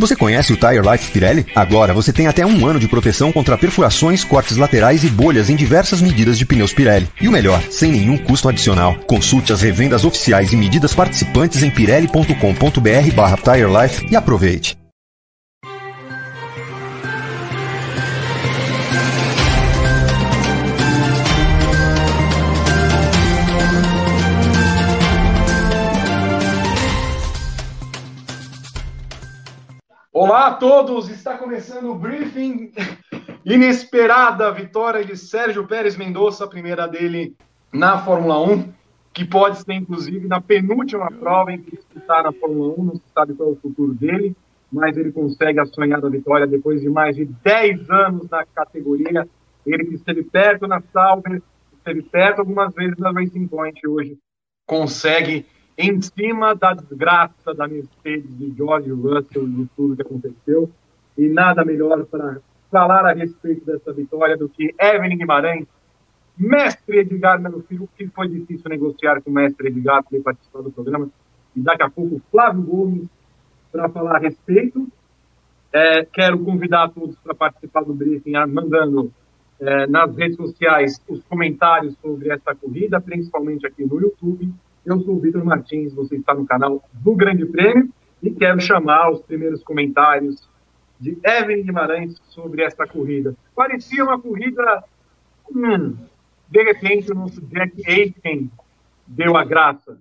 Você conhece o Tire Life Pirelli? Agora você tem até um ano de proteção contra perfurações, cortes laterais e bolhas em diversas medidas de pneus Pirelli. E o melhor, sem nenhum custo adicional. Consulte as revendas oficiais e medidas participantes em pirelli.com.br barra Tire Life e aproveite. Olá a todos, está começando o briefing. Inesperada vitória de Sérgio Pérez Mendonça, a primeira dele na Fórmula 1, que pode ser inclusive na penúltima prova em que está na Fórmula 1, não se sabe qual é o futuro dele, mas ele consegue a sonhada vitória depois de mais de 10 anos na categoria. Ele que esteve perto na Sauber, esteve perto algumas vezes na Racing Point, hoje consegue em cima da desgraça da Mercedes, de George Russell, de tudo que aconteceu. E nada melhor para falar a respeito dessa vitória do que Evelyn Guimarães, mestre Edgar meu filho, que foi difícil negociar com o mestre Edgar para participar do programa. E daqui a pouco, Flávio Gomes, para falar a respeito. É, quero convidar todos para participar do briefing, mandando é, nas redes sociais os comentários sobre essa corrida, principalmente aqui no YouTube. Eu sou o Vitor Martins, você está no canal do Grande Prêmio e quero chamar os primeiros comentários de Evelyn Guimarães sobre esta corrida. Parecia uma corrida. Hum, de repente, o nosso Jack Aitken deu a graça.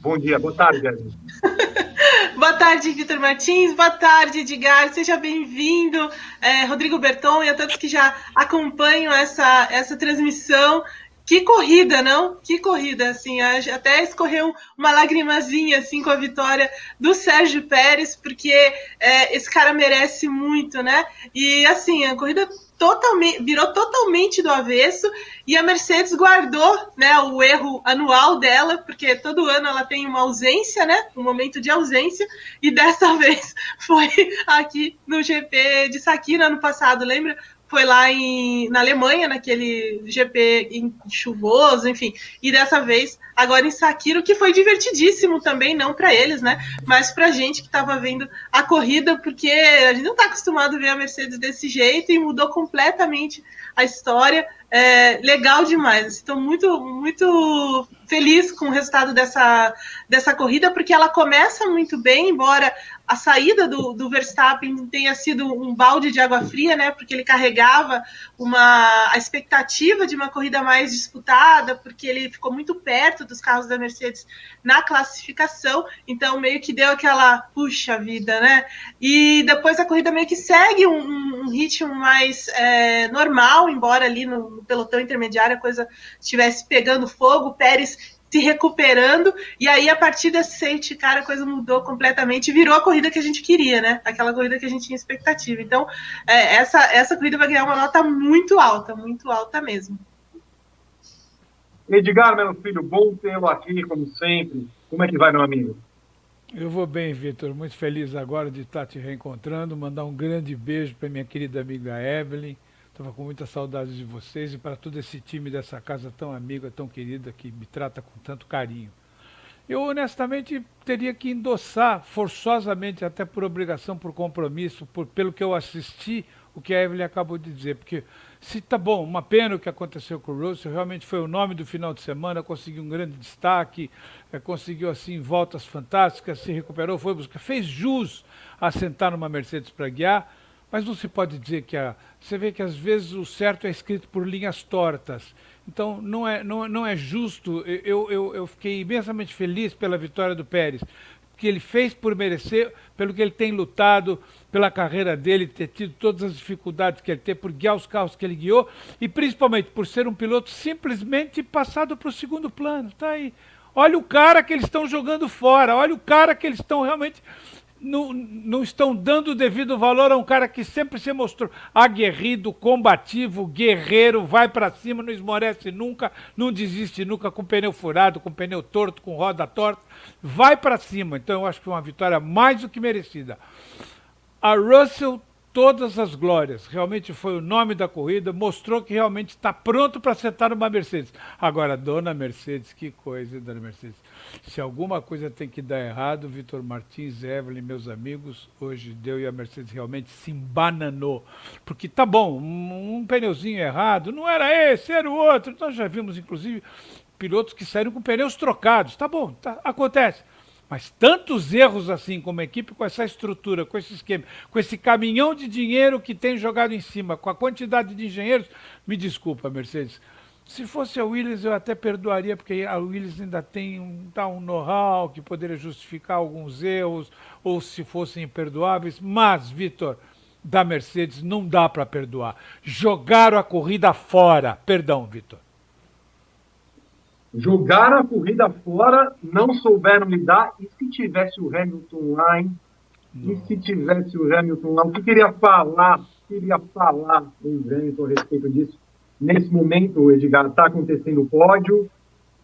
Bom dia, boa tarde, Evelyn. Boa tarde, Vitor Martins. Boa tarde, Edgar. Seja bem-vindo, é, Rodrigo Berton, e a todos que já acompanham essa, essa transmissão. Que corrida, não? Que corrida, assim, até escorreu uma lagrimazinha, assim, com a vitória do Sérgio Pérez, porque é, esse cara merece muito, né? E, assim, a corrida totalmente, virou totalmente do avesso e a Mercedes guardou, né, o erro anual dela, porque todo ano ela tem uma ausência, né, um momento de ausência, e dessa vez foi aqui no GP de Sakira ano passado, lembra? Foi lá em, na Alemanha, naquele GP chuvoso, enfim. E dessa vez, agora em Sakiro, que foi divertidíssimo também, não para eles, né? Mas para gente que estava vendo a corrida, porque a gente não está acostumado a ver a Mercedes desse jeito e mudou completamente a história. É, legal demais. Estou muito, muito feliz com o resultado dessa, dessa corrida, porque ela começa muito bem, embora a saída do, do Verstappen tenha sido um balde de água fria, né? Porque ele carregava uma, a expectativa de uma corrida mais disputada, porque ele ficou muito perto dos carros da Mercedes na classificação, então meio que deu aquela puxa vida, né? E depois a corrida meio que segue um, um ritmo mais é, normal, embora ali no, no pelotão intermediário a coisa estivesse pegando fogo, o Pérez se recuperando, e aí a partir desse safety car a coisa mudou completamente e virou a corrida que a gente queria, né? Aquela corrida que a gente tinha expectativa. Então, é, essa, essa corrida vai ganhar uma nota muito alta, muito alta mesmo. Edgar, meu filho, bom tê-lo aqui, como sempre. Como é que vai, meu amigo? Eu vou bem, Vitor. Muito feliz agora de estar te reencontrando. Mandar um grande beijo para minha querida amiga Evelyn Estava com muita saudade de vocês e para todo esse time dessa casa tão amiga, tão querida, que me trata com tanto carinho. Eu honestamente teria que endossar forçosamente, até por obrigação, por compromisso, por, pelo que eu assisti, o que a Evelyn acabou de dizer. Porque se tá bom, uma pena o que aconteceu com o Russell, realmente foi o nome do final de semana, conseguiu um grande destaque, é, conseguiu assim voltas fantásticas, se recuperou, foi buscar, fez jus a sentar numa Mercedes para guiar mas não se pode dizer que a. Você vê que às vezes o certo é escrito por linhas tortas. Então não é, não, não é justo. Eu, eu, eu fiquei imensamente feliz pela vitória do Pérez, que ele fez por merecer, pelo que ele tem lutado, pela carreira dele, ter tido todas as dificuldades que ele teve, por guiar os carros que ele guiou, e principalmente por ser um piloto simplesmente passado para o segundo plano. Tá aí. Olha o cara que eles estão jogando fora, olha o cara que eles estão realmente não, não estão dando devido valor a um cara que sempre se mostrou aguerrido, combativo, guerreiro, vai para cima, não esmorece nunca, não desiste nunca com pneu furado, com pneu torto, com roda torta, vai para cima. Então eu acho que é uma vitória mais do que merecida. A Russell todas as glórias. Realmente foi o nome da corrida, mostrou que realmente está pronto para acertar uma Mercedes. Agora, dona Mercedes, que coisa, dona Mercedes. Se alguma coisa tem que dar errado, Vitor Martins, Evelyn, meus amigos, hoje deu e a Mercedes realmente se embananou. Porque tá bom, um, um pneuzinho errado, não era esse, era o outro. Nós já vimos, inclusive, pilotos que saíram com pneus trocados. Tá bom, tá, acontece. Mas tantos erros assim como equipe, com essa estrutura, com esse esquema, com esse caminhão de dinheiro que tem jogado em cima, com a quantidade de engenheiros, me desculpa, Mercedes. Se fosse a Williams, eu até perdoaria, porque a Williams ainda tem um, tá, um know-how que poderia justificar alguns erros, ou se fossem imperdoáveis. Mas, Vitor, da Mercedes não dá para perdoar. Jogaram a corrida fora. Perdão, Vitor jogaram a corrida fora, não souberam lidar. E se tivesse o Hamilton lá, hein? E se tivesse o Hamilton lá? O que queria falar? Queria falar o Hamilton a respeito disso. Nesse momento, o Edgar está acontecendo o pódio,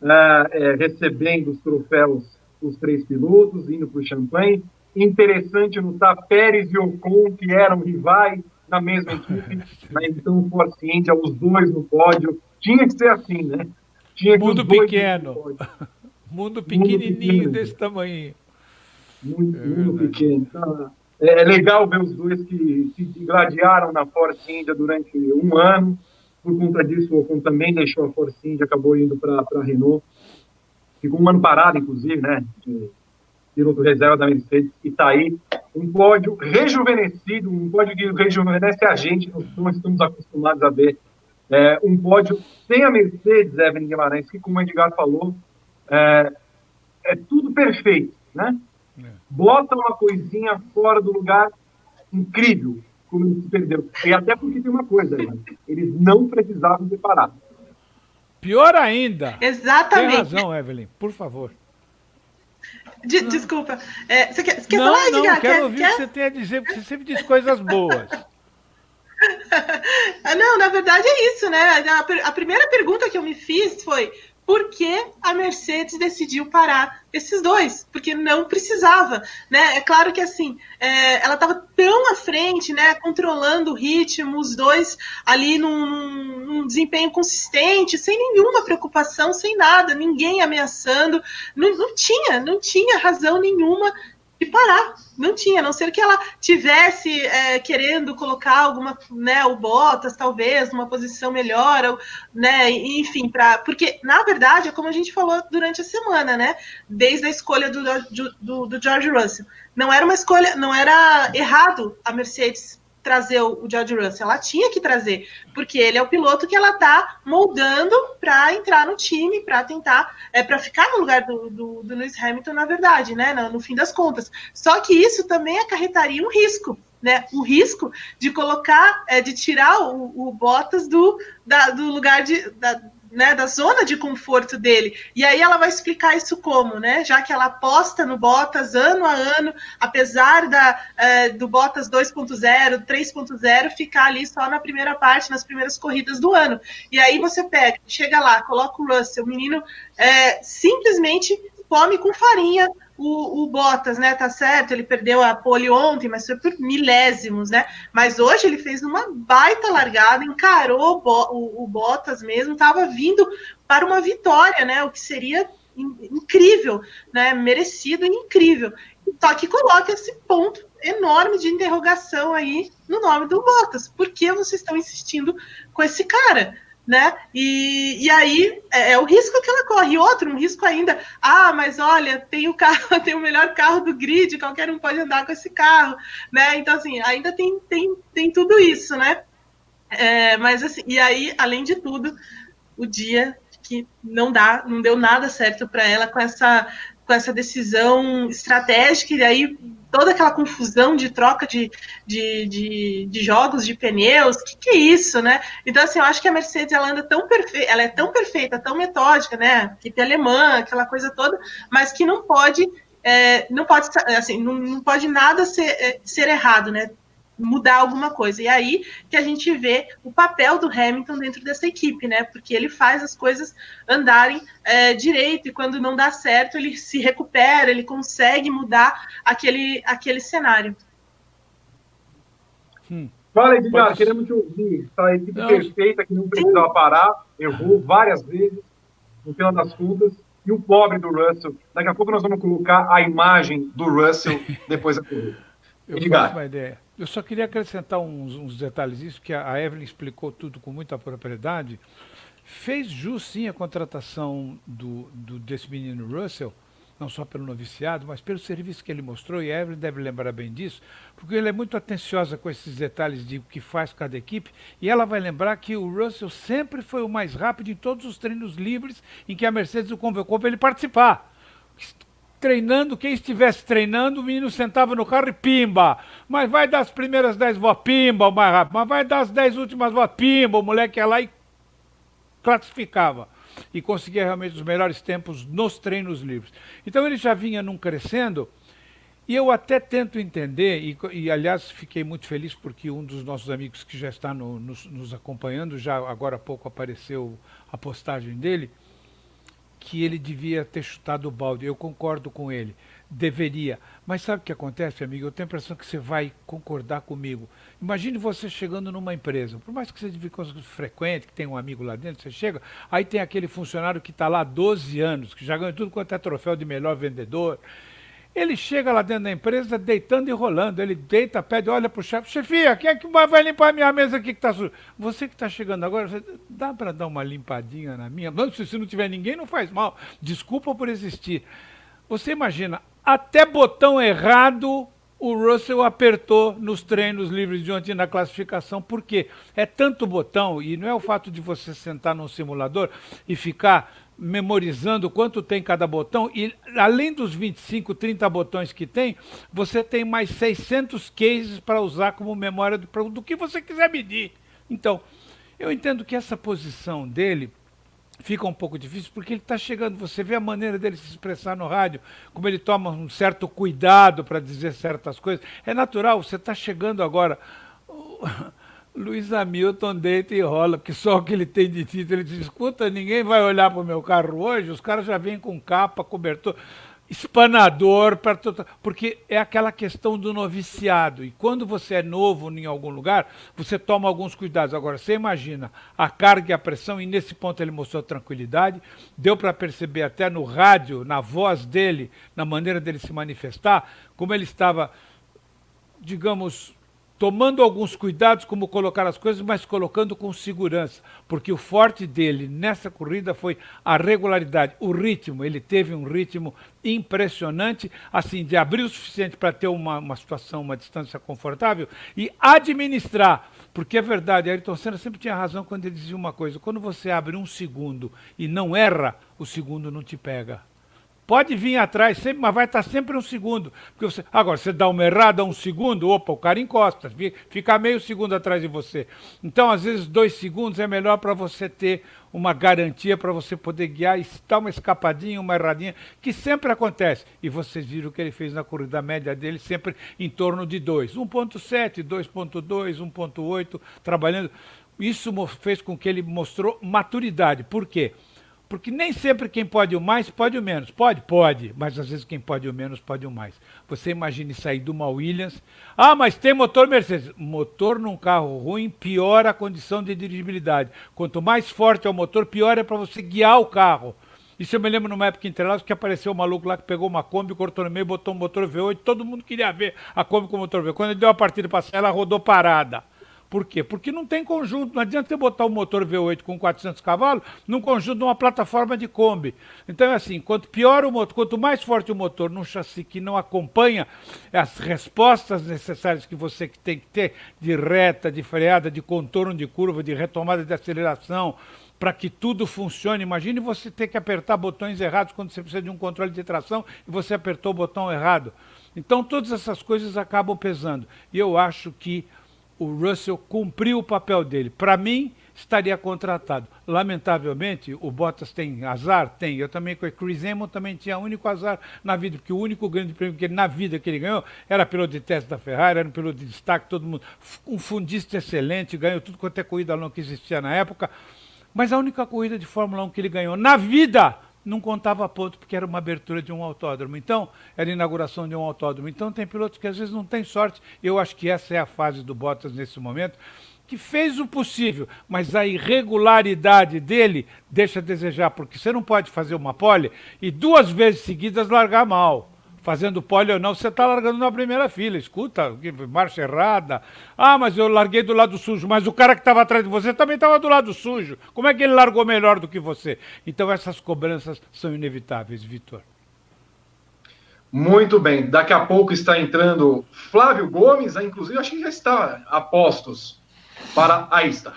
é, é, recebendo os troféus os três pilotos, indo para o Champagne. Interessante notar Pérez e Ocon, que eram rivais na mesma equipe, né? então Force India, os dois no pódio. Tinha que ser assim, né? Tinha mundo pequeno. mundo pequenininho desse tamanho. Muito, é muito pequeno. Então, é, é legal ver os dois que se gladiaram na Force India durante um ano. Por conta disso, o Ocon também deixou a Force India, acabou indo para a Renault. Ficou um ano parado, inclusive, né? De piloto reserva da Mercedes. E está aí um pódio rejuvenescido, um pódio que rejuvenesce a gente, nós estamos acostumados a ver é, um pódio sem a Mercedes, Evelyn Guimarães, que, como o Edgar falou, é, é tudo perfeito, né? É. Bota uma coisinha fora do lugar incrível, como ele se perdeu. E até porque tem uma coisa, né? eles não precisavam ter parado. Pior ainda. Exatamente. Tem razão, Evelyn, por favor. De, desculpa. É, você quer, você quer não, falar, Edgar? Não, quero quer, ouvir quer? o que você tem a dizer, porque você sempre diz coisas boas. Não, na verdade é isso, né? A, a, primeira pergunta que eu me fiz foi por que a Mercedes decidiu parar esses dois? Porque não precisava, né? É claro que assim, é, ela estava tão à frente, né? Controlando o ritmo, os dois ali num, num, desempenho consistente, sem nenhuma preocupação, sem nada, ninguém ameaçando, não, não tinha, não tinha razão nenhuma de parar. Não tinha, a não ser que ela tivesse é, querendo colocar alguma, né, o Bottas, talvez, numa posição melhor, né, enfim, para porque, na verdade, é como a gente falou durante a semana, né, desde a escolha do, do, do George Russell. Não era uma escolha, não era errado a Mercedes trazer o George Russell, ela tinha que trazer, porque ele é o piloto que ela está moldando para entrar no time, para tentar, é, para ficar no lugar do, do, do, Lewis Hamilton, na verdade, né, no, no fim das contas. Só que isso também acarretaria um risco, né, o risco de colocar, é, de tirar o, o Bottas do, da, do lugar de, da, né, da zona de conforto dele. E aí ela vai explicar isso como, né? Já que ela aposta no Bottas ano a ano, apesar da, é, do Bottas 2.0, 3.0 ficar ali só na primeira parte, nas primeiras corridas do ano. E aí você pega, chega lá, coloca o Russell, o menino é, simplesmente come com farinha o, o, Bottas, né? Tá certo, ele perdeu a pole ontem, mas foi por milésimos, né? Mas hoje ele fez uma baita largada, encarou o, o, Bottas mesmo, estava vindo para uma vitória, né? O que seria incrível, né? Merecido e incrível. Só que coloca esse ponto enorme de interrogação aí no nome do Bottas. Por que vocês estão insistindo com esse cara? Né? E, e aí é, é, o risco que ela corre. E outro, um risco ainda, ah, mas olha, tem o carro, tem o melhor carro do grid, qualquer um pode andar com esse carro, né? Então, assim, ainda tem, tem, tem tudo isso, né? É, mas assim, e aí, além de tudo, o dia que não dá, não deu nada certo para ela com essa com essa decisão estratégica, e aí toda aquela confusão de troca de, de, de, de jogos de pneus, que, que, é isso, né? Então, assim, eu acho que a Mercedes ela anda tão perfeita, ela é tão perfeita, tão metódica, né? Equipe alemã, aquela coisa toda, mas que não pode. É, não pode assim não, não pode nada ser, é, ser errado né mudar alguma coisa. E aí que a gente vê o papel do Hamilton dentro dessa equipe, né? Porque ele faz as coisas andarem é, direito e quando não dá certo ele se recupera, ele consegue mudar aquele, aquele cenário. Hum. Fala, Edgar, Pode... queremos te ouvir. Tá, a equipe não. perfeita que não precisava parar, errou várias vezes, no final das contas. E o pobre do Russell. Daqui a pouco nós vamos colocar a imagem do Russell depois da corrida. Eu Edgar. uma ideia. Eu só queria acrescentar uns, uns detalhes, isso que a Evelyn explicou tudo com muita propriedade. Fez jus sim a contratação do, do, desse menino Russell, não só pelo noviciado, mas pelo serviço que ele mostrou, e a Evelyn deve lembrar bem disso, porque ele é muito atenciosa com esses detalhes de o que faz cada equipe, e ela vai lembrar que o Russell sempre foi o mais rápido em todos os treinos livres em que a Mercedes o convocou para ele participar. Treinando, quem estivesse treinando, o menino sentava no carro e pimba. Mas vai dar as primeiras dez votos, pimba, o mais rápido. Mas vai dar as dez últimas votos, pimba. O moleque ia lá e classificava e conseguia realmente os melhores tempos nos treinos livres. Então ele já vinha num crescendo, e eu até tento entender, e, e aliás fiquei muito feliz porque um dos nossos amigos que já está no, nos, nos acompanhando, já agora há pouco apareceu a postagem dele, que ele devia ter chutado o balde. Eu concordo com ele deveria. Mas sabe o que acontece, amigo? Eu tenho a impressão que você vai concordar comigo. Imagine você chegando numa empresa, por mais que de frequente, que tem um amigo lá dentro, você chega, aí tem aquele funcionário que está lá há 12 anos, que já ganhou tudo quanto é troféu de melhor vendedor. Ele chega lá dentro da empresa deitando e rolando. Ele deita, pede, olha para o chefe, chefia, quem é que vai limpar a minha mesa aqui que está suja? Você que está chegando agora, você, dá para dar uma limpadinha na minha? Não, se não tiver ninguém, não faz mal. Desculpa por existir. Você imagina, até botão errado o Russell apertou nos treinos livres de ontem na classificação, porque é tanto botão, e não é o fato de você sentar num simulador e ficar memorizando quanto tem cada botão, e além dos 25, 30 botões que tem, você tem mais 600 cases para usar como memória do, do que você quiser medir. Então, eu entendo que essa posição dele fica um pouco difícil porque ele está chegando. Você vê a maneira dele se expressar no rádio, como ele toma um certo cuidado para dizer certas coisas. É natural, você está chegando agora. Luiz Hamilton deita e rola, porque só o que ele tem de título. Ele diz: escuta, ninguém vai olhar para o meu carro hoje, os caras já vêm com capa, cobertor espanador, pra, porque é aquela questão do noviciado. E quando você é novo em algum lugar, você toma alguns cuidados. Agora, você imagina a carga e a pressão, e nesse ponto ele mostrou tranquilidade, deu para perceber até no rádio, na voz dele, na maneira dele se manifestar, como ele estava, digamos, tomando alguns cuidados como colocar as coisas, mas colocando com segurança, porque o forte dele nessa corrida foi a regularidade, o ritmo. Ele teve um ritmo impressionante, assim, de abrir o suficiente para ter uma, uma situação, uma distância confortável e administrar. Porque é verdade, Ayrton Senna sempre tinha razão quando ele dizia uma coisa: quando você abre um segundo e não erra, o segundo não te pega. Pode vir atrás, sempre, mas vai estar sempre um segundo. Porque você, agora, você dá uma errada um segundo, opa, o cara encosta, fica meio segundo atrás de você. Então, às vezes, dois segundos é melhor para você ter uma garantia para você poder guiar e dar uma escapadinha, uma erradinha, que sempre acontece. E vocês viram o que ele fez na corrida média dele, sempre em torno de 2. 1.7, 2.2, 1.8, trabalhando. Isso fez com que ele mostrou maturidade. Por quê? Porque nem sempre quem pode o mais pode o menos. Pode? Pode. Mas às vezes quem pode o menos pode o mais. Você imagine sair de uma Williams. Ah, mas tem motor Mercedes. Motor num carro ruim piora a condição de dirigibilidade. Quanto mais forte é o motor, pior é para você guiar o carro. Isso eu me lembro numa época em Interlagos que apareceu um maluco lá que pegou uma Kombi, cortou no meio, botou um motor V8. Todo mundo queria ver a Kombi com motor V8. Quando ele deu a partida para ela rodou parada. Por quê? Porque não tem conjunto. Não adianta você botar um motor V8 com 400 cavalos num conjunto de uma plataforma de Kombi. Então é assim, quanto pior o motor, quanto mais forte o motor num chassi que não acompanha as respostas necessárias que você tem que ter de reta, de freada, de contorno de curva, de retomada de aceleração, para que tudo funcione. Imagine você ter que apertar botões errados quando você precisa de um controle de tração e você apertou o botão errado. Então todas essas coisas acabam pesando. E eu acho que o Russell cumpriu o papel dele. Para mim, estaria contratado. Lamentavelmente, o Bottas tem azar? Tem. Eu também, com o Chris Amon, também tinha único azar na vida, porque o único grande prêmio que ele, na vida que ele ganhou era piloto de teste da Ferrari, era um piloto de destaque, todo mundo. Um fundista excelente, ganhou tudo quanto é corrida longa que existia na época. Mas a única corrida de Fórmula 1 que ele ganhou na vida não contava ponto porque era uma abertura de um autódromo. Então, era inauguração de um autódromo. Então, tem pilotos que às vezes não têm sorte. Eu acho que essa é a fase do Bottas nesse momento, que fez o possível, mas a irregularidade dele deixa a desejar, porque você não pode fazer uma pole e duas vezes seguidas largar mal fazendo pole ou não, você está largando na primeira fila. Escuta, marcha errada. Ah, mas eu larguei do lado sujo. Mas o cara que estava atrás de você também estava do lado sujo. Como é que ele largou melhor do que você? Então essas cobranças são inevitáveis, Vitor. Muito bem. Daqui a pouco está entrando Flávio Gomes, inclusive acho que já está a postos para a Ista.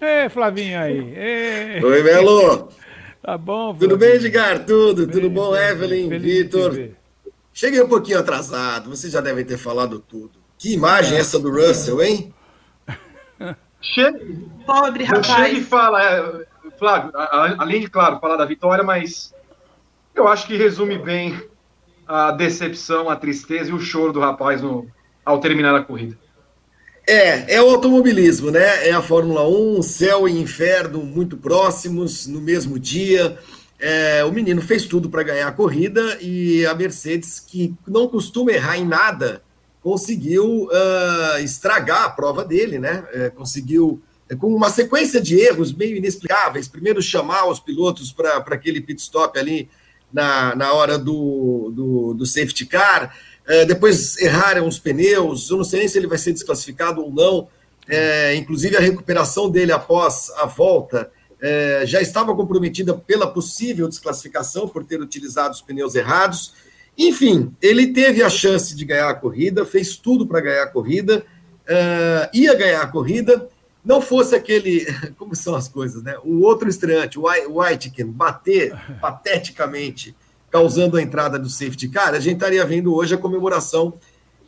Ê, Flavinho aí. Ê. Oi, Melo. Tá bom, Flavinho. Tudo bem, Edgar? Tudo, bem, tudo bom, Evelyn, Vitor? Cheguei um pouquinho atrasado, vocês já devem ter falado tudo. Que imagem é essa do Russell, hein? Chega, Pobre rapaz. Chega e fala, é, Flávio, além de, claro, falar da vitória, mas eu acho que resume bem a decepção, a tristeza e o choro do rapaz no, ao terminar a corrida. É, é o automobilismo, né? É a Fórmula 1, céu e inferno muito próximos no mesmo dia. É, o menino fez tudo para ganhar a corrida e a Mercedes, que não costuma errar em nada, conseguiu uh, estragar a prova dele, né? É, conseguiu, é, com uma sequência de erros meio inexplicáveis. Primeiro, chamar os pilotos para aquele pit stop ali na, na hora do, do, do safety car. É, depois erraram os pneus. Eu não sei nem se ele vai ser desclassificado ou não. É, inclusive, a recuperação dele após a volta é, já estava comprometida pela possível desclassificação por ter utilizado os pneus errados. Enfim, ele teve a chance de ganhar a corrida, fez tudo para ganhar a corrida, é, ia ganhar a corrida. Não fosse aquele, como são as coisas, né? O outro estreante, o Whitekin, bater pateticamente, causando a entrada do safety car, a gente estaria vendo hoje a comemoração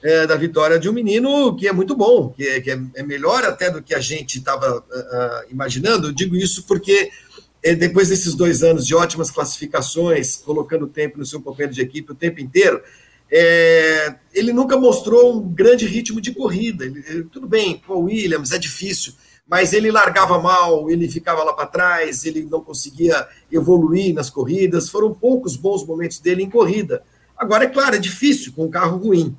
é, da vitória de um menino que é muito bom, que é, que é, é melhor até do que a gente estava uh, é, é, imaginando. Eu digo isso porque é, depois desses dois anos de ótimas classificações, colocando tempo no seu companheiro de equipe o tempo inteiro, é, ele nunca mostrou um grande ritmo de corrida. Ele, tudo bem, o Williams é difícil, mas ele largava mal, ele ficava lá para trás, ele não conseguia evoluir nas corridas. Foram poucos bons momentos dele em corrida. Agora, é claro, é difícil com um carro ruim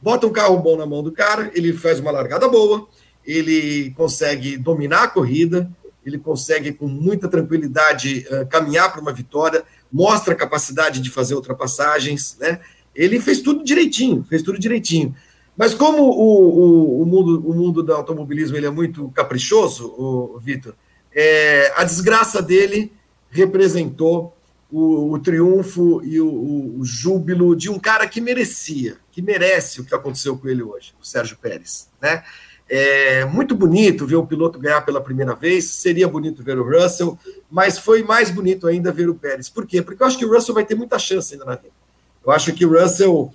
bota um carro bom na mão do cara, ele faz uma largada boa, ele consegue dominar a corrida, ele consegue com muita tranquilidade uh, caminhar para uma vitória, mostra a capacidade de fazer ultrapassagens, né? Ele fez tudo direitinho, fez tudo direitinho. Mas como o, o, o mundo, o mundo do automobilismo ele é muito caprichoso, o, Vitor, é, a desgraça dele representou o, o triunfo e o, o, júbilo de um cara que merecia, que merece o que aconteceu com ele hoje, o Sérgio Pérez. Né? É muito bonito ver o piloto ganhar pela primeira vez, seria bonito ver o Russell, mas foi mais bonito ainda ver o Pérez. Por quê? Porque eu acho que o Russell vai ter muita chance ainda na vida. Eu acho que o Russell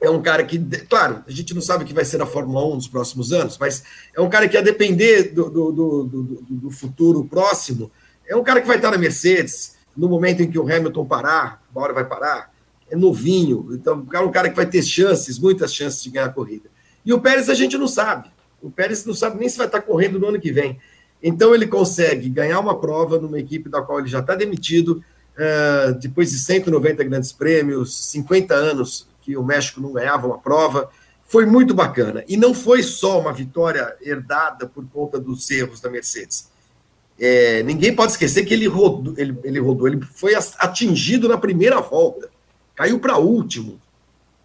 é um cara que, claro, a gente não sabe o que vai ser a Fórmula 1 nos próximos anos, mas é um cara que, a depender do, do, do, do futuro próximo, é um cara que vai estar na Mercedes, no momento em que o Hamilton parar, uma hora vai parar, é novinho, então é um cara que vai ter chances, muitas chances de ganhar a corrida. E o Pérez a gente não sabe. O Pérez não sabe nem se vai estar correndo no ano que vem. Então ele consegue ganhar uma prova numa equipe da qual ele já está demitido, uh, depois de 190 grandes prêmios, 50 anos que o México não ganhava uma prova. Foi muito bacana. E não foi só uma vitória herdada por conta dos erros da Mercedes. É, ninguém pode esquecer que ele rodou, ele, ele rodou, ele foi atingido na primeira volta, caiu para último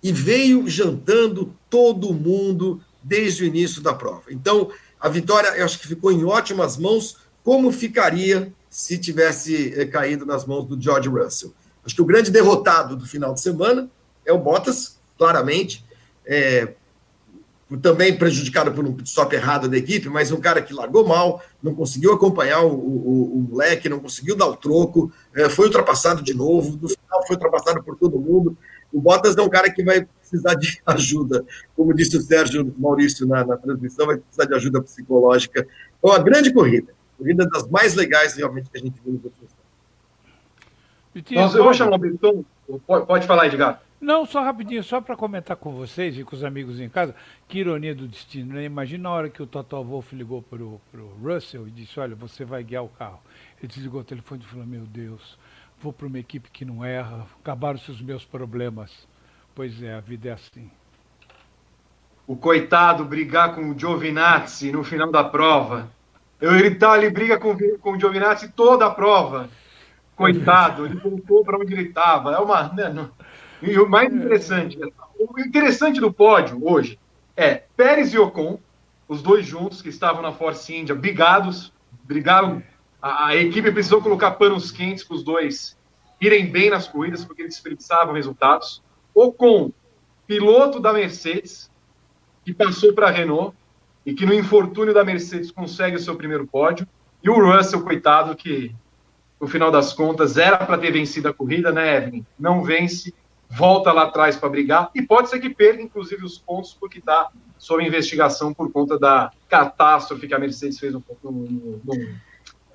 e veio jantando todo mundo desde o início da prova. Então, a vitória, eu acho que ficou em ótimas mãos, como ficaria se tivesse é, caído nas mãos do George Russell. Acho que o grande derrotado do final de semana é o Bottas, claramente. É, também prejudicado por um stop errado da equipe, mas um cara que largou mal, não conseguiu acompanhar o, o, o moleque, não conseguiu dar o troco, é, foi ultrapassado de novo, no final foi ultrapassado por todo mundo. O Bottas é um cara que vai precisar de ajuda, como disse o Sérgio Maurício na, na transmissão, vai precisar de ajuda psicológica. Foi uma grande corrida, corrida das mais legais realmente que a gente viu nos últimos anos. Nossa, eu vou chamar o Berton, pode, pode falar, Edgar. Não, só rapidinho, só para comentar com vocês e com os amigos em casa, que ironia do destino, né? Imagina a hora que o Toto Wolff ligou para o Russell e disse, olha, você vai guiar o carro. Ele desligou o telefone e falou, meu Deus, vou para uma equipe que não erra, acabaram-se os meus problemas. Pois é, a vida é assim. O coitado brigar com o Giovinazzi no final da prova. Eu gritar, ele briga com, com o Giovinazzi toda a prova. Coitado, ele voltou para onde ele estava. É uma. Né, não. E o mais interessante, o interessante do pódio hoje é Pérez e Ocon, os dois juntos que estavam na Force India, brigados, brigaram. A, a equipe precisou colocar panos quentes para os dois irem bem nas corridas, porque eles desperdiçavam resultados. Ocon, piloto da Mercedes, que passou para a Renault e que no infortúnio da Mercedes consegue o seu primeiro pódio. E o Russell, coitado, que no final das contas era para ter vencido a corrida, né, Evelyn? Não vence, volta lá atrás para brigar e pode ser que perca, inclusive, os pontos, porque está sob investigação por conta da catástrofe que a Mercedes fez no, no, no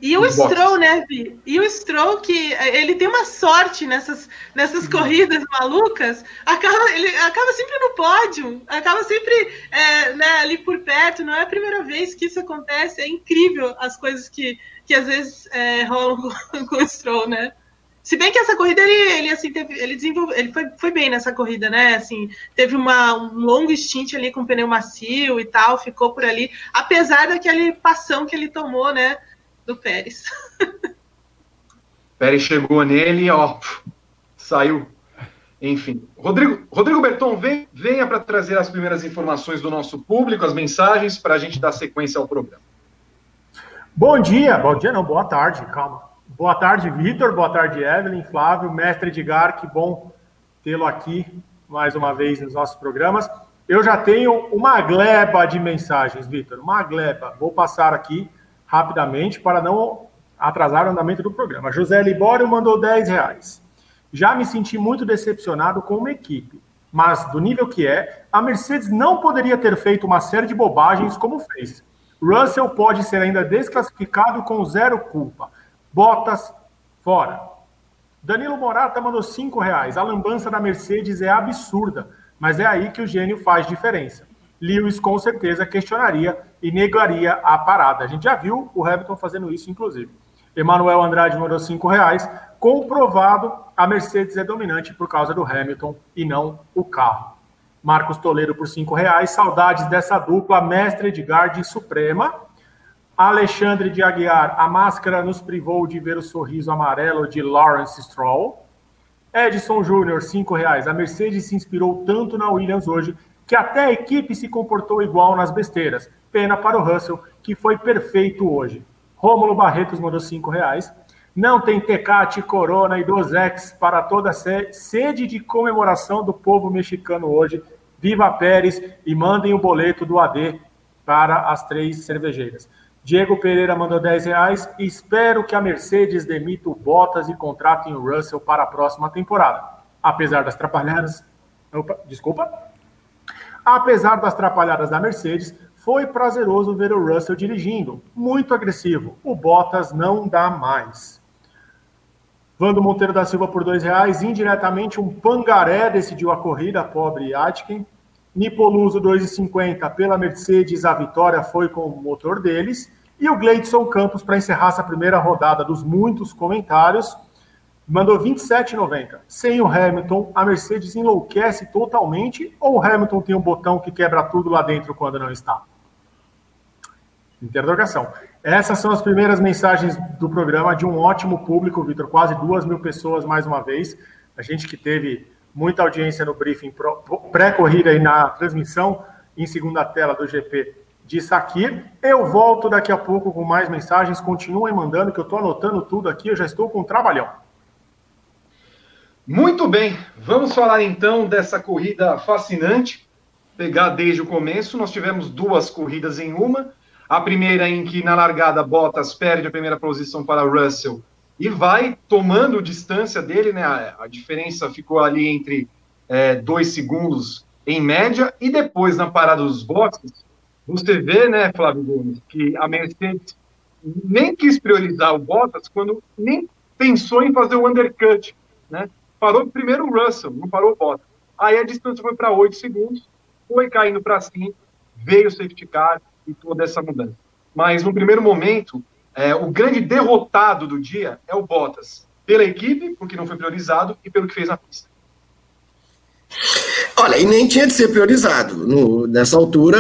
e o Stroll, né, Vi? E o Stroll, que ele tem uma sorte nessas, nessas uhum. corridas malucas, acaba, ele acaba sempre no pódio, acaba sempre é, né, ali por perto. Não é a primeira vez que isso acontece, é incrível as coisas que, que às vezes é, rolam com, com, o Stroll, né? Se bem que essa corrida ele, ele assim teve, ele desenvolveu, ele foi, foi bem nessa corrida, né? Assim, teve uma, um longo stint ali com pneu macio e tal, ficou por ali, apesar daquele passão que ele tomou, né? do Pérez. Pérez chegou nele, ó, saiu. Enfim, Rodrigo, Rodrigo Berton, vem, venha para trazer as primeiras informações do nosso público, as mensagens, para a gente dar sequência ao programa. Bom dia, bom dia não, boa tarde, calma. Boa tarde, Vitor, boa tarde, Evelyn, Flávio, mestre Edgar, que bom tê-lo aqui mais uma vez nos nossos programas. Eu já tenho uma gleba de mensagens, Vitor, uma gleba. Vou passar aqui rapidamente para não atrasar o andamento do programa. José Libório mandou 10 reais. Já me senti muito decepcionado com uma equipe, mas do nível que é, a Mercedes não poderia ter feito uma série de bobagens como fez. Russell pode ser ainda desclassificado com zero culpa. Bottas, fora. Danilo Morata mandou 5 reais. A lambança da Mercedes é absurda, mas é aí que o gênio faz diferença. Lewis com certeza questionaria e negaria a parada. A gente já viu o Hamilton fazendo isso, inclusive. Emanuel Andrade mandou cinco reais. Comprovado, a Mercedes é dominante por causa do Hamilton e não o carro. Marcos Toledo por cinco reais. Saudades dessa dupla, mestre Edgar de Suprema. Alexandre de Aguiar, a máscara nos privou de ver o sorriso amarelo de Lawrence Stroll. Edson Júnior, cinco reais. A Mercedes se inspirou tanto na Williams hoje que até a equipe se comportou igual nas besteiras. Pena para o Russell, que foi perfeito hoje. Rômulo Barretos mandou cinco reais. Não tem Tecate, Corona e Dozex para toda a sede de comemoração do povo mexicano hoje. Viva Pérez e mandem o boleto do AD para as três cervejeiras. Diego Pereira mandou 10 reais. Espero que a Mercedes demita o Bottas e contratem o Russell para a próxima temporada. Apesar das atrapalhadas. Opa, desculpa. Apesar das atrapalhadas da Mercedes, foi prazeroso ver o Russell dirigindo, muito agressivo. O Bottas não dá mais. Vando Monteiro da Silva por dois reais, indiretamente um pangaré decidiu a corrida, pobre Atkin. Nipoluso 2,50 pela Mercedes, a vitória foi com o motor deles. E o Gleidson Campos para encerrar essa primeira rodada dos muitos comentários mandou 27,90. Sem o Hamilton, a Mercedes enlouquece totalmente ou o Hamilton tem um botão que quebra tudo lá dentro quando não está? Interrogação. Essas são as primeiras mensagens do programa de um ótimo público, Vitor. Quase duas mil pessoas mais uma vez. A gente que teve muita audiência no briefing pré-corrida e na transmissão em segunda tela do GP de Sakir. Eu volto daqui a pouco com mais mensagens. Continuem mandando, que eu estou anotando tudo aqui. Eu já estou com um trabalhão. Muito bem, vamos falar então dessa corrida fascinante. Pegar desde o começo, nós tivemos duas corridas em uma. A primeira em que na largada Bottas perde a primeira posição para Russell e vai tomando distância dele, né? A, a diferença ficou ali entre é, dois segundos em média. E depois na parada dos boxes, você vê, né, Flávio Gomes, que a Mercedes nem quis priorizar o Bottas quando nem pensou em fazer o undercut, né? Parou primeiro o Russell, não parou o Bottas. Aí a distância foi para 8 segundos, foi caindo para 5, veio o safety car e toda essa mudança. Mas no primeiro momento, é, o grande derrotado do dia é o Bottas. pela equipe, porque não foi priorizado, e pelo que fez na pista. Olha, e nem tinha de ser priorizado. No, nessa altura,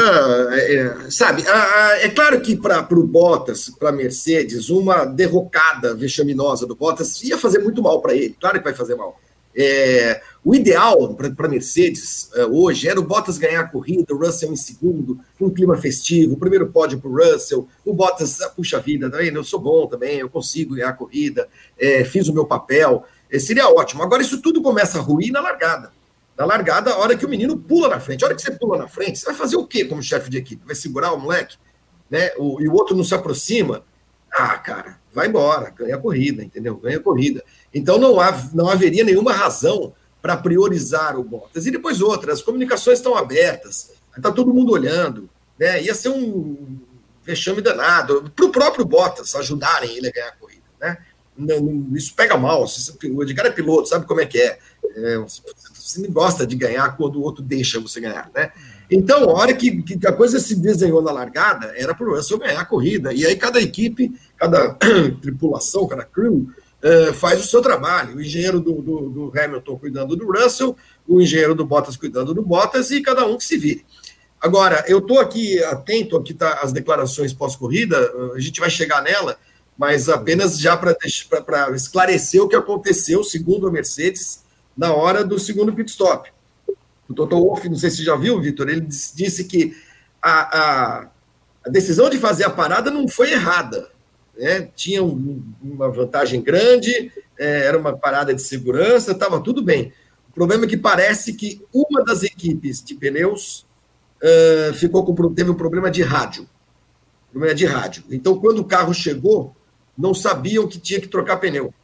é, é sabe, a, a, é claro que para o Bottas, para a Mercedes, uma derrocada vexaminosa do Bottas ia fazer muito mal para ele, claro que vai fazer mal. É, o ideal para Mercedes é, hoje era o Bottas ganhar a corrida, o Russell em segundo, um clima festivo, o primeiro pódio para o Russell, o Bottas, ah, puxa vida, tá eu sou bom também, eu consigo ganhar a corrida, é, fiz o meu papel, é, seria ótimo. Agora, isso tudo começa a ruir na largada da largada, a hora que o menino pula na frente. A hora que você pula na frente, você vai fazer o quê como chefe de equipe? Vai segurar o moleque? Né? O, e o outro não se aproxima? Ah, cara, vai embora, ganha a corrida, entendeu? Ganha a corrida. Então não, há, não haveria nenhuma razão para priorizar o Bottas. E depois outra, as comunicações estão abertas, está todo mundo olhando, né? Ia ser um vexame danado para o próprio Bottas ajudarem ele a ganhar a corrida, né? Isso pega mal. O Edgar é piloto, sabe como é que é. é você não gosta de ganhar quando o outro deixa você ganhar, né? Então, a hora que, que a coisa se desenhou na largada, era para o Russell ganhar a corrida. E aí cada equipe, cada tripulação, cada crew, uh, faz o seu trabalho. O engenheiro do, do, do, Hamilton cuidando do Russell, o engenheiro do Bottas cuidando do Bottas e cada um que se vire. Agora, eu estou aqui atento, aqui tá as declarações pós-corrida, a gente vai chegar nela, mas apenas já para esclarecer o que aconteceu, segundo a Mercedes, na hora do segundo pit stop. O Toto Wolff, não sei se já viu, Vitor, ele disse que a, a, a, decisão de fazer a parada não foi errada. Né? Tinha um, uma vantagem grande, é, era uma parada de segurança, estava tudo bem. O problema é que parece que uma das equipes de pneus uh, ficou com teve um problema de rádio. Problema de rádio. Então, quando o carro chegou, não sabiam que tinha que trocar pneu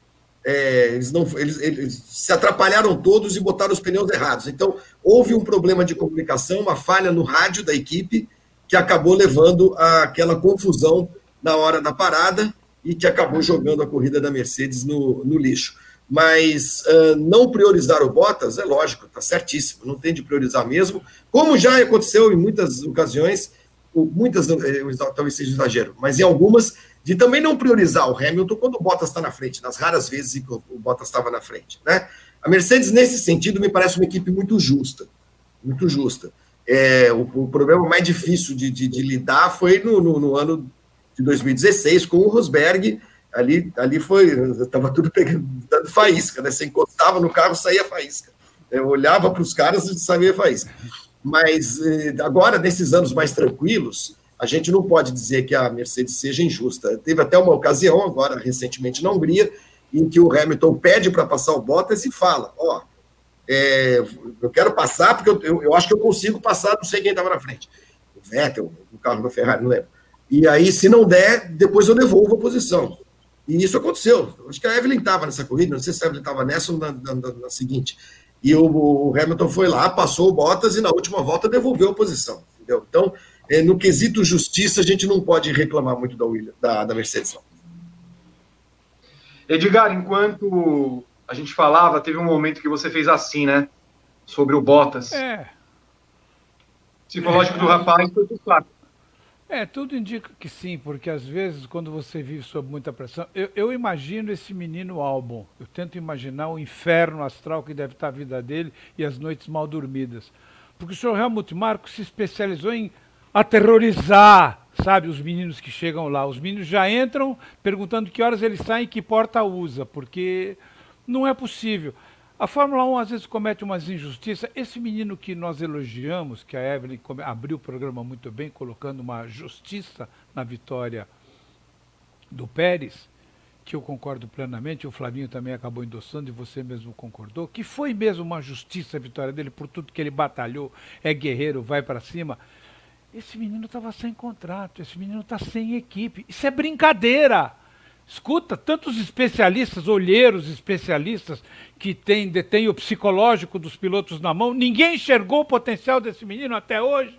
é, eles, não, eles, eles, se atrapalharam todos e botaram os pneus errados. Então, houve um problema de comunicação, uma falha no rádio da equipe, que acabou levando àquela confusão na hora da parada e que acabou jogando a corrida da Mercedes no, no lixo. Mas uh, não priorizar o Bottas, é lógico, está certíssimo, não tem de priorizar mesmo, como já aconteceu em muitas ocasiões, muitas, eh, talvez seja exagero, mas em algumas de também não priorizar o Hamilton quando o Bottas está na frente, nas raras vezes que o Bottas estava na frente. Né? A Mercedes, nesse sentido, me parece uma equipe muito justa. Muito justa. É, o, o problema mais difícil de, de, de lidar foi no, no, no, ano de 2016, com o Rosberg. Ali, ali foi, estava tudo pegando dando faísca, né? Você encostava no carro, saía faísca. Eu olhava para os caras e saía faísca. Mas eh, agora, nesses anos mais tranquilos, a gente não pode dizer que a Mercedes seja injusta. Teve até uma ocasião, agora recentemente na Hungria, em que o Hamilton pede para passar o Bottas e fala: Ó, oh, é, eu quero passar porque eu, eu, eu, acho que eu consigo passar, não sei quem estava na frente. O Vettel, o carro da Ferrari, não lembro. E aí, se não der, depois eu devolvo a posição. E isso aconteceu. Acho que a Evelyn estava nessa corrida, não sei se a Evelyn estava nessa ou na, na, na, seguinte. E o, o Hamilton foi lá, passou o Bottas e na última volta devolveu a posição. Entendeu? Então, é, no quesito justiça, a gente não pode reclamar muito da, William, da, da Mercedes. Edgar, enquanto a gente falava, teve um momento que você fez assim, né? Sobre o Bottas. É. Psicológico é. do rapaz foi tudo claro. É, tudo indica que sim, porque às vezes, quando você vive sob muita pressão, eu, eu, imagino esse menino álbum. Eu tento imaginar o inferno astral que deve estar a vida dele e as noites mal dormidas. Porque o senhor Helmut Marko se especializou em aterrorizar, sabe, os meninos que chegam lá. Os meninos já entram perguntando que horas eles saem e que porta usa, porque não é possível. A Fórmula 1 às vezes comete umas injustiças. Esse menino que nós elogiamos, que a Evelyn abriu o programa muito bem, colocando uma justiça na vitória do Pérez, que eu concordo plenamente, o Flavinho também acabou endossando e você mesmo concordou, que foi mesmo uma justiça a vitória dele por tudo que ele batalhou, é guerreiro, vai para cima. Esse menino estava sem contrato, esse menino está sem equipe. Isso é brincadeira. Escuta, tantos especialistas, olheiros especialistas, que detêm o psicológico dos pilotos na mão, ninguém enxergou o potencial desse menino até hoje.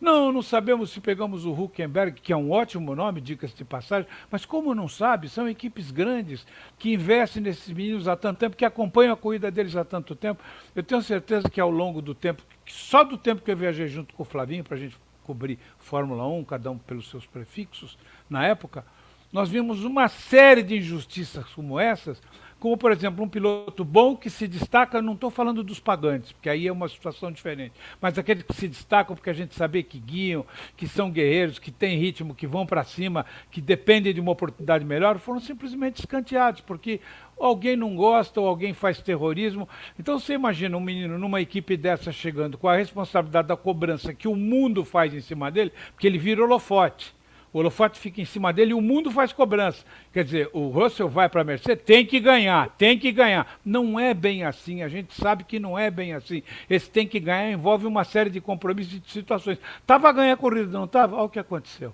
Não, não sabemos se pegamos o Huckenberg, que é um ótimo nome, dicas de passagem, mas como não sabe, são equipes grandes que investem nesses meninos há tanto tempo, que acompanham a corrida deles há tanto tempo. Eu tenho certeza que ao longo do tempo, só do tempo que eu viajei junto com o Flavinho, para a gente cobrir Fórmula 1, cada um pelos seus prefixos, na época, nós vimos uma série de injustiças como essas, como, por exemplo, um piloto bom que se destaca, não estou falando dos pagantes, porque aí é uma situação diferente, mas aqueles que se destacam porque a gente sabe que guiam, que são guerreiros, que têm ritmo, que vão para cima, que dependem de uma oportunidade melhor, foram simplesmente escanteados, porque alguém não gosta ou alguém faz terrorismo. Então você imagina um menino numa equipe dessa chegando com a responsabilidade da cobrança que o mundo faz em cima dele, porque ele vira holofote. O holofote fica em cima dele e o mundo faz cobrança. Quer dizer, o Russell vai para a Mercedes, tem que ganhar, tem que ganhar. Não é bem assim, a gente sabe que não é bem assim. Esse tem que ganhar envolve uma série de compromissos e de situações. Estava a ganhar a corrida, não estava? Olha o que aconteceu.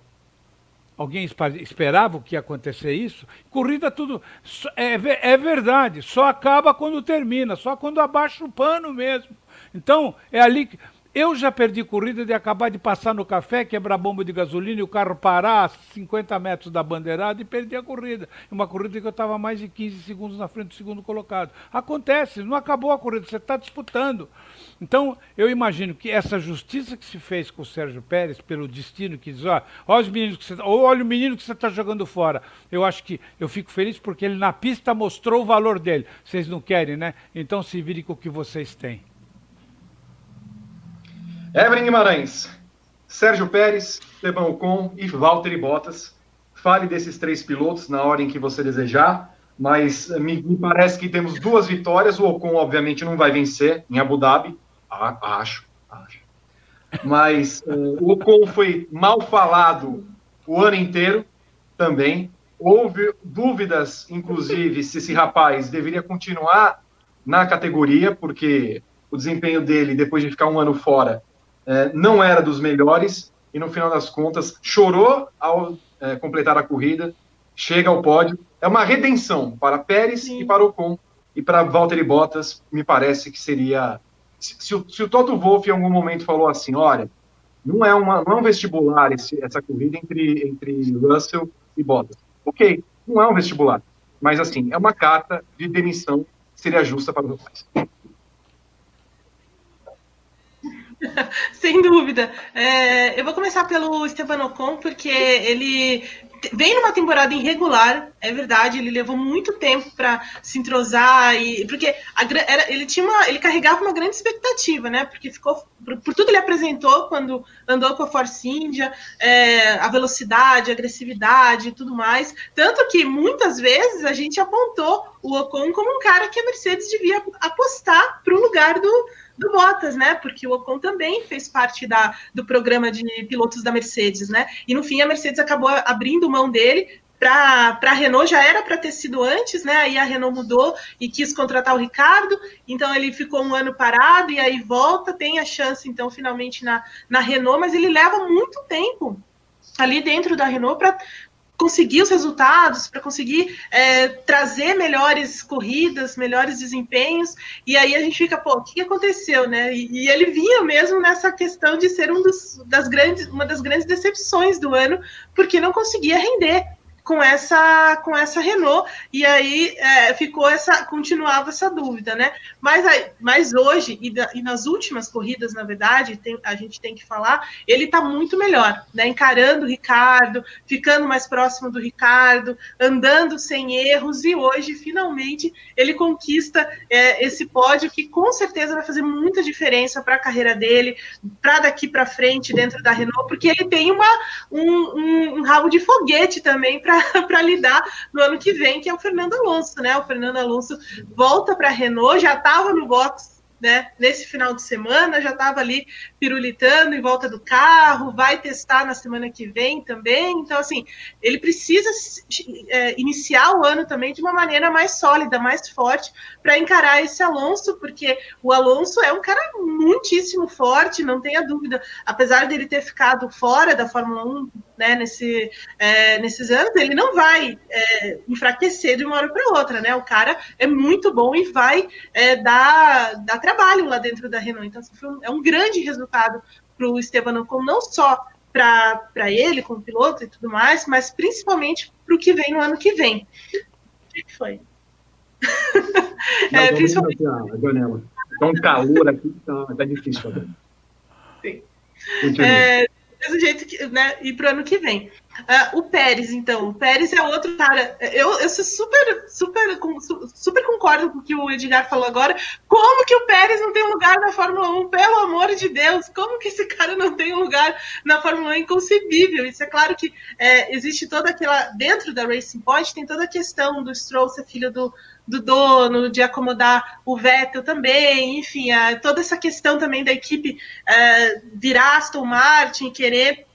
Alguém esperava que ia acontecer isso? Corrida tudo. É, é verdade, só acaba quando termina, só quando abaixa o pano mesmo. Então, é ali que. Eu já perdi corrida de acabar de passar no café, quebrar bomba de gasolina e o carro parar a 50 metros da bandeirada e perder a corrida. Uma corrida que eu estava mais de 15 segundos na frente do segundo colocado. Acontece, não acabou a corrida, você está disputando. Então, eu imagino que essa justiça que se fez com o Sérgio Pérez, pelo destino que diz, ó, olha os meninos que você, ou olha o menino que você está jogando fora. Eu acho que eu fico feliz porque ele na pista mostrou o valor dele. Vocês não querem, né? Então se virem com o que vocês têm. Evelyn Guimarães, Sérgio Pérez, Esteban Ocon e Valtteri Bottas. Fale desses três pilotos na ordem que você desejar, mas me, me, parece que temos duas vitórias. O Ocon, obviamente, não vai vencer em Abu Dhabi. Ah, acho, acho. Mas uh, o Ocon foi mal falado o ano inteiro também. Houve dúvidas, inclusive, se esse rapaz deveria continuar na categoria, porque o desempenho dele, depois de ficar um ano fora, é, não era dos melhores e no final das contas chorou ao é, completar a corrida, chega ao pódio. É uma redenção para Pérez Sim. e para Ocon e para Valtteri Bottas. Me parece que seria se, se, o, se o Toto Wolff em algum momento falou assim, olha, não é uma não é um vestibular esse, essa corrida entre entre Russell e Bottas. Ok, não é um vestibular, mas assim é uma carta de demissão que seria justa para os rapaz. Sem dúvida. É, eu vou começar pelo Esteban Ocon, porque ele vem numa temporada irregular, é verdade, ele levou muito tempo para se entrosar e porque a, era, ele tinha uma, ele carregava uma grande expectativa, né? Porque ficou por, por tudo ele apresentou quando andou com a Force India, é, a velocidade, a agressividade e tudo mais, tanto que muitas vezes a gente apontou o Ocon como um cara que a Mercedes devia apostar para o lugar do do Bottas, né? Porque o Ocon também fez parte da, do programa de pilotos da Mercedes, né? E no fim a Mercedes acabou abrindo mão dele para a Renault já era para ter sido antes, né? Aí a Renault mudou e quis contratar o Ricardo, então ele ficou um ano parado e aí volta, tem a chance então finalmente na, na Renault, mas ele leva muito tempo ali dentro da Renault conseguir os resultados, para conseguir é, trazer melhores corridas, melhores desempenhos. E aí a gente fica, pô, o que aconteceu, né? E, e ele vinha mesmo nessa questão de ser um dos, das grandes, uma das grandes decepções do ano, porque não conseguia render com essa com essa Renault. E aí é, ficou essa continuava essa dúvida né? Mas mas hoje e, da, e, nas últimas corridas na verdade tem, a gente tem que falar ele está muito melhor né? Encarando o Ricardo ficando mais próximo do Ricardo andando sem erros e hoje finalmente ele conquista é, esse pódio que com certeza vai fazer muita diferença para a carreira dele para daqui para frente dentro da Renault porque ele tem uma um, um, um rabo de foguete também para para lidar no ano que vem, que é o Fernando Alonso, né? O Fernando Alonso volta para a Renault, já estava no box né, nesse final de semana, já estava ali pirulitando em volta do carro, vai testar na semana que vem também. Então, assim, ele precisa é, iniciar o ano também de uma maneira mais sólida, mais forte, para encarar esse Alonso, porque o Alonso é um cara muitíssimo forte, não tenha dúvida. Apesar dele ter ficado fora da Fórmula 1 né, nesse, é, nesses anos, ele não vai é, enfraquecer de uma hora para outra, né? O cara é muito bom e vai é, dar, dar trabalho lá dentro da Renault. Então, assim, é um grande resultado para o Esteban Ocon, não só para ele como piloto e tudo mais, mas principalmente para o que vem no ano que vem. O que foi? é, principalmente... a janela. Tá um calor aqui, tá, tá difícil. Sim. É, do jeito que, né, e para o ano que vem. Uh, o Pérez, então. O Pérez é outro cara. Eu, eu sou super, super, super concordo com o que o Edgar falou agora. Como que o Pérez não tem lugar na Fórmula 1? Pelo amor de Deus, como que esse cara não tem lugar na Fórmula 1? É inconcebível. Isso é claro que é, existe toda aquela. Dentro da Racing Point tem toda a questão do Stroll ser filho do, do dono, de acomodar o Vettel também, enfim, toda essa questão também da equipe é, virar Aston Martin, querer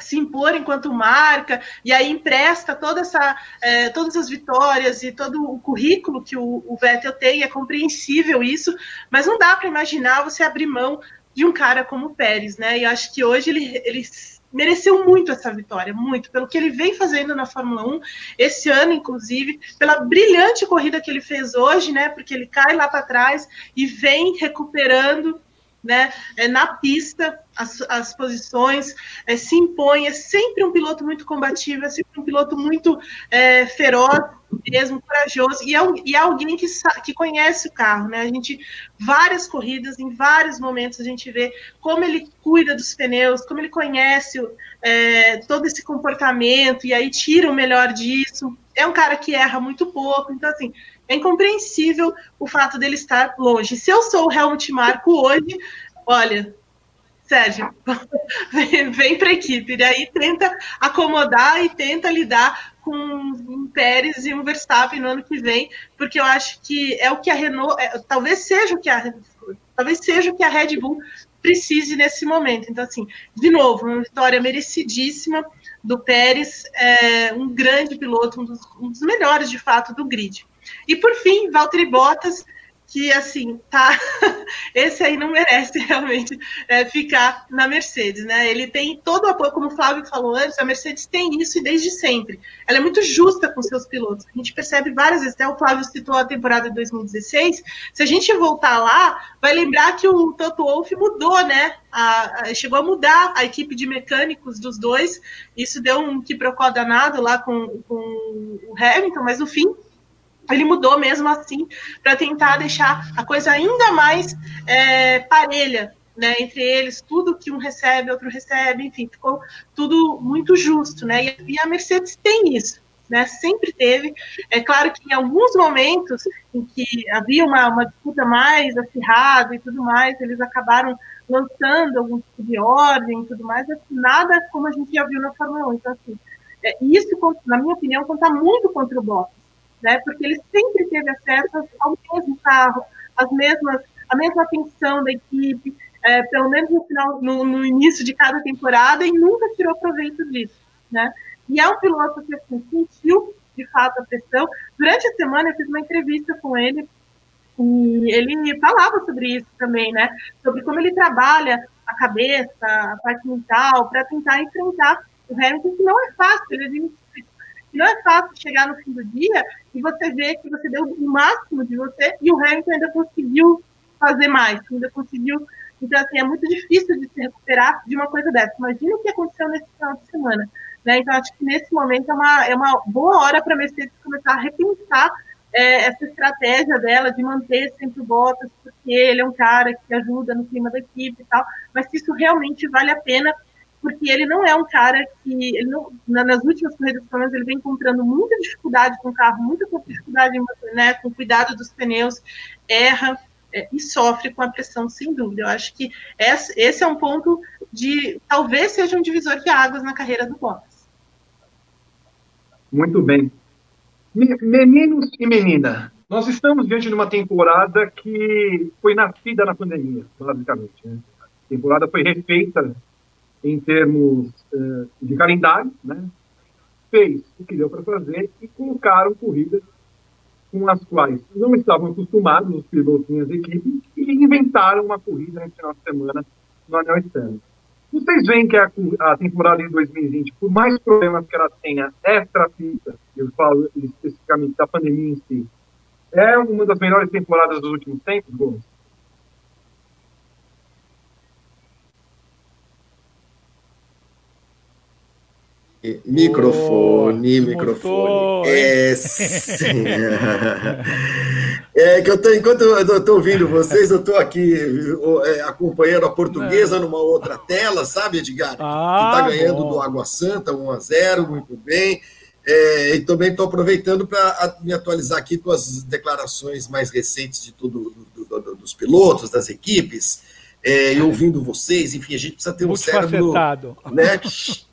se impor enquanto marca, e aí empresta toda essa, é, todas as vitórias e todo o currículo que o, o Vettel tem, é compreensível isso, mas não dá para imaginar você abrir mão de um cara como o Pérez, né? E acho que hoje ele, ele mereceu muito essa vitória, muito, pelo que ele vem fazendo na Fórmula 1, esse ano, inclusive, pela brilhante corrida que ele fez hoje, né? Porque ele cai lá para trás e vem recuperando né, é, na pista as, as posições, é, se impõe, é sempre um piloto muito combativo, é sempre um piloto muito é, feroz, mesmo corajoso, e é, e é alguém que, que conhece o carro, né? A gente, várias corridas, em vários momentos, a gente vê como ele cuida dos pneus, como ele conhece é, todo esse comportamento, e aí tira o melhor disso. É um cara que erra muito pouco, então assim, é incompreensível o fato dele estar longe. Se eu sou o Helmut Marco hoje, olha, Sérgio, vem, vem para a equipe, e aí tenta acomodar e tenta lidar com um Pérez e um Verstappen no ano que vem, porque eu acho que é o que a Renault, é, talvez seja o que a talvez seja o que a Red Bull precise nesse momento. Então, assim, de novo, uma vitória merecidíssima do Pérez, é, um grande piloto, um dos, um dos melhores de fato do grid. E por fim, Valtteri Bottas, que assim, tá. Esse aí não merece realmente é, ficar na Mercedes, né? Ele tem todo o apoio, como o Flávio falou antes, a Mercedes tem isso e desde sempre. Ela é muito justa com seus pilotos. A gente percebe várias vezes, até o Flávio citou a temporada de 2016. Se a gente voltar lá, vai lembrar que o Toto Wolff mudou, né? A, a, chegou a mudar a equipe de mecânicos dos dois. Isso deu um que procó danado lá com, com o Hamilton, mas no fim ele mudou mesmo assim para tentar deixar a coisa ainda mais é, parelha né, entre eles, tudo que um recebe, outro recebe, enfim, ficou tudo muito justo, né? E, a Mercedes tem isso, né? Sempre teve. É claro que em alguns momentos em que havia uma, uma disputa mais acirrada e tudo mais, eles acabaram lançando algum tipo de ordem e tudo mais, mas nada como a gente já viu na Fórmula 1. Então, assim, é, isso, na minha opinião, conta muito contra o Bottas né? Porque ele sempre teve acesso ao mesmo carro, as mesmas, a mesma atenção da equipe, é, pelo menos no final, no, no, início de cada temporada, e nunca tirou proveito disso, né? E é um piloto que assim, sentiu de fato a pressão. Durante a semana eu fiz uma entrevista com ele e ele falava sobre isso também, né? Sobre como ele trabalha a cabeça, a parte mental, para tentar enfrentar o Hamilton, que não é fácil. Ele não é fácil chegar no fim do dia e você ver que você deu o máximo de você e o Hamilton ainda conseguiu fazer mais, ainda conseguiu. Então, assim, é muito difícil de se recuperar de uma coisa dessa. Imagina o que aconteceu nesse final de semana. Né? Então, acho que nesse momento é uma, é uma boa hora para a Mercedes começar a repensar é, essa estratégia dela de manter sempre o Bottas, porque ele é um cara que ajuda no clima da equipe e tal, mas se isso realmente vale a pena porque ele não é um cara que, ele não, nas últimas corridas, pelo menos, ele vem encontrando muita dificuldade com o carro, muita dificuldade né, com o cuidado dos pneus, erra é, e sofre com a pressão, sem dúvida. Eu acho que esse, esse é um ponto de, talvez seja um divisor de águas na carreira do Bottas. Muito bem. Meninos e menina, nós estamos diante de uma temporada que foi nascida na pandemia, basicamente. Né? A temporada foi refeita em termos uh, de calendário, né? fez o que deu para fazer e colocaram corridas com as quais não estavam acostumados os pilotos e as equipes e inventaram uma corrida nesse final de semana no Anel Externo. Vocês veem que a, a, temporada de 2020, por mais problemas que ela tenha extra-pista, eu falo especificamente da pandemia em si, é uma das melhores temporadas dos últimos tempos, Gomes? Microfone, oh, microfone. É, É que eu tô, enquanto eu estou ouvindo vocês, eu estou aqui é, acompanhando a portuguesa é. numa outra tela, sabe, Edgar? Ah, que está ganhando bom. do Água Santa 1 a 0 muito bem. É, e também estou aproveitando para me atualizar aqui com as declarações mais recentes de tudo do, do, do, dos pilotos, das equipes, é, e ouvindo vocês, enfim, a gente precisa ter um cérebro. Né?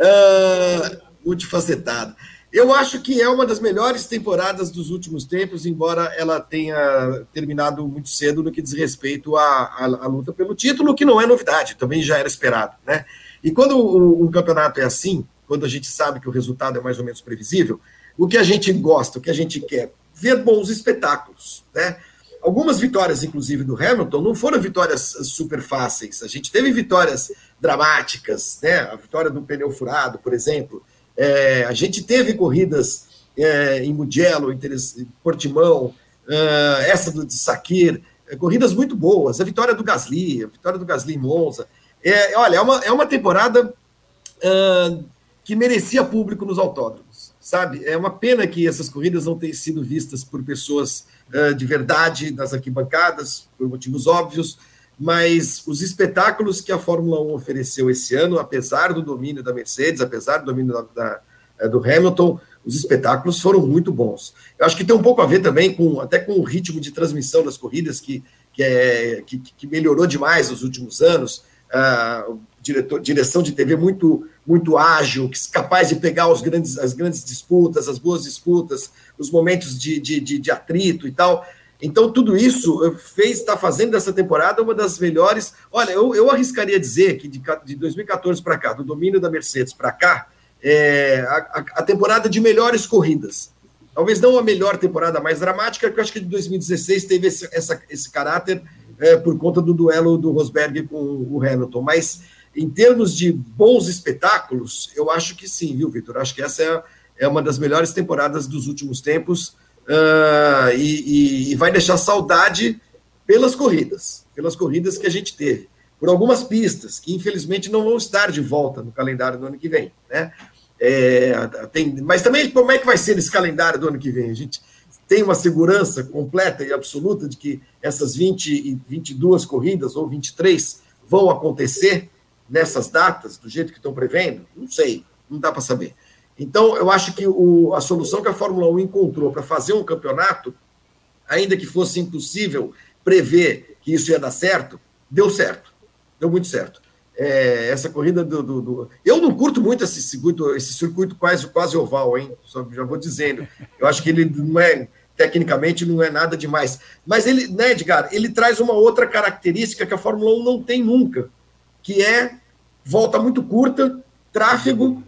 uh, multifacetado. Eu acho que é uma das melhores temporadas dos últimos tempos, embora ela tenha terminado muito cedo no que diz respeito à, à, à luta pelo título, que não é novidade, também já era esperado. Né? E quando um, um campeonato é assim, quando a gente sabe que o resultado é mais ou menos previsível, o que a gente gosta, o que a gente quer, ver bons espetáculos. Né? Algumas vitórias, inclusive, do Hamilton, não foram vitórias super fáceis. A gente teve vitórias dramáticas, né? A vitória do pneu furado, por exemplo. É, a gente teve corridas é, em Mugello, em Portimão, uh, essa do de Sakir, é, corridas muito boas. A vitória do Gasly, a vitória do Gasly em Monza. É, olha, é uma, é uma temporada que merecia público nos autódromos, sabe? É uma pena que essas corridas não tenham sido vistas por pessoas de verdade nas arquibancadas, por motivos óbvios, mas os espetáculos que a Fórmula 1 ofereceu esse ano, apesar do domínio da Mercedes, apesar do domínio da, da, é, do Hamilton, os espetáculos foram muito bons. Eu acho que tem um pouco a ver também com até com o ritmo de transmissão das corridas que, que, é, que, que melhorou demais nos últimos anos. Uh, diretor, direção de TV muito muito ágil, capaz de pegar os grandes, as grandes disputas, as boas disputas, os momentos de, de, de, de atrito e tal. Então, tudo isso fez, está fazendo dessa temporada uma das melhores. Olha, eu, eu arriscaria dizer que de, de 2014 para cá, do domínio da Mercedes para cá, é a, a, temporada de melhores corridas. Talvez não a melhor temporada mais dramática, porque eu acho que de 2016 teve esse, essa, esse caráter é, por conta do duelo do Rosberg com o Hamilton. Mas, em termos de bons espetáculos, eu acho que sim, viu, Vitor? Acho que essa é, é uma das melhores temporadas dos últimos tempos uh, e, e, vai deixar saudade pelas corridas, pelas corridas que a gente teve, por algumas pistas que infelizmente não vão estar de volta no calendário do ano que vem, né? É, tem, mas também como é que vai ser esse calendário do ano que vem? A gente tem uma segurança completa e absoluta de que essas 20 e 22 corridas ou 23 vão acontecer nessas datas, do jeito que estão prevendo? Não sei, não dá para saber. Então, eu acho que o, a solução que a Fórmula 1 encontrou para fazer um campeonato, ainda que fosse impossível prever que isso ia dar certo, deu certo. Deu muito certo. É, essa corrida do, do, do, Eu não curto muito esse circuito, esse circuito quase, quase oval, hein? Só, já vou dizendo. Eu acho que ele não é, tecnicamente, não é nada demais. Mas ele, né, Edgar, ele traz uma outra característica que a Fórmula 1 não tem nunca, que é volta muito curta, tráfego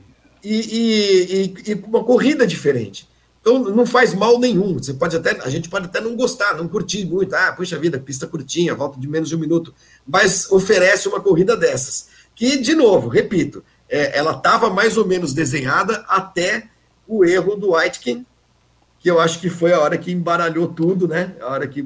e, e, e, uma corrida diferente. Então não faz mal nenhum. Você pode até, a gente pode até não gostar, não curtir muito. Ah, puxa vida, pista curtinha, volta de menos de um minuto. Mas oferece uma corrida dessas. Que, de novo, repito, é, ela estava mais ou menos desenhada até o erro do Aitken, que eu acho que foi a hora que embaralhou tudo, né? A hora que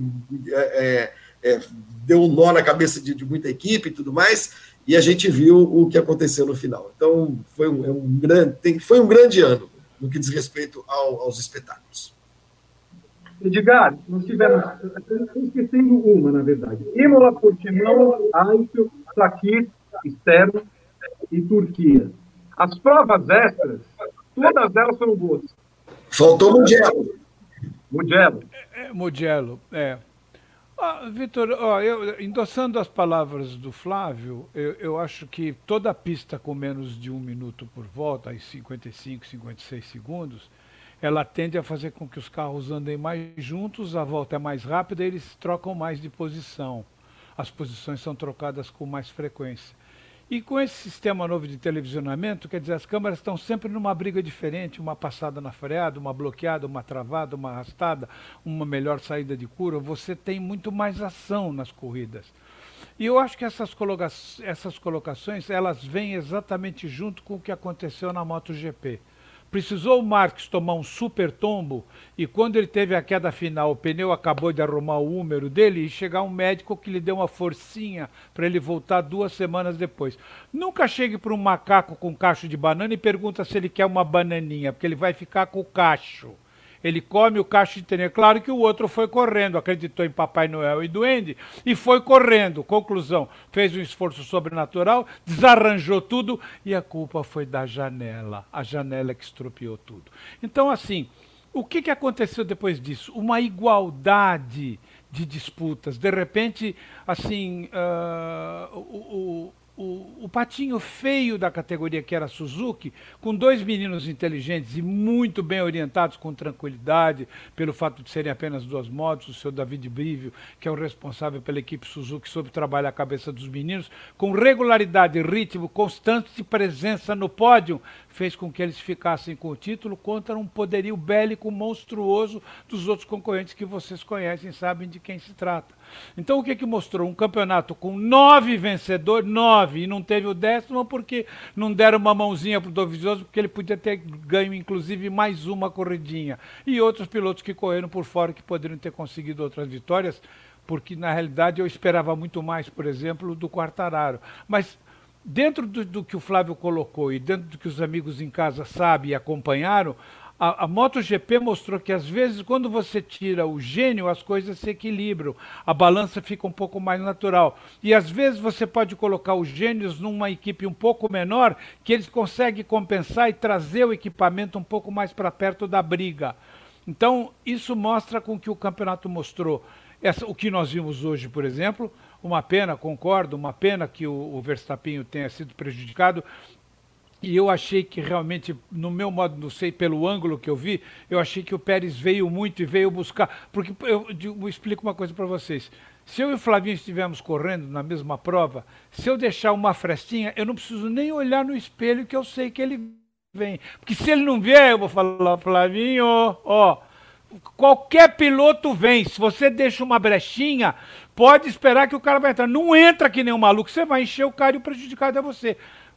é, é, é deu um nó na cabeça de, de muita equipe e tudo mais e a gente viu o que aconteceu no final. Então, foi um, é um grande, tem, foi um grande ano no que diz respeito ao, aos espetáculos. Edgar, nós tivemos, esquecendo uma, na verdade, Imola, Portimão, Eiffel, Sakir, Externo e Turquia. As provas extras, todas elas foram boas. Faltou Mugello. Mugello. É, é, Mugello, é. Ah, Vitor, endossando as palavras do Flávio, eu, eu, acho que toda pista com menos de um minuto por volta, aí 55, 56 segundos, ela tende a fazer com que os carros andem mais juntos, a volta é mais rápida e eles trocam mais de posição. As posições são trocadas com mais frequência. E com esse sistema novo de televisionamento, quer dizer, as câmeras estão sempre numa briga diferente, uma passada na freada, uma bloqueada, uma travada, uma arrastada, uma melhor saída de curva. Você tem muito mais ação nas corridas. E eu acho que essas, coloca essas colocações, elas vêm exatamente junto com o que aconteceu na MotoGP. Precisou o Marques tomar um super tombo e quando ele teve a queda final, o pneu acabou de arrumar o húmero dele e chegar um médico que lhe deu uma forcinha para ele voltar duas semanas depois. Nunca chegue para um macaco com cacho de banana e pergunta se ele quer uma bananinha, porque ele vai ficar com o cacho. Ele come o cacho inteirinho. É claro que o outro foi correndo, acreditou em Papai Noel e Duende e foi correndo. Conclusão, fez um esforço sobrenatural, desarranjou tudo e a culpa foi da janela. A janela que estropiou tudo. Então, assim, o que, que aconteceu depois disso? Uma igualdade de disputas. De repente, assim, uh, o, o, o, patinho feio da categoria que era Suzuki, com dois meninos inteligentes e muito bem orientados com tranquilidade, pelo fato de serem apenas duas motos, o seu David Brivio, que é o responsável pela equipe Suzuki, soube trabalhar a cabeça dos meninos, com regularidade, ritmo, constante presença no pódio, fez com que eles ficassem com o título contra um poderio bélico monstruoso dos outros concorrentes que vocês conhecem, sabem de quem se trata. Então o que que mostrou? Um campeonato com nove vencedores, nove, e não teve o décimo porque não deram uma mãozinha para o Dovizioso, porque ele podia ter ganho inclusive mais uma corridinha. E outros pilotos que correram por fora que poderiam ter conseguido outras vitórias, porque na realidade eu esperava muito mais, por exemplo, do Quartararo. Mas dentro do, do, que o Flávio colocou e dentro do que os amigos em casa sabem e acompanharam, a, a MotoGP mostrou que às vezes quando você tira o gênio, as coisas se equilibram, a balança fica um pouco mais natural. E às vezes você pode colocar os gênios numa equipe um pouco menor, que eles conseguem compensar e trazer o equipamento um pouco mais para perto da briga. Então, isso mostra com que o campeonato mostrou. Essa, o que nós vimos hoje, por exemplo, uma pena, concordo, uma pena que o, o Verstappen tenha sido prejudicado. E eu achei que realmente, no meu modo, não sei, pelo ângulo que eu vi, eu achei que o Pérez veio muito e veio buscar. Porque eu, eu explico uma coisa para vocês. Se eu e o Flavinho estivermos correndo na mesma prova, se eu deixar uma frestinha, eu não preciso nem olhar no espelho que eu sei que ele vem. Porque se ele não vier, eu vou falar, Flavinho, ó, qualquer piloto vem. Se você deixa uma brechinha, pode esperar que o cara vai entrar. Não entra que nem um maluco, você vai encher o cara e o prejudicado é você.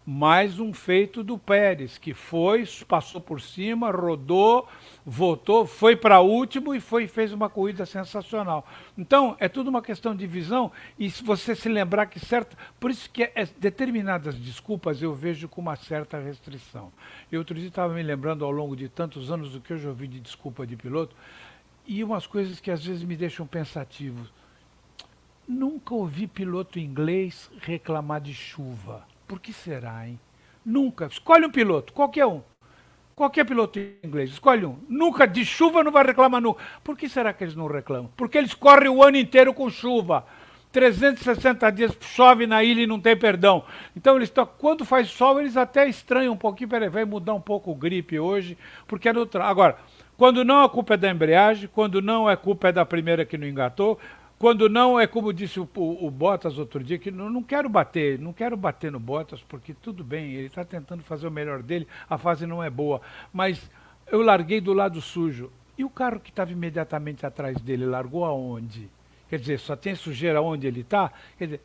Mais um feito do Pérez, que foi, passou por cima, rodou, voltou, foi para último e foi, fez uma corrida sensacional. Então, é tudo uma questão de visão, e se você se lembrar que certa. Por isso que é, determinadas desculpas eu vejo com uma certa restrição. Eu outro dia estava me lembrando ao longo de tantos anos do que eu já ouvi de desculpa de piloto, e umas coisas que às vezes me deixam pensativo. Nunca ouvi piloto inglês reclamar de chuva. Por que será, hein? Nunca. Escolhe um piloto, qualquer um. Qualquer piloto inglês, escolhe um. Nunca de chuva não vai reclamar nunca. Por que será que eles não reclamam? Porque eles correm o ano inteiro com chuva. 360 dias chove na ilha e não tem perdão. Então eles estão, quando faz sol, eles até estranham um pouquinho, peraí, vai mudar um pouco o gripe hoje, porque é neutral. Agora, quando não a culpa é da embreagem, quando não é culpa é da primeira que não engatou, quando não é como disse o, o, o Bottas outro dia, que não, não, quero bater, não quero bater no Bottas, porque tudo bem, ele está tentando fazer o melhor dele, a fase não é boa, mas eu larguei do lado sujo. E o carro que estava imediatamente atrás dele largou aonde? Quer dizer, só tem sujeira onde ele está?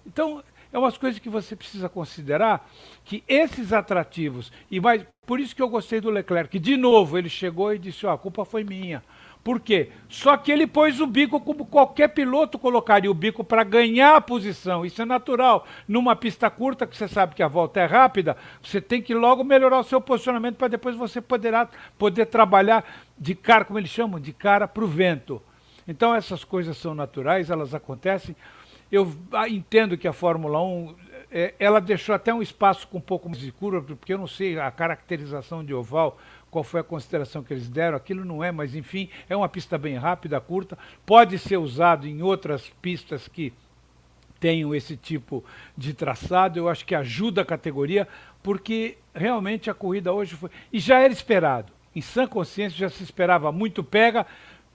Então, é umas coisas que você precisa considerar que esses atrativos, e mais, por isso que eu gostei do Leclerc, que de novo ele chegou e disse, oh, a culpa foi minha. Por quê? Só que ele pôs o bico como qualquer piloto colocaria o bico para ganhar a posição. Isso é natural. Numa pista curta, que você sabe que a volta é rápida, você tem que logo melhorar o seu posicionamento para depois você poderá, poder trabalhar de cara, como eles chamam, de cara para o vento. Então essas coisas são naturais, elas acontecem. Eu ah, entendo que a Fórmula 1 é, ela deixou até um espaço com um pouco mais de curva, porque eu não sei a caracterização de oval, qual foi a consideração que eles deram, aquilo não é, mas enfim, é uma pista bem rápida, curta, pode ser usado em outras pistas que tenham esse tipo de traçado, eu acho que ajuda a categoria, porque realmente a corrida hoje foi. E já era esperado. Em sã consciência já se esperava muito pega,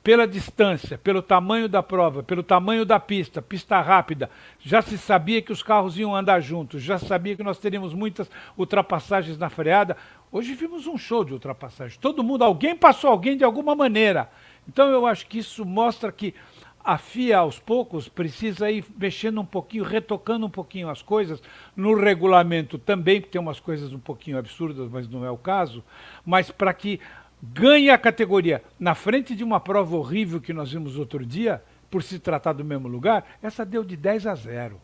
pela distância, pelo tamanho da prova, pelo tamanho da pista, pista rápida, já se sabia que os carros iam andar juntos, já sabia que nós teríamos muitas ultrapassagens na freada. Hoje vimos um show de ultrapassagem. Todo mundo, alguém passou alguém de alguma maneira. Então eu acho que isso mostra que a FIA aos poucos precisa ir mexendo um pouquinho, retocando um pouquinho as coisas, no regulamento também, porque tem umas coisas um pouquinho absurdas, mas não é o caso, mas para que ganha a categoria na frente de uma prova horrível que nós vimos outro dia, por se tratar do mesmo lugar, essa deu de 10 a 0.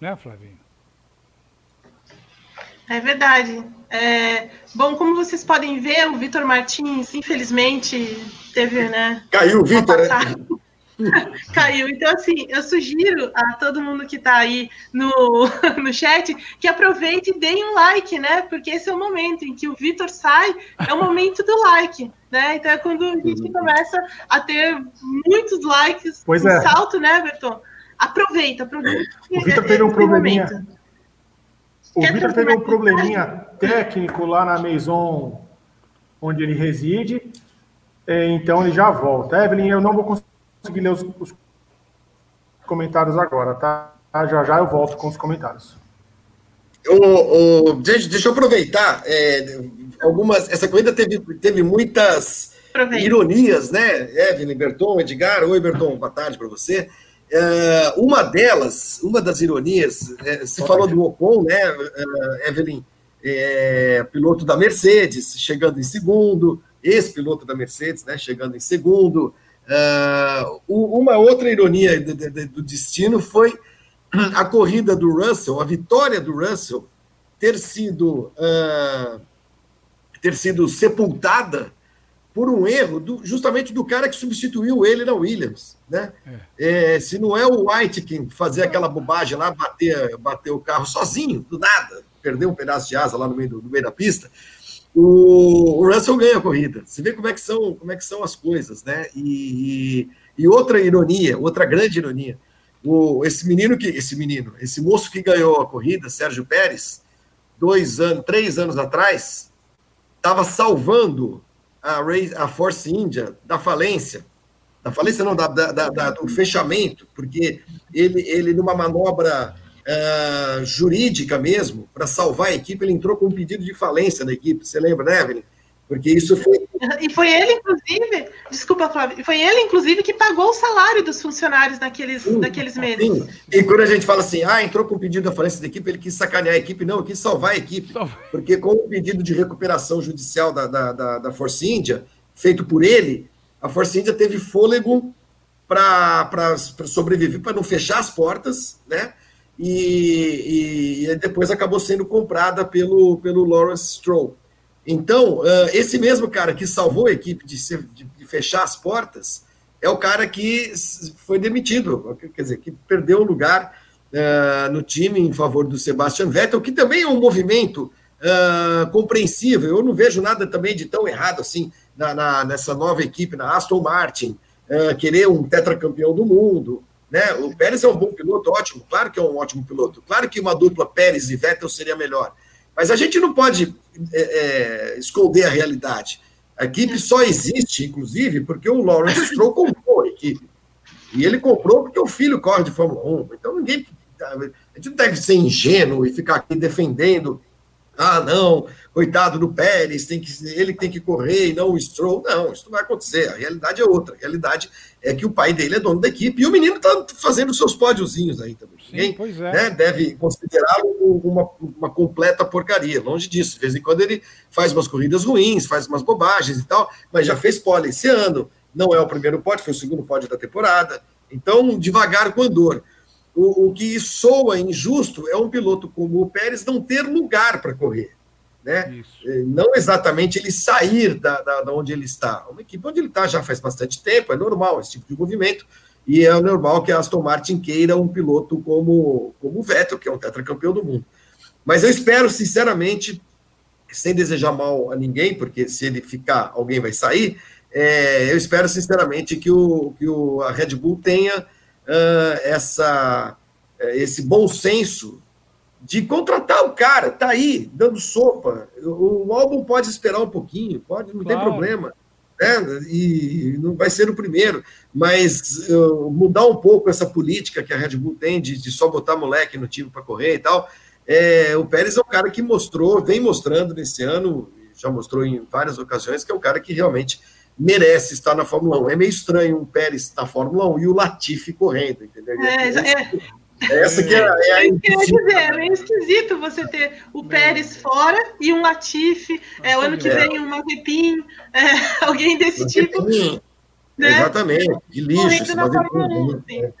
Né, Flavinho? É verdade. É, bom, como vocês podem ver, o Vitor Martins, infelizmente, teve, né? Caiu o Vitor, né? Caiu. Então, assim, eu sugiro a todo mundo que está aí no, no chat que aproveite e deem um like, né? Porque esse é o momento em que o Vitor sai, é o momento do like, né? Então é quando a gente uhum. começa a ter muitos likes, pois um é. salto, né, Berton? Aproveita, aproveita. O Vitor teve um probleminha. Momento. O Vitor teve um probleminha técnico lá na Maison onde ele reside, é, então ele já volta. Evelyn, eu não vou conseguir ler os, os comentários agora, tá? Já já eu volto com os comentários. O, o, deixa, deixa, eu aproveitar. É, algumas, essa corrida teve, teve muitas Aproveita. ironias, né? Evelyn, Berton, Edgar. Oi, Berton, boa tarde para você. É, uma delas, uma das ironias, é, se falou do Ocon, né, é, Evelyn, é, piloto da Mercedes, chegando em segundo, ex-piloto da Mercedes, né, chegando em segundo. É, uma outra ironia do, do destino foi a corrida do Russell, a vitória do Russell ter sido uh, ter sido sepultada por um erro do, justamente do cara que substituiu ele na Williams. Né? É. É, se não é o White quem fazer aquela bobagem lá, bater, bater o carro sozinho, do nada, perder um pedaço de asa lá no meio, do, no meio da pista, o, o, Russell ganha a corrida. Você vê como é que são, como é que são as coisas, né? E, e, e outra ironia, outra grande ironia, o, esse menino que, esse menino, esse moço que ganhou a corrida, Sérgio Pérez, dois anos, três anos atrás, estava salvando a, a Force India da falência, da falência não, da, da, da do fechamento, porque ele, ele numa manobra uh, jurídica mesmo, para salvar a equipe, ele entrou com um pedido de falência da equipe, você lembra, né, Evelyn? Porque isso foi. E foi ele, inclusive, desculpa, Flávio, foi ele, inclusive, que pagou o salário dos funcionários naqueles, sim, naqueles meses. Sim. E quando a gente fala assim, ah, entrou com pedido de falência da equipe, ele quis sacanear a equipe, não, quis salvar a equipe. Porque com o pedido de recuperação judicial da, da, da, da Force India, feito por ele, a Force India teve fôlego para sobreviver, para não fechar as portas, né? E, e, e, depois acabou sendo comprada pelo, pelo Lawrence Stroll. Então, uh, esse mesmo cara que salvou a equipe de, de, de, fechar as portas é o cara que foi demitido, quer dizer, que perdeu o lugar uh, no time em favor do Sebastian Vettel, que também é um movimento uh, compreensível. Eu não vejo nada também de tão errado assim na, na nessa nova equipe, na Aston Martin, querer um tetracampeão do mundo. Né? O Pérez é um bom piloto, ótimo, claro que é um ótimo piloto. Claro que uma dupla Pérez e Vettel seria melhor. Mas a gente não pode é, é, esconder a realidade. A equipe só existe, inclusive, porque o Lawrence Stroll comprou a equipe. E ele comprou porque o filho corre de Fórmula 1. Então ninguém. A gente não deve ser ingênuo e ficar aqui defendendo. Ah, não, coitado do Pérez, tem que, ele tem que correr e não o Stroll. Não, isso não vai acontecer. A realidade é outra. A realidade é que o pai dele é dono da equipe e o menino está fazendo seus pódiozinhos aí também. Ninguém é. né, deve considerá-lo uma, uma completa porcaria, longe disso. De vez em quando ele faz umas corridas ruins, faz umas bobagens e tal, mas já fez pole esse ano. Não é o primeiro pódio, foi o segundo pódio da temporada. Então, devagar com andor. O, o que soa injusto é um piloto como o Pérez não ter lugar para correr. Né? Isso. Não exatamente ele sair da, da, da, onde ele está. Uma equipe onde ele está já faz bastante tempo, é normal esse tipo de movimento, e é normal que a Aston Martin queira um piloto como, como o Vettel, que é um tetracampeão do mundo. Mas eu espero, sinceramente, sem desejar mal a ninguém, porque se ele ficar, alguém vai sair, é, eu espero, sinceramente, que, o, que o, a Red Bull tenha uh, essa, é, esse bom senso de contratar o cara, tá aí, dando sopa. O, o álbum pode esperar um pouquinho, pode, não claro. tem problema né? e não vai ser o primeiro, mas uh, mudar um pouco essa política que a Red Bull tem de, de só botar moleque no time para correr e tal. É, o Pérez é um cara que mostrou, vem mostrando nesse ano, já mostrou em várias ocasiões, que é um cara que realmente merece estar na Fórmula 1. É meio estranho o Pérez na Fórmula 1 e o Latifi correndo, entendeu? É, é, essa que é, é a. Eu queria dizer, é meio esquisito você ter o Pérez fora e um Latifi, é, o ano que vem um Mazepin, é, alguém desse tipo. Né? Exatamente, de lixo. Esse Mazepin, assim.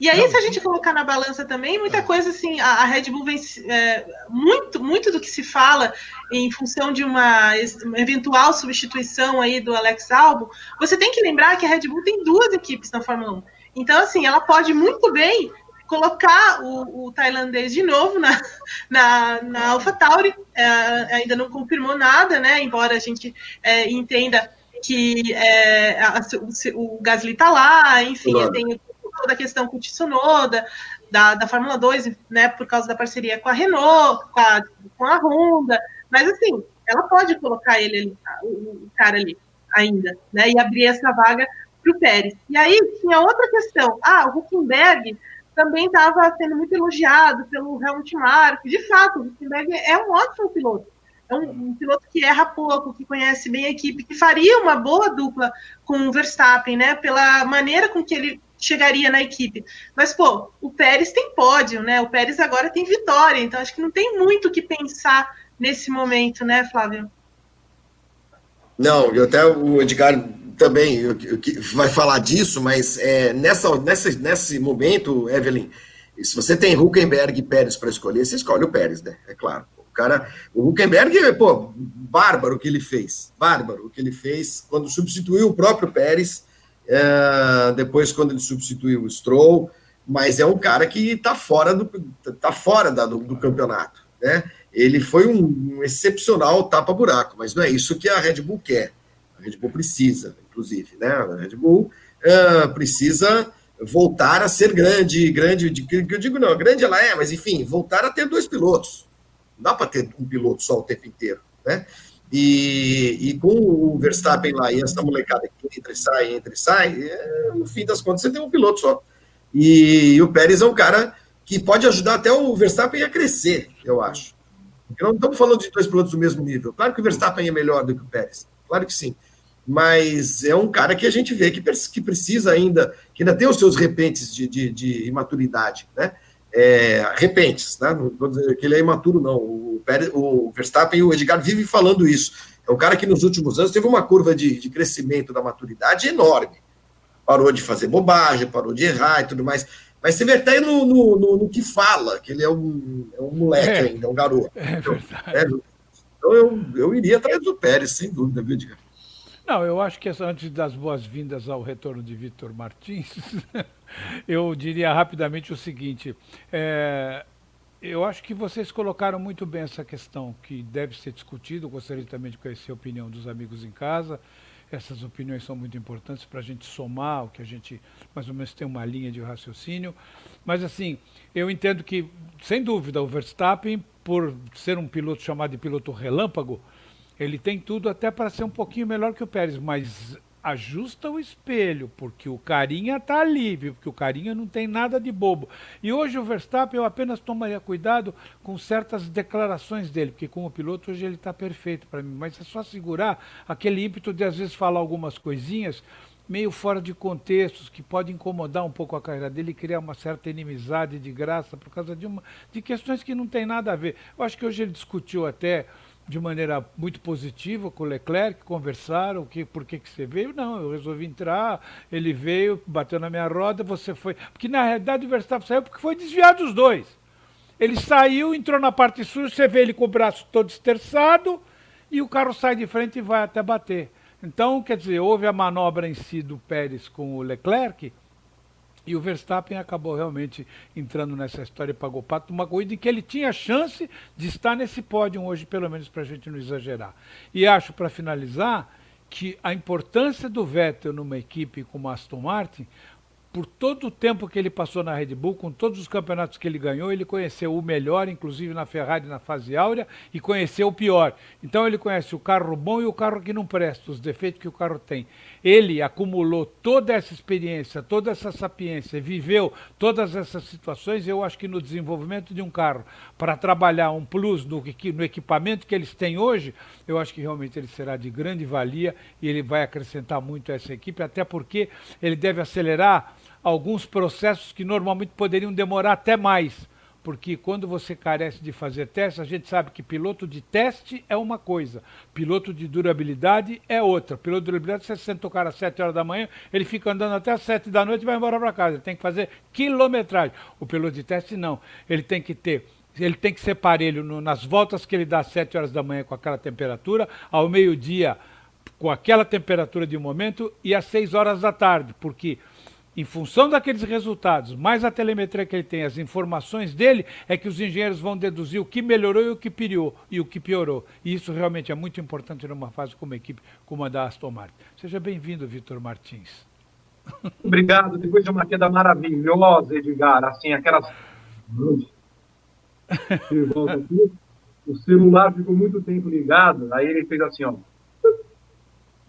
E aí, Não, se a gente colocar na balança também, muita coisa assim, a, a Red Bull vem é, muito, muito do que se fala em função de uma, uma, eventual substituição aí do Alex Albon. Você tem que lembrar que a Red Bull tem duas equipes na Fórmula 1. Então, assim, ela pode muito bem colocar o, o tailandês de novo na, na, na AlphaTauri. É, ainda não confirmou nada, né? Embora a gente é, entenda que é, a, o, o Gasly está lá, enfim, tem toda a questão com o Tsunoda, da, da Fórmula 2, né, por causa da parceria com a Renault, com a, com a Honda, mas assim, ela pode colocar ele ali, o, cara ali ainda, né, e abrir essa vaga para o Pérez. E aí tinha outra questão, ah, o Huckenberg também estava sendo muito elogiado pelo Helmut Marko, de fato, o Huckenberg é um ótimo piloto, é um, um, piloto que erra pouco, que conhece bem a equipe, que faria uma boa dupla com o Verstappen, né? Pela maneira com que ele chegaria na equipe. Mas, pô, o Pérez tem pódio, né? O Pérez agora tem vitória, então acho que não tem muito o que pensar nesse momento, né, Flávio? Não, eu até o Edgar também eu, eu, vai falar disso, mas é, nessa, nessa, nesse momento, Evelyn, se você tem Huckenberg e Pérez para escolher, você escolhe o Pérez, né? É claro cara, o Huckenberg, pô, bárbaro o que ele fez, bárbaro o que ele fez quando substituiu o próprio Pérez, é, depois quando ele substituiu o Stroll, mas é um cara que está fora do tá fora da, do, do, campeonato, né? Ele foi um, um excepcional tapa-buraco, mas não é isso que a Red Bull quer. A Red Bull precisa, inclusive, né? A Red Bull uh, precisa voltar a ser grande, grande, que eu digo não, grande ela é, mas enfim, voltar a ter dois pilotos, não dá para ter um piloto só o tempo inteiro, né? E, e com o Verstappen lá e essa molecada que entra e sai, entra e sai, é, no fim das contas você tem um piloto só. E, e, o Pérez é um cara que pode ajudar até o Verstappen a crescer, eu acho. Porque não estamos falando de dois pilotos do mesmo nível. Claro que o Verstappen é melhor do que o Pérez, claro que sim. Mas é um cara que a gente vê que, que precisa ainda, que ainda tem os seus repentes de, de, de imaturidade, né? É, repentes, né? não vou dizer que ele é imaturo, não. O, Pérez, o Verstappen e o Edgar vivem falando isso. É um cara que nos últimos anos teve uma curva de, de crescimento da maturidade enorme. Parou de fazer bobagem, parou de errar e tudo mais. Mas você vê até no, no, no, no que fala, que ele é um, é um moleque é, ainda, é um garoto. É então, é, então eu, eu iria atrás do Pérez, sem dúvida, viu, Edgar? Não, eu acho que antes das boas-vindas ao retorno de Vitor Martins, eu diria rapidamente o seguinte: é, eu acho que vocês colocaram muito bem essa questão que deve ser discutido. Gostaria também de conhecer a opinião dos amigos em casa. Essas opiniões são muito importantes para a gente somar o que a gente mais ou menos tem uma linha de raciocínio. Mas assim, eu entendo que, sem dúvida, o Verstappen, por ser um piloto chamado de piloto relâmpago, ele tem tudo até para ser um pouquinho melhor que o Pérez, mas ajusta o espelho, porque o carinha está ali, viu? porque o carinha não tem nada de bobo. E hoje o Verstappen eu apenas tomaria cuidado com certas declarações dele, porque como piloto hoje ele está perfeito para mim, mas é só segurar aquele ímpeto de às vezes falar algumas coisinhas meio fora de contextos, que pode incomodar um pouco a carreira dele criar uma certa inimizade de graça por causa de, uma, de questões que não tem nada a ver. Eu acho que hoje ele discutiu até de maneira muito positiva com o Leclerc, conversaram, que, por que, que você veio? Não, eu resolvi entrar, ele veio, bateu na minha roda, você foi. Porque na realidade o Verstappen saiu porque foi desviado os dois. Ele saiu, entrou na parte sul, você vê ele com o braço todo esterçado e o carro sai de frente e vai até bater. Então, quer dizer, houve a manobra em si do Pérez com o Leclerc, e o Verstappen acabou realmente entrando nessa história e pagou pato uma corrida em que ele tinha chance de estar nesse pódio hoje, pelo menos para a gente não exagerar. E acho, para finalizar, que a importância do Vettel numa equipe como a Aston Martin por todo o tempo que ele passou na Red Bull, com todos os campeonatos que ele ganhou, ele conheceu o melhor, inclusive na Ferrari na fase áurea, e conheceu o pior. Então ele conhece o carro bom e o carro que não presta, os defeitos que o carro tem. Ele acumulou toda essa experiência, toda essa sapiência, viveu todas essas situações. Eu acho que no desenvolvimento de um carro, para trabalhar um plus no, no equipamento que eles têm hoje, eu acho que realmente ele será de grande valia e ele vai acrescentar muito a essa equipe, até porque ele deve acelerar alguns processos que normalmente poderiam demorar até mais, porque quando você carece de fazer teste, a gente sabe que piloto de teste é uma coisa, piloto de durabilidade é outra. Piloto de durabilidade, você senta o cara às 7 horas da manhã, ele fica andando até às 7 da noite e vai embora para casa. Ele tem que fazer quilometragem. O piloto de teste não. Ele tem que ter ele tem que ser parelho no, nas voltas que ele dá às 7 horas da manhã com aquela temperatura, ao meio-dia com aquela temperatura de momento e às 6 horas da tarde, porque em função daqueles resultados, mais a telemetria que ele tem, as informações dele, é que os engenheiros vão deduzir o que melhorou e o que piorou. E o que piorou. E isso realmente é muito importante numa fase como equipe como a da Aston Martin. Seja bem-vindo, Vitor Martins. Obrigado. Depois de uma queda maravilhosa, Edgar, assim, aquelas. o celular ficou muito tempo ligado, aí ele fez assim, ó.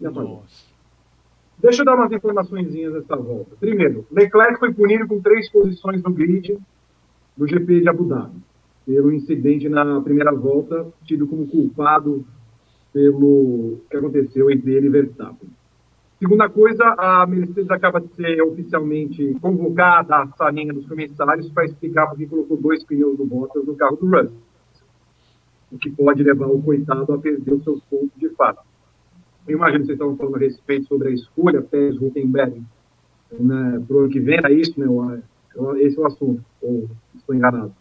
Nossa. Deixa eu dar umas informações nessa volta. Primeiro, Leclerc foi punido com três posições no grid do GP de Abu Dhabi, pelo incidente na primeira volta, tido como culpado pelo que aconteceu entre ele e Verstappen. Segunda coisa, a Mercedes acaba de ser oficialmente convocada à salinha dos comissários para explicar por que colocou dois pneus do Bottas no carro do Russell, o que pode levar o coitado a perder os seus pontos de fato eu imagino que vocês estavam falando a respeito sobre a escolha Pérez Rutenberg né, para o ano que vem, é isso, né? Esse é o assunto, ou estou enganado?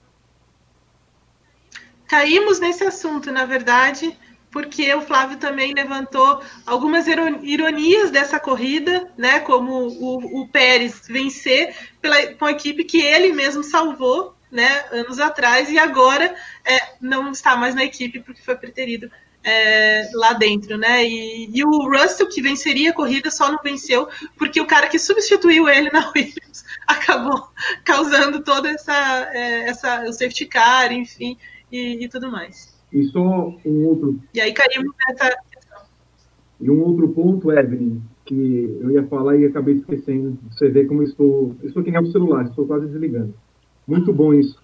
Caímos nesse assunto, na verdade, porque o Flávio também levantou algumas ironias dessa corrida, né? Como o, o Pérez vencer pela, com a equipe que ele mesmo salvou, né? Anos atrás, e agora é, não está mais na equipe porque foi preterido é, lá dentro, né? E, e, o Russell, que venceria a corrida, só não venceu porque o cara que substituiu ele na Williams acabou causando toda essa, é, essa o safety car, enfim, e, e, tudo mais. E só um outro. E aí caímos nessa questão. E um outro ponto, Evelyn, que eu ia falar e acabei esquecendo. Você vê como eu estou. Eu estou que nem o celular, estou quase desligando. Muito bom isso.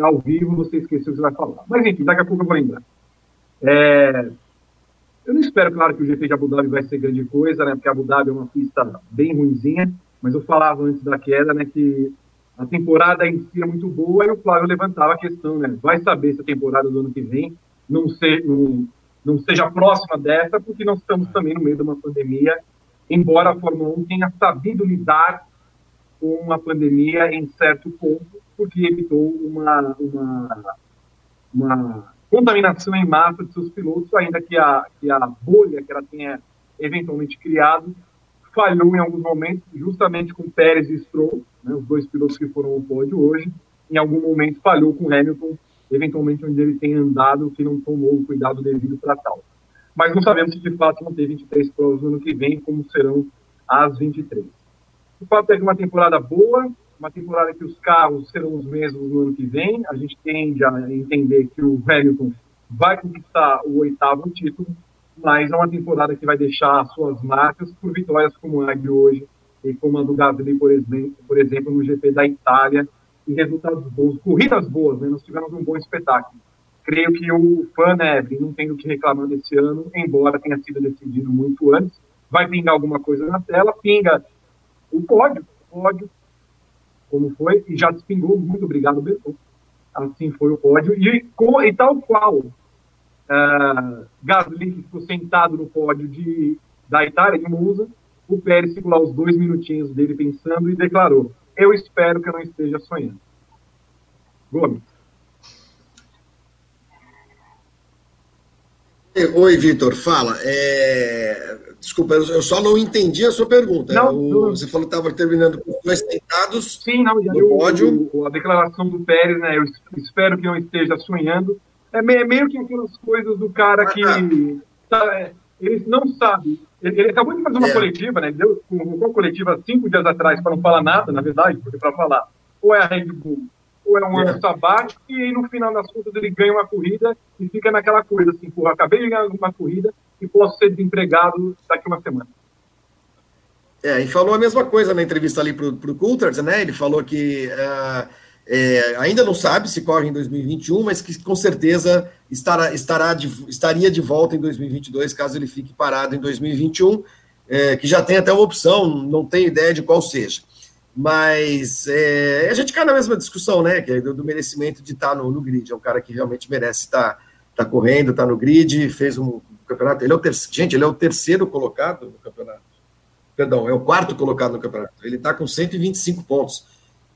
Ao vivo você esqueceu o que você vai falar. Mas enfim, daqui a pouco eu vou lembrar. É, eu não espero, claro, que o GP de Abu Dhabi vai ser grande coisa, né? Porque Abu Dhabi é uma pista bem ruimzinha, mas eu falava antes da queda, né, que a temporada em si é muito boa e o Flávio levantava a questão, né? Vai saber se a temporada do ano que vem não, ser, não, não seja próxima dessa, porque nós estamos também no meio de uma pandemia, embora a Fórmula 1 tenha sabido lidar com uma pandemia em certo ponto, porque evitou uma, uma, uma contaminação em massa de seus pilotos, ainda que a, que a bolha que ela tenha eventualmente criado falhou em alguns momentos, justamente com Pérez e Stroll, né, os dois pilotos que foram ao pódio hoje, em algum momento falhou com Hamilton, eventualmente onde ele tem andado, que não tomou o cuidado devido para tal. Mas não sabemos se de fato vão ter 23 provas no ano que vem, como serão as 23. O fato é que uma temporada boa, uma temporada que os carros serão os mesmos no ano que vem. A gente tende a entender que o Hamilton vai conquistar o oitavo título, mas é uma temporada que vai deixar suas marcas por vitórias como a de hoje e como a do Gasly, por exemplo, por exemplo, no GP da Itália, e resultados bons, corridas boas, né? Nós tivemos um bom espetáculo. Creio que o fã, né, não tem o que reclamar desse ano, embora tenha sido decidido muito antes. Vai pingar alguma coisa na tela, pinga o pódio, pódio como foi, e já despingou. Muito obrigado, Berton. Assim foi o pódio. E, com, e tal qual uh, Gasly ficou sentado no pódio de, da Itália, de Monza, o Pérez ficou lá os dois minutinhos dele pensando e declarou: Eu espero que eu não esteja sonhando. Gomes. Oi, Vitor, fala. É... Desculpa, eu só não entendi a sua pergunta. Não, o, Você falou que estava terminando com dois sentados Sim, não, já no pódio. O, a declaração do Pérez, né? Eu espero que não esteja sonhando. É meio, é que aquelas coisas do cara que ah, tá. tá, é, ele não sabe. Ele, ele, acabou de fazer uma é. coletiva, né? Ele deu uma coletiva cinco dias atrás para não falar nada, na verdade, porque para falar ou é a Red Bull ou é um ano sabático, e no final das contas ele ganha uma corrida e fica naquela coisa assim, porra, acabei de ganhar uma corrida e posso ser desempregado daqui uma semana. É, e falou a mesma coisa na entrevista ali para o Coulthard, né? Ele falou que uh, é, ainda não sabe se corre em 2021, mas que com certeza estará, estará de, estaria de volta em 2022, caso ele fique parado em 2021, é, que já tem até uma opção, não tenho ideia de qual seja. Mas é, a gente cai na mesma discussão, né? Que é do, do merecimento de estar no, no, grid. É um cara que realmente merece estar, estar correndo, estar no grid, fez um campeonato. Ele é o terceiro, gente, ele é o terceiro colocado no campeonato. Perdão, é o quarto colocado no campeonato. Ele está com 125 pontos.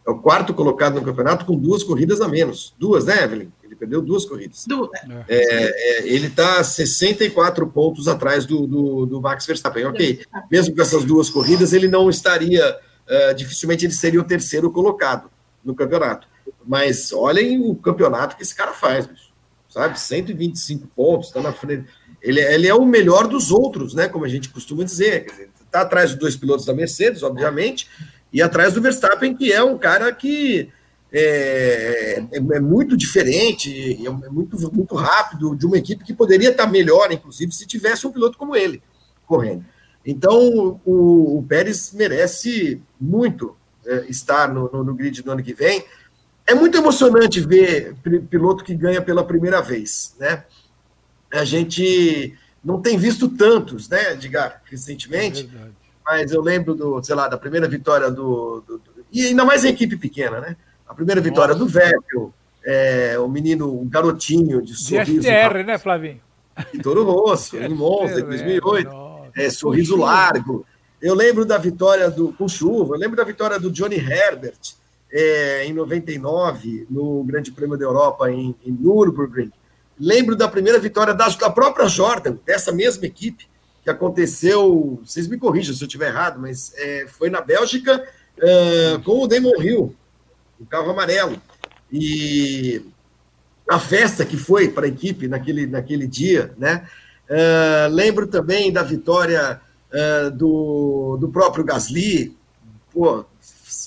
É o quarto colocado no campeonato com duas corridas a menos. Duas, né, Evelyn? Ele perdeu duas corridas. Duas. É, é, ele está 64 pontos atrás do, do, do, Max Verstappen. Ok, mesmo com essas duas corridas, ele não estaria. Uh, dificilmente ele seria o terceiro colocado no campeonato. Mas olhem o campeonato que esse cara faz, bicho. sabe? 125 pontos, está na frente. Ele, ele, é o melhor dos outros, né? Como a gente costuma dizer. Está atrás dos dois pilotos da Mercedes, obviamente, e atrás do Verstappen, que é um cara que é, é, é muito diferente, é muito, muito rápido, de uma equipe que poderia estar melhor, inclusive, se tivesse um piloto como ele correndo. Então, o, o Pérez merece muito é, estar no, no, no, grid do ano que vem. É muito emocionante ver piloto que ganha pela primeira vez, né? A gente não tem visto tantos, né, Edgar, recentemente. É mas eu lembro do, sei lá, da primeira vitória do, do, do e ainda mais em equipe pequena, né? A primeira vitória Nossa. do Vettel, é, o menino, o garotinho de sorriso. De STR, né, Flavinho? Toro Rosso, em Monza, em 2008. É, sorriso largo. Eu lembro da vitória do com chuva, eu lembro da vitória do Johnny Herbert é, em 99 no Grande Prêmio da Europa em, em Nürburgring. Lembro da primeira vitória da, da própria Jordan, dessa mesma equipe, que aconteceu, vocês me corrijam se eu estiver errado, mas é, foi na Bélgica é, com o Damon Hill, o carro amarelo. E a festa que foi para a equipe naquele, naquele dia, né? Uh, lembro também da vitória uh, do, do próprio Gasly, pô,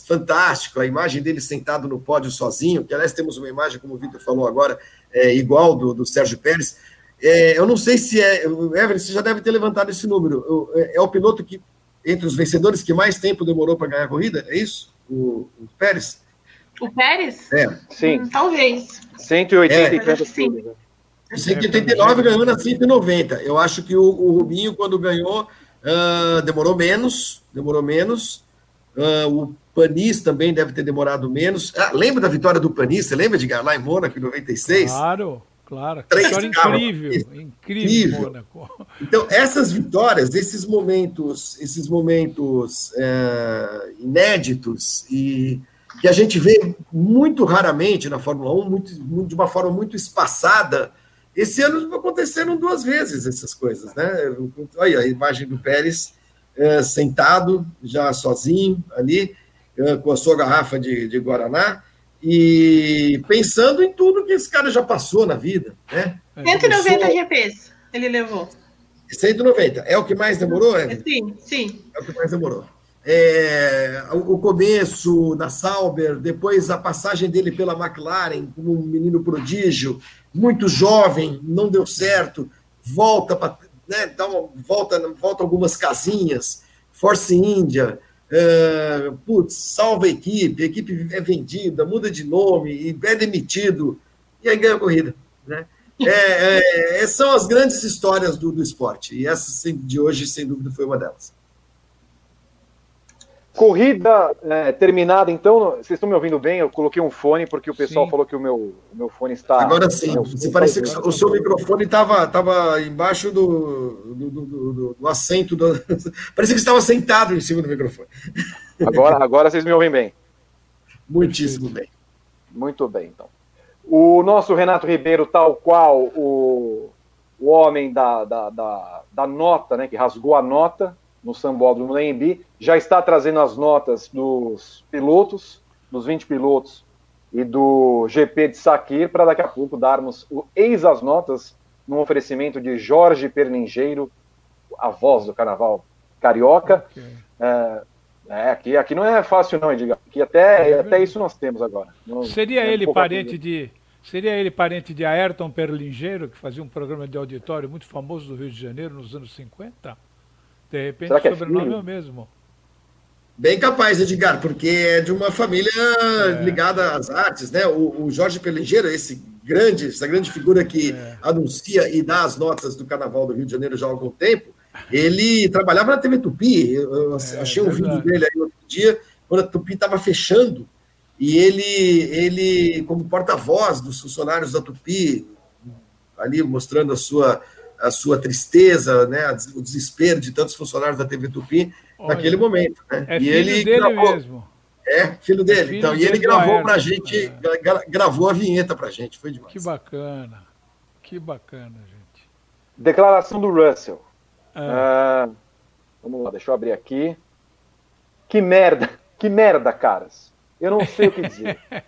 fantástico, a imagem dele sentado no pódio sozinho, que aliás temos uma imagem, como o Vitor falou agora, é, igual do, do Sérgio Pérez. É, eu não sei se é. Everett, você já deve ter levantado esse número. É, é o piloto que, entre os vencedores, que mais tempo demorou para ganhar a corrida? É isso? O, o Pérez? O Pérez? É. Sim. Hum, talvez. 180 é. e tantos sim. 189 ganhou na 190. Eu acho que o, o Rubinho, quando ganhou, uh, demorou menos. Demorou menos. Uh, o Panis também deve ter demorado menos. Ah, lembra da vitória do Panis? Você lembra de lá em Mônaco, em 96? Claro, claro. Três vitória incrível, incrível, incrível. Mônaco. Então, essas vitórias, esses momentos, esses momentos é, inéditos e que a gente vê muito raramente na Fórmula 1, muito, muito, de uma forma muito espaçada. Esse ano aconteceram duas vezes essas coisas, né? Olha a imagem do Pérez é, sentado, já sozinho ali, com a sua garrafa de, de Guaraná, e pensando em tudo que esse cara já passou na vida, né? 190 GPs ele levou. 190. É o que mais demorou, é? Sim, sim. É o que mais demorou é, o começo da Sauber, depois a passagem dele pela McLaren como um menino prodígio, muito jovem, não deu certo, volta para né, dá uma, volta, volta algumas casinhas, Force India, é, putz, salva a equipe, a equipe é vendida, muda de nome, é demitido, e aí ganha a corrida. Né? É, é, são as grandes histórias do, do esporte, e essa de hoje, sem dúvida, foi uma delas. Corrida é, terminada, então. Vocês estão me ouvindo bem? Eu coloquei um fone porque o pessoal sim. falou que o meu, meu fone está. Agora sim. Você parecia que o seu microfone estava tava embaixo do, do, do, do, do assento. Do... parecia que estava sentado em cima do microfone. Agora, agora vocês me ouvem bem. Muitíssimo bem. Muito bem, então. O nosso Renato Ribeiro, tal qual o, o homem da, da, da, da nota, né, que rasgou a nota, no Sambódromo AMB, já está trazendo as notas dos pilotos, dos 20 pilotos e do GP de Saquir, para daqui a pouco darmos o eis as notas num oferecimento de Jorge Perningeiro, a voz do carnaval carioca. Okay. É, é, aqui, aqui não é fácil não, Edgar. Aqui até, é até isso nós temos agora. Não, seria é ele parente de seria ele parente de Ayrton Perlingeiro, que fazia um programa de auditório muito famoso do Rio de Janeiro nos anos 50? De repente Será que o sobrenome é, é o mesmo. Bem capaz, Edgar, porque é de uma família é. ligada às artes, né? O, o Jorge Pelingeiro, esse grande, essa grande figura que é. anuncia e dá as notas do Carnaval do Rio de Janeiro já há algum tempo, ele trabalhava na TV Tupi. Eu, eu é, achei um vídeo dele aí outro dia quando a Tupi estava fechando, e ele, ele como porta-voz dos funcionários da Tupi, ali mostrando a sua, a sua tristeza, né, o desespero de tantos funcionários da TV Tupi Olha, naquele momento. Né? É e ele dele gravou, mesmo. É, filho dele. É filho então, e ele gravou para a gente, é. gravou a vinheta para a gente, foi demais. Que bacana, que bacana, gente. Declaração do Russell. Ah. Ah, vamos lá, deixa eu abrir aqui. Que merda, que merda, caras. Eu não sei o que dizer.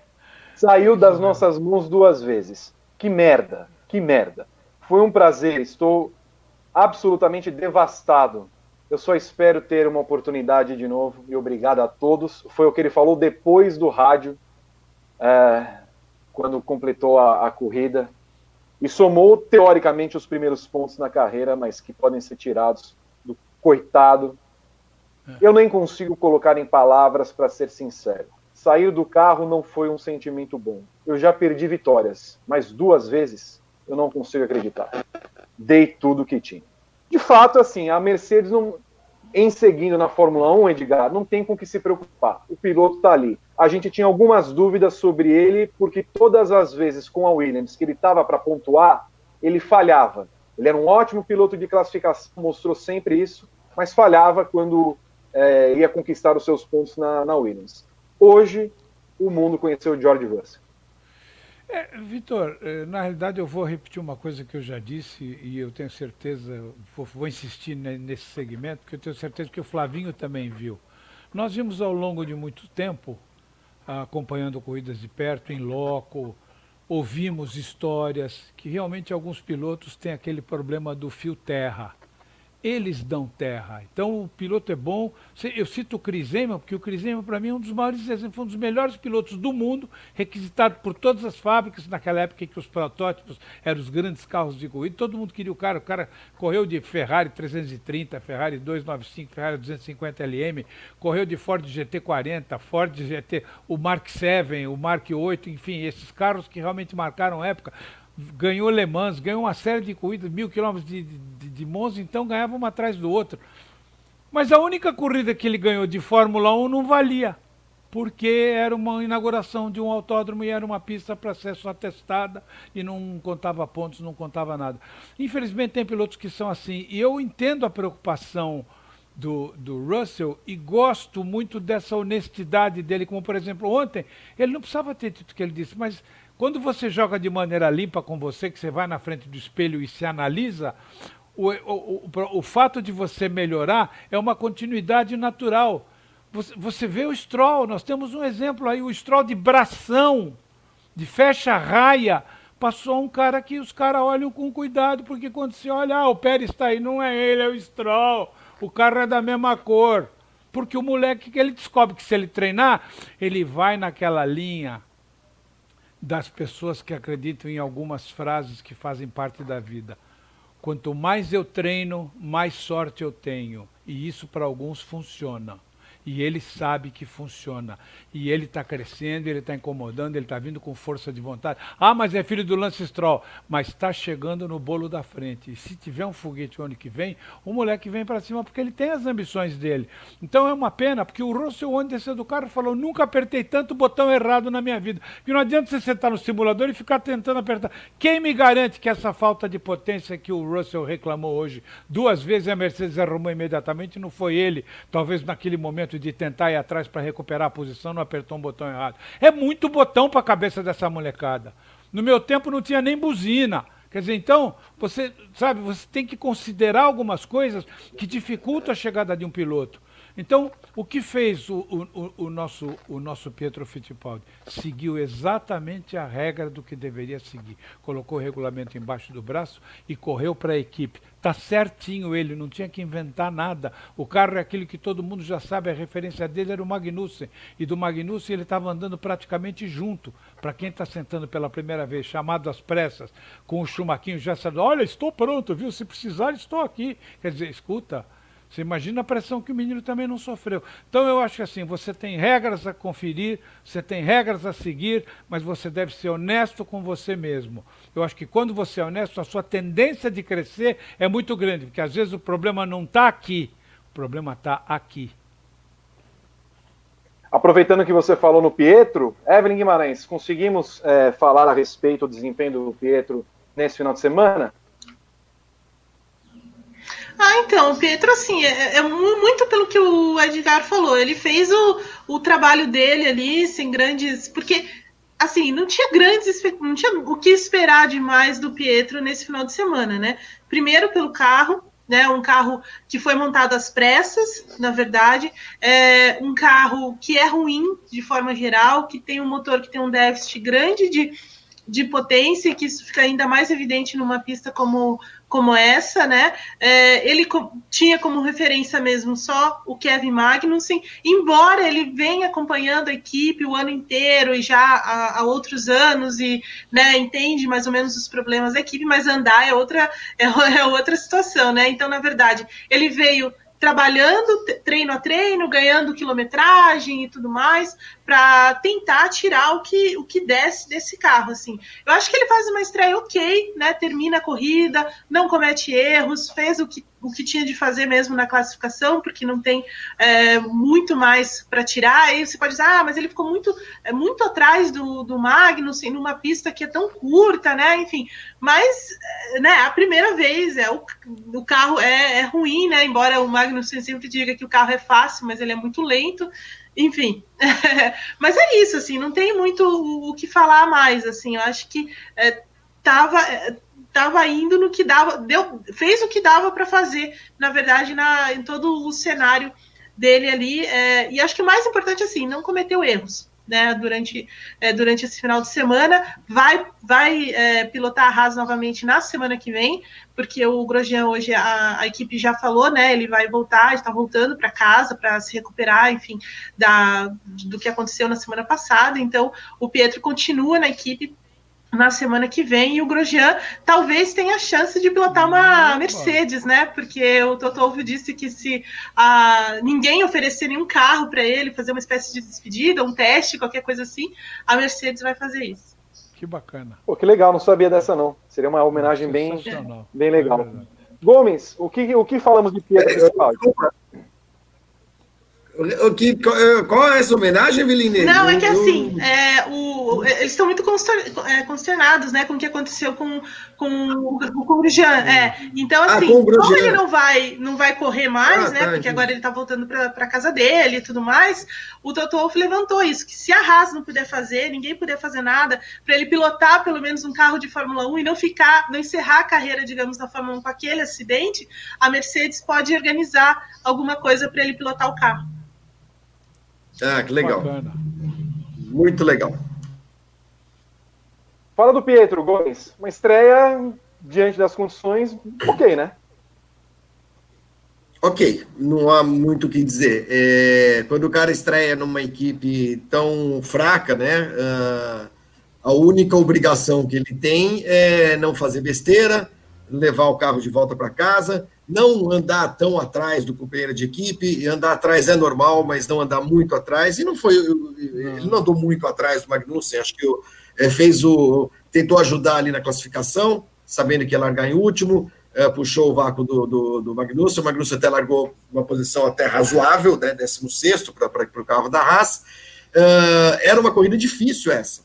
Saiu das nossas mãos duas vezes. Que merda, que merda. Foi um prazer, estou absolutamente devastado. Eu só espero ter uma oportunidade de novo e obrigado a todos. Foi o que ele falou depois do rádio, é, quando completou a, a corrida. E somou, teoricamente, os primeiros pontos na carreira, mas que podem ser tirados do coitado. É. Eu nem consigo colocar em palavras, para ser sincero. Sair do carro não foi um sentimento bom. Eu já perdi vitórias, mas duas vezes eu não consigo acreditar. Dei tudo que tinha. De fato, assim, a Mercedes não, em seguindo na Fórmula 1, Edgar, não tem com que se preocupar. O piloto está ali. A gente tinha algumas dúvidas sobre ele, porque todas as vezes com a Williams que ele estava para pontuar, ele falhava. Ele era um ótimo piloto de classificação, mostrou sempre isso, mas falhava quando é, ia conquistar os seus pontos na, na Williams. Hoje, o mundo conheceu o George Russell. É, Vitor, é, na realidade eu vou repetir uma coisa que eu já disse e eu tenho certeza, vou, vou, insistir nesse segmento, porque eu tenho certeza que o Flavinho também viu. Nós vimos ao longo de muito tempo, acompanhando corridas de perto, em loco, ouvimos histórias que realmente alguns pilotos têm aquele problema do fio terra eles dão terra. Então o piloto é bom. Eu cito o Chris Eman, porque o Chris Eman, para mim, é um dos maiores exemplos, um dos melhores pilotos do mundo, requisitado por todas as fábricas naquela época em que os protótipos eram os grandes carros de corrida. Todo mundo queria o cara. O cara correu de Ferrari 330, Ferrari 295, Ferrari 250 LM, correu de Ford GT40, Ford GT, o Mark 7, o Mark 8, enfim, esses carros que realmente marcaram época ganhou Le Mans, ganhou uma série de corridas, mil quilômetros de, de, de Monza, então ganhava uma atrás do outro. Mas a única corrida que ele ganhou de Fórmula 1 não valia, porque era uma inauguração de um autódromo e era uma pista para ser só testada e não contava pontos, não contava nada. Infelizmente tem pilotos que são assim, e eu entendo a preocupação do, do Russell e gosto muito dessa honestidade dele, como por exemplo ontem, ele não precisava ter dito o que ele disse, mas quando você joga de maneira limpa com você, que você vai na frente do espelho e se analisa, o, o, o, o fato de você melhorar é uma continuidade natural. Você, você vê o Stroll, nós temos um exemplo aí, o Stroll de bração, de fecha raia, passou um cara que os caras olham com cuidado, porque quando você olha, ah, o Pérez está aí, não é ele, é o Stroll, o carro é da mesma cor. Porque o moleque que ele descobre que se ele treinar, ele vai naquela linha das pessoas que acreditam em algumas frases que fazem parte da vida. Quanto mais eu treino, mais sorte eu tenho. E isso para alguns funciona e ele sabe que funciona. E ele está crescendo, ele está incomodando, ele está vindo com força de vontade. Ah, mas é filho do Lance Stroll. Mas está chegando no bolo da frente. E se tiver um foguete o que vem, o moleque vem para cima porque ele tem as ambições dele. Então é uma pena, porque o Russell, onde desceu do carro, falou: nunca apertei tanto botão errado na minha vida. Porque não adianta você sentar no simulador e ficar tentando apertar. Quem me garante que essa falta de potência que o Russell reclamou hoje, duas vezes a Mercedes arrumou imediatamente, não foi ele, talvez naquele momento de tentar ir atrás para recuperar a posição, não apertou um botão errado. É muito botão para a cabeça dessa molecada. No meu tempo não tinha nem buzina. Quer dizer, então, você sabe, você tem que considerar algumas coisas que dificultam a chegada de um piloto. Então, o que fez o, o, o, nosso, o nosso Pietro Fittipaldi? Seguiu exatamente a regra do que deveria seguir. Colocou o regulamento embaixo do braço e correu para a equipe. Está certinho ele, não tinha que inventar nada. O carro é aquele que todo mundo já sabe, a referência dele era o Magnussen. E do Magnussen ele estava andando praticamente junto. Para quem está sentando pela primeira vez, chamado às pressas, com o chumaquinho já sabendo, olha, estou pronto, viu? Se precisar, estou aqui. Quer dizer, escuta, você imagina a pressão que o menino também não sofreu. Então eu acho que assim, você tem regras a conferir, você tem regras a seguir, mas você deve ser honesto com você mesmo. Eu acho que quando você é honesto, a sua tendência de crescer é muito grande, porque às vezes o problema não está aqui, o problema está aqui. Aproveitando que você falou no Pietro, Evelyn Guimarães, conseguimos é, falar a respeito do desempenho do Pietro nesse final de semana? Então, o Pietro, assim, é, é, muito pelo que o Edgar falou. Ele fez o, o trabalho dele ali, sem grandes. Porque, assim, não tinha grandes. Não tinha o que esperar demais do Pietro nesse final de semana, né? Primeiro pelo carro, né? Um carro que foi montado às pressas, na verdade, é um carro que é ruim de forma geral, que tem um motor que tem um déficit grande de, de potência, que isso fica ainda mais evidente numa pista como como essa, né? É, ele tinha como referência mesmo só o Kevin Magnussen, embora ele venha acompanhando a equipe o ano inteiro e já há, há, outros anos e né, entende mais ou menos os problemas da equipe, mas andar é outra é, é outra situação, né? Então, na verdade, ele veio trabalhando treino a treino, ganhando quilometragem e tudo mais, para tentar tirar o que, o que desce desse carro. Assim. Eu acho que ele faz uma estreia ok, né? Termina a corrida, não comete erros, fez o que o que tinha de fazer mesmo na classificação, porque não tem é, muito mais para tirar. Aí você pode dizer, ah, mas ele ficou muito, é, muito atrás do, do Magnussen, numa pista que é tão curta, né? Enfim, mas é, né, a primeira vez é o, o carro é, é ruim, né? Embora o Magnussen sempre diga que o carro é fácil, mas ele é muito lento. Enfim, mas é isso, assim, não tem muito o, que falar mais, assim, eu acho que é, tava é, estava indo no que dava, deu, fez o que dava para fazer, na verdade, na, em todo o cenário dele ali. É, e acho que o mais importante, assim, não cometeu erros. Né, durante, é, durante esse final de semana, vai, vai é, pilotar a Haas novamente na semana que vem, porque o Grosjean hoje a, a equipe já falou, né? Ele vai voltar, está voltando para casa para se recuperar, enfim, da, do que aconteceu na semana passada. Então, o Pietro continua na equipe na semana que vem e o Grosjean talvez tenha chance de pilotar uma Mercedes, né? Porque o Toto Wolff disse que se ah, ninguém oferecer nenhum carro para ele, fazer uma espécie de despedida, um teste, qualquer coisa assim, a Mercedes vai fazer isso. Que bacana. Pô, que legal, não sabia dessa não. Seria uma homenagem bem, bem legal. É Gomes, o que, o que falamos de Pietro? É, que, qual é essa homenagem, Eveline? Não, é que assim, é, o, eles estão muito é, consternados né, com o que aconteceu com, com, o Grosjean. É. Então, ah, assim, ah, como ele não vai, não vai correr mais, ah, né? Tá, porque agora ele está voltando para casa dele e tudo mais, o Toto Wolff levantou isso: que se a Haas não puder fazer, ninguém puder fazer nada, para ele pilotar pelo menos um carro de Fórmula 1 e não ficar, não encerrar a carreira, digamos, na Fórmula 1 com aquele acidente, a Mercedes pode organizar alguma coisa para ele pilotar o carro. Ah, que legal. Bacana. Muito legal. Fala do Pietro Gomes. Uma estreia diante das condições, ok, né? Ok, não há muito o que dizer. É, quando o cara estreia numa equipe tão fraca, né? Uh, a única obrigação que ele tem é não fazer besteira, levar o carro de volta para casa, não andar tão atrás do companheiro de equipe, andar atrás é normal, mas não andar muito atrás, e não foi, ele não andou muito atrás do Magnussen, acho que é, fez o, tentou ajudar ali na classificação, sabendo que ia largar em último, é, puxou o vácuo do, do, do Magnussen, o Magnussen até largou uma posição até razoável, né, 16 para o carro da Haas, é, era uma corrida difícil essa,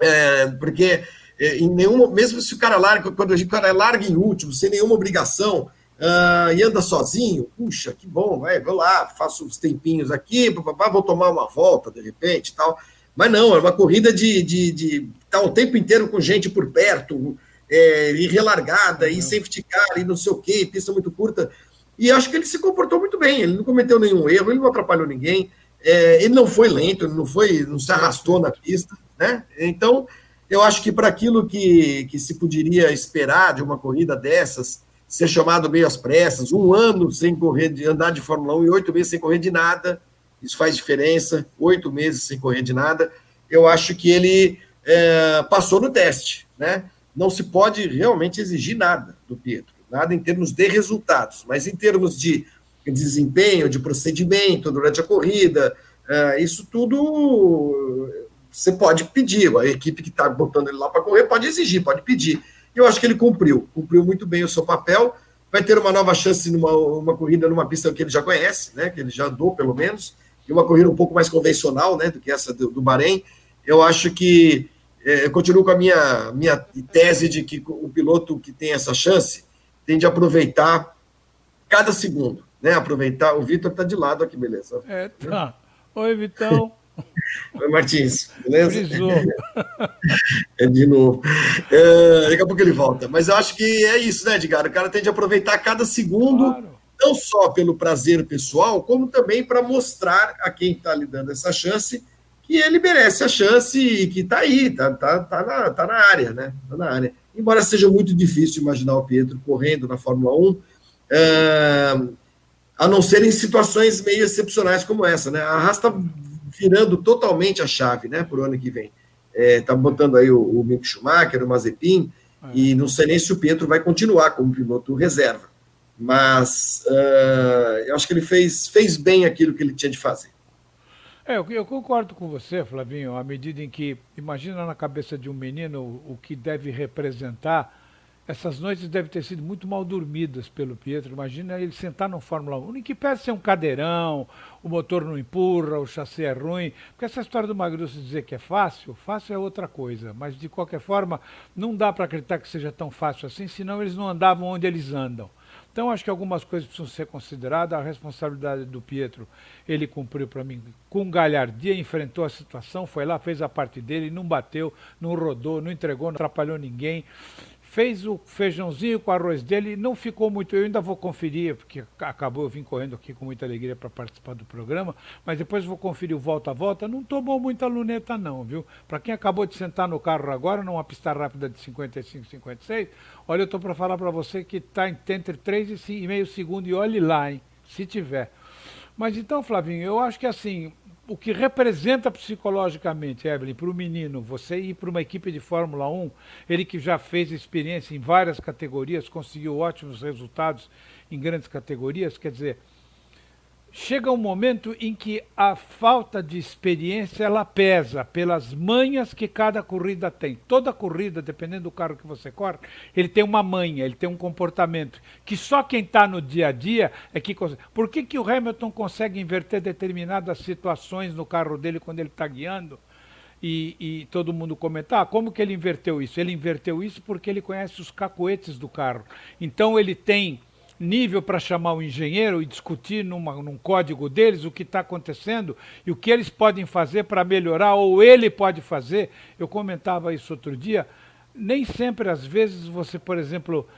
é, porque é, em nenhuma, mesmo se o cara larga, quando o cara larga em último, sem nenhuma obrigação, uh, e anda sozinho, puxa, que bom, vai, vou lá, faço uns tempinhos aqui, papá, vou tomar uma volta de repente tal. Mas não, é uma corrida de, de, de estar tá o tempo inteiro com gente por perto, é, e relargada, uhum. e safety car, e não sei o quê, pista muito curta. E acho que ele se comportou muito bem, ele não cometeu nenhum erro, ele não atrapalhou ninguém, é, ele não foi lento, ele não foi, não se arrastou na pista, né? Então, eu acho que para aquilo que, que se poderia esperar de uma corrida dessas, ser chamado meio às pressas, um ano sem correr, de andar de Fórmula 1 e oito meses sem correr de nada, isso faz diferença, oito meses sem correr de nada, eu acho que ele é, passou no teste, né? Não se pode realmente exigir nada do Pietro, nada em termos de resultados, mas em termos de desempenho, de procedimento durante a corrida, é, isso tudo você pode pedir, a equipe que está botando ele lá para correr pode exigir, pode pedir eu acho que ele cumpriu, cumpriu muito bem o seu papel. Vai ter uma nova chance numa uma corrida numa pista que ele já conhece, né? Que ele já andou, pelo menos. e uma corrida um pouco mais convencional, né, do que essa do, do Bahrein. Eu acho que é, eu continuo com a minha, minha tese de que o piloto que tem essa chance tem de aproveitar cada segundo, né? Aproveitar. O Vitor está de lado aqui, beleza? É, tá. Oi, Vitão. Oi, Martins, beleza? é de novo. É, daqui a pouco ele volta. Mas eu acho que é isso, né, Edgar? O cara tem de aproveitar cada segundo, claro. não só pelo prazer pessoal, como também para mostrar a quem está lhe dando essa chance que ele merece a chance e que está aí, está tá, tá, na, tá na área, né? Tá na área. Embora seja muito difícil imaginar o Pietro correndo na Fórmula 1, é, a não ser em situações meio excepcionais como essa, né? A Haas está virando totalmente a chave, né, para o ano que vem. Está é, botando aí o, o Mick Schumacher, o Mazepin, é. e não sei nem se o Pietro vai continuar como piloto reserva. Mas uh, eu acho que ele fez, fez bem aquilo que ele tinha de fazer. É, eu, concordo com você, Flavinho, à medida em que, imagina na cabeça de um menino o, o que deve representar essas noites devem ter sido muito mal dormidas pelo Pietro. Imagina ele sentar no Fórmula 1, em que pese ser um cadeirão, o motor não empurra, o chassi é ruim. Porque essa história do Magrusso dizer que é fácil, fácil é outra coisa. Mas de qualquer forma, não dá para acreditar que seja tão fácil assim, senão eles não andavam onde eles andam. Então acho que algumas coisas precisam ser consideradas. A responsabilidade do Pietro, ele cumpriu para mim com galhardia, enfrentou a situação, foi lá, fez a parte dele, não bateu, não rodou, não entregou, não atrapalhou ninguém fez o feijãozinho com arroz dele, não ficou muito. Eu ainda vou conferir, porque acabou, eu vim correndo aqui com muita alegria para participar do programa, mas depois vou conferir o volta a volta. Não tomou muita luneta, não, viu? Para quem acabou de sentar no carro agora, numa pista rápida de 55, 56, olha, eu estou para falar para você que está entre 3 e meio segundo, e olhe lá, hein? Se tiver. Mas então, Flavinho, eu acho que assim, o que representa psicologicamente, Evelyn, para o menino, você ir para uma equipe de Fórmula 1, ele que já fez experiência em várias categorias, conseguiu ótimos resultados em grandes categorias, quer dizer, chega um momento em que a falta de experiência ela pesa pelas manhas que cada corrida tem. Toda corrida, dependendo do carro que você corre, ele tem uma manha, ele tem um comportamento que só quem está no dia a dia é que consegue. Por que, que o Hamilton consegue inverter determinadas situações no carro dele quando ele está guiando? E, e, todo mundo comentar, ah, como que ele inverteu isso? Ele inverteu isso porque ele conhece os cacoetes do carro. Então ele tem nível para chamar o engenheiro e discutir numa, num código deles o que está acontecendo e o que eles podem fazer para melhorar, ou ele pode fazer. Eu comentava isso outro dia. Nem sempre, às vezes, você, por exemplo,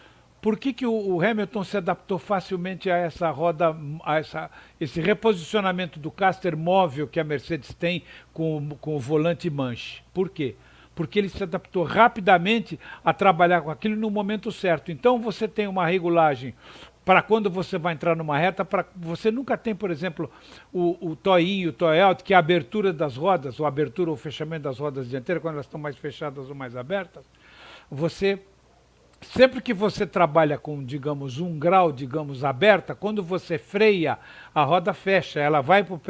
por que, que o, Hamilton se adaptou facilmente a essa roda, a essa, esse reposicionamento do caster móvel que a Mercedes tem com, com o volante manche? Por quê? Porque ele se adaptou rapidamente a trabalhar com aquilo no momento certo. Então você tem uma regulagem para quando você vai entrar numa reta, para você nunca tem, por exemplo, o, o toinho, o toy out, que é a abertura das rodas, ou abertura ou fechamento das rodas dianteiras, quando elas estão mais fechadas ou mais abertas. Você sempre que você trabalha com, digamos, um grau, digamos, aberta, quando você freia, a roda fecha, ela vai pro,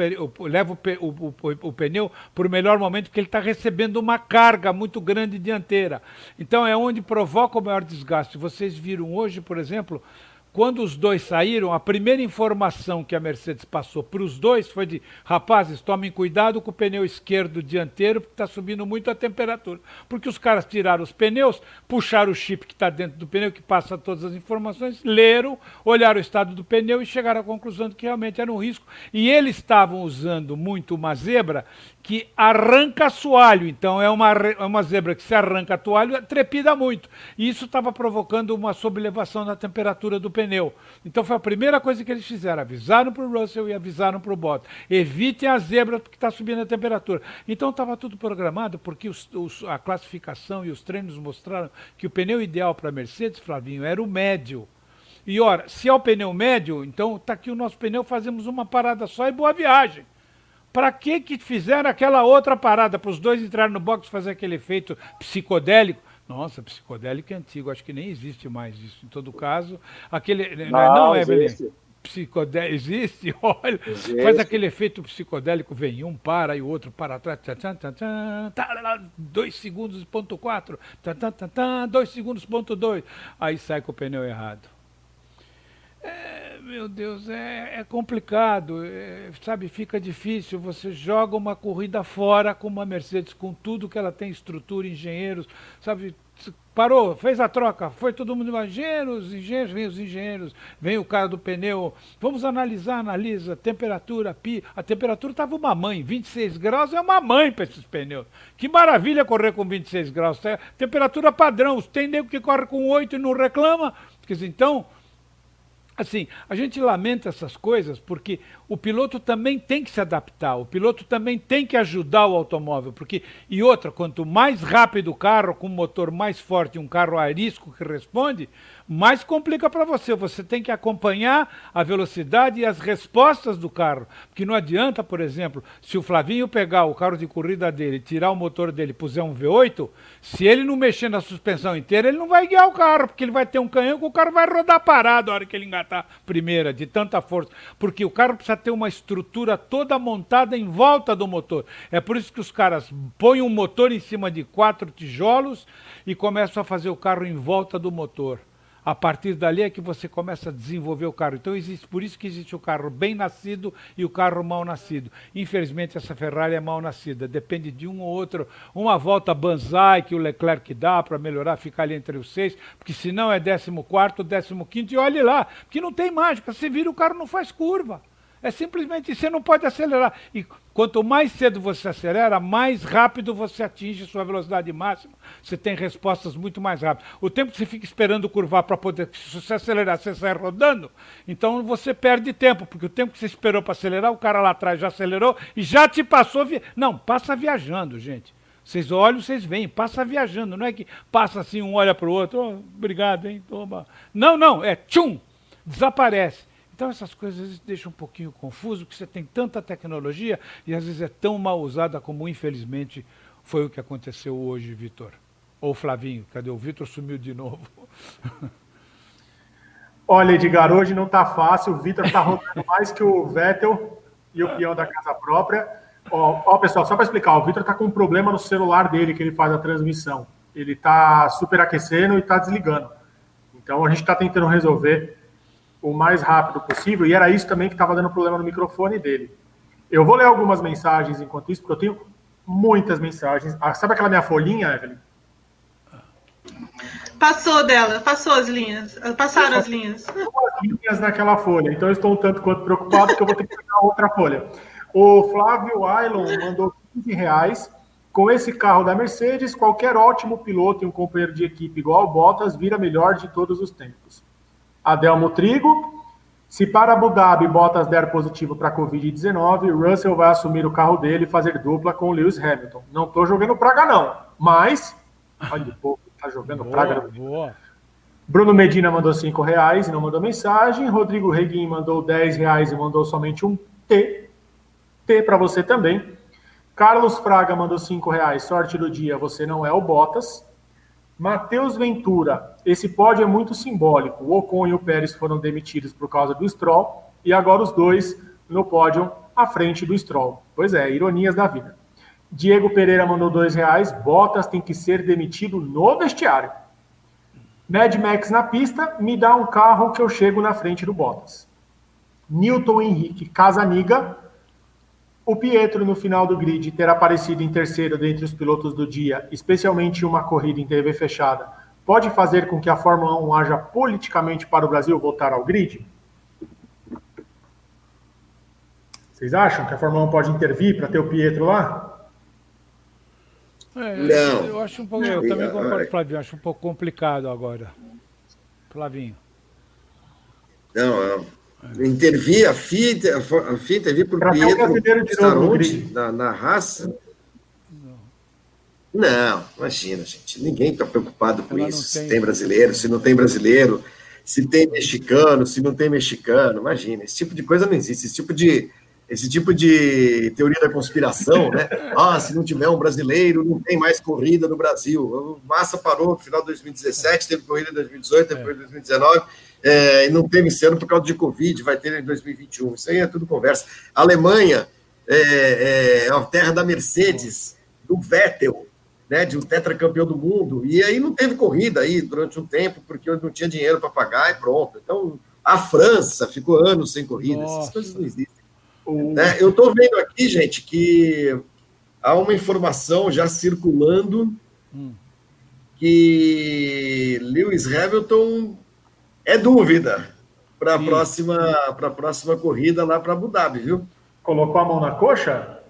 leva o, o, o, o pneu para o melhor momento, porque ele está recebendo uma carga muito grande dianteira. Então é onde provoca o maior desgaste. Vocês viram hoje, por exemplo, quando os dois saíram, a primeira informação que a Mercedes passou para os dois foi de: rapazes, tomem cuidado com o pneu esquerdo dianteiro, porque está subindo muito a temperatura. Porque os caras tiraram os pneus, puxaram o chip que está dentro do pneu, que passa todas as informações, leram, olharam o estado do pneu e chegaram à conclusão de que realmente era um risco. E eles estavam usando muito uma zebra que arranca assoalho. Então é uma, é uma zebra que se arranca toalho, trepida muito. E isso estava provocando uma sobrelevação da temperatura do pneu. Então foi a primeira coisa que eles fizeram. Avisaram para o Russell e avisaram para o Bottas. Evitem a zebra porque está subindo a temperatura. Então estava tudo programado porque os, os, a classificação e os treinos mostraram que o pneu ideal para a Mercedes, Flavinho, era o médio. E ora, se é o pneu médio, então está aqui o nosso pneu, fazemos uma parada só e boa viagem. Para que que fizeram aquela outra parada? Para os dois entrarem no box fazer aquele efeito psicodélico? Nossa, psicodélico é antigo, acho que nem existe mais isso. Em todo caso, aquele. Não, não, não Evelyn? Psicodélico existe, olha, existe. faz aquele efeito psicodélico, vem um para e o outro para atrás, tchan, tchan, tchan, tchan, dois segundos, ponto quatro, dois segundos, ponto dois, aí sai com o pneu errado. É, meu Deus, é, é complicado, é, sabe? Fica difícil. Você joga uma corrida fora com uma Mercedes, com tudo que ela tem, estrutura, engenheiros, sabe? Parou, fez a troca, foi todo mundo, engenheiros, engenheiros, vem os engenheiros, vem o cara do pneu. Vamos analisar, analisa, temperatura, pi. A temperatura estava uma mãe, 26 graus é uma mãe para esses pneus. Que maravilha correr com 26 graus. Temperatura padrão, tem nego que corre com 8 e não reclama. Dizer, então, assim, a gente lamenta essas coisas porque o piloto também tem que se adaptar, o piloto também tem que ajudar o automóvel, porque e outra, quanto mais rápido o carro, com um motor mais forte, um carro a risco que responde, mais complica para você. Você tem que acompanhar a velocidade e as respostas do carro, porque não adianta, por exemplo, se o Flavinho pegar o carro de corrida dele, tirar o motor dele, puser um V8, se ele não mexer na suspensão inteira, ele não vai guiar o carro, porque ele vai ter um canhão que o carro vai rodar parado a hora que ele engatar primeira, de tanta força, porque o carro precisa ter uma estrutura toda montada em volta do motor. É por isso que os caras põem um motor em cima de quatro tijolos e começam a fazer o carro em volta do motor. A partir dali é que você começa a desenvolver o carro. Então existe, por isso que existe o carro bem nascido e o carro mal nascido. Infelizmente essa Ferrari é mal nascida, depende de um ou outro, uma volta banzai que o Leclerc dá para melhorar, ficar ali entre os seis, porque senão é 14 º 15 quinto e olhe lá, porque não tem mágica, você vira o carro não faz curva. É simplesmente você não pode acelerar. E quanto mais cedo você acelera, mais rápido você atinge sua velocidade máxima. Você tem respostas muito mais rápidas. O tempo que você fica esperando curvar para poder. Se você acelerar, você sai rodando, então você perde tempo, porque o tempo que você esperou para acelerar, o cara lá atrás já acelerou e já te passou. Vi... Não, passa viajando, gente. Vocês olham, vocês veem, passa viajando. Não é que passa assim, um olha para o outro, oh, obrigado, hein? Toma. Não, não, é tchum, desaparece. Então essas coisas deixam um pouquinho confuso, porque você tem tanta tecnologia e às vezes é tão mal usada como infelizmente foi o que aconteceu hoje, Vitor. Ou Flavinho, cadê o Vitor? Sumiu de novo. Olha, Edgar, hoje não está fácil. O Vitor está rodando mais que o Vettel e o peão da casa própria. Ó, ó pessoal, só para explicar, o Vitor está com um problema no celular dele que ele faz a transmissão. Ele está superaquecendo e está desligando. Então a gente está tentando resolver o mais rápido possível, e era isso também que estava dando problema no microfone dele. Eu vou ler algumas mensagens enquanto isso, porque eu tenho muitas mensagens. Ah, sabe aquela minha folhinha, Evelyn? Passou dela, passou as linhas, passaram as linhas. As linhas naquela folha, então eu estou um tanto quanto preocupado que eu vou ter que pegar outra folha. O Flávio Ailon mandou 15 reais. Com esse carro da Mercedes, qualquer ótimo piloto e um companheiro de equipe igual ao Bottas vira melhor de todos os tempos. Adelmo Trigo. Se para Abu Dhabi Bottas der positivo para Covid-19, Russell vai assumir o carro dele e fazer dupla com Lewis Hamilton. Não estou jogando praga, não. Mas. Olha, pô, tá jogando boa, praga. Boa. Bruno Medina mandou 5 reais e não mandou mensagem. Rodrigo Reguim mandou 10 reais e mandou somente um T. T para você também. Carlos Fraga mandou 5 reais. Sorte do dia, você não é o Bottas. Matheus Ventura, esse pódio é muito simbólico. O Ocon e o Pérez foram demitidos por causa do Stroll e agora os dois no pódio à frente do Stroll. Pois é, ironias da vida. Diego Pereira mandou dois reais. Bottas tem que ser demitido no vestiário. Mad Max na pista, me dá um carro que eu chego na frente do Bottas. Newton Henrique Casaniga o Pietro, no final do grid, ter aparecido em terceiro dentre os pilotos do dia, especialmente uma corrida em TV fechada, pode fazer com que a Fórmula 1 haja politicamente para o Brasil voltar ao grid? Vocês acham que a Fórmula 1 pode intervir para ter o Pietro lá? É, não. Eu acho um pouco, eu também concordo, Flavinho, acho um pouco complicado agora. Flavinho. Não, não. Intervir a FIA, a FIA intervir por pra Pietro estar onde? Na, na raça? Não, imagina, gente. Ninguém está preocupado com Ela isso. Se tem brasileiro, se não tem brasileiro, se tem mexicano, se não tem mexicano. Imagina, esse tipo de coisa não existe. Esse tipo de, esse tipo de teoria da conspiração, né? Ah, se não tiver um brasileiro, não tem mais corrida no Brasil. O Massa parou no final de 2017, teve corrida em 2018, teve corrida em 2019 é, e não teve esse ano por causa de Covid, vai ter em 2021. Isso aí é tudo conversa. A Alemanha é, é, é a terra da Mercedes, do Vettel, né, de um tetracampeão do mundo, e aí não teve corrida aí durante um tempo, porque eu não tinha dinheiro para pagar e pronto. Então, A França ficou anos sem corrida, Nossa. essas coisas não existem. Né? Eu estou vendo aqui, gente, que há uma informação já circulando hum. que Lewis Hamilton é dúvida para a próxima, próxima corrida lá para Abu Dhabi, viu? Colocou a mão na coxa?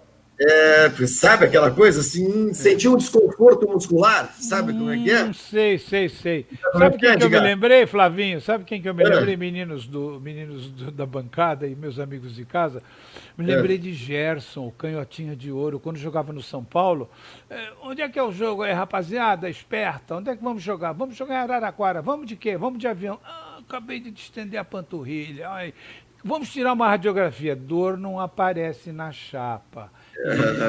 É, sabe aquela coisa assim, sentiu um desconforto muscular, sabe hum, como é que é? Hum, sei, sei, sei. Sabe quem que eu me lembrei, Flavinho? Sabe quem que eu me é. lembrei, meninos, do, meninos do, da bancada e meus amigos de casa? Me lembrei é. de Gerson, o canhotinha de ouro, quando jogava no São Paulo. É, onde é que é o jogo aí, rapaziada? Esperta, onde é que vamos jogar? Vamos jogar em Araraquara. Vamos de quê? Vamos de avião. Ah, acabei de estender a panturrilha. Ai, vamos tirar uma radiografia. Dor não aparece na chapa.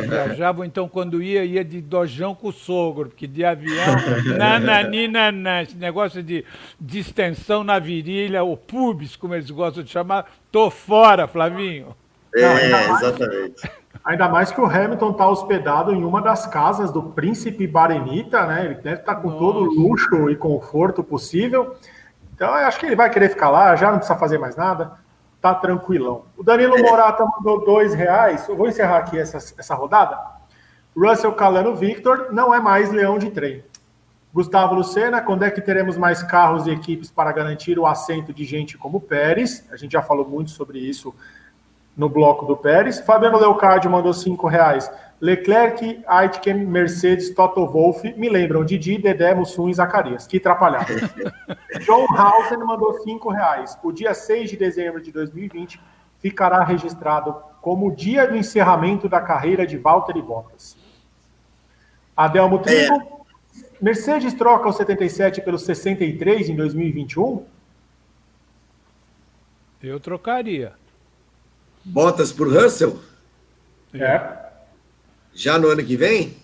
Viajavam, então, quando ia, ia de dojão com o sogro, porque de avião, nananina, esse negócio de distensão na virilha, o pubis, como eles gostam de chamar, tô fora, Flavinho. É, Não, exatamente. Ainda mais que o Hamilton está hospedado em uma das casas do príncipe Barenita, né? Ele deve estar tá com Nossa. todo o luxo e conforto possível. Então, eu acho que ele vai querer ficar lá, já não precisa fazer mais nada tá tranquilão. O Danilo Morata mandou dois reais. Eu vou encerrar aqui essa, essa rodada. Russell Calano Victor não é mais leão de trem. Gustavo Lucena, quando é que teremos mais carros e equipes para garantir o assento de gente como Pérez? A gente já falou muito sobre isso no bloco do Pérez. Fabiano Leocardio mandou cinco reais. Leclerc, Aitken, Mercedes, Toto Wolff me lembram Didi, Dedé, Mussum e Zacarias. Que atrapalhado. John Hausen mandou cinco reais. O dia 6 de dezembro de 2020 ficará registrado como o dia do encerramento da carreira de Walter e Bottas. Adelmo Trigo, é. Mercedes troca o 77 pelo 63 em 2021? Eu trocaria. Bottas por Russell? É. Já no ano que vem?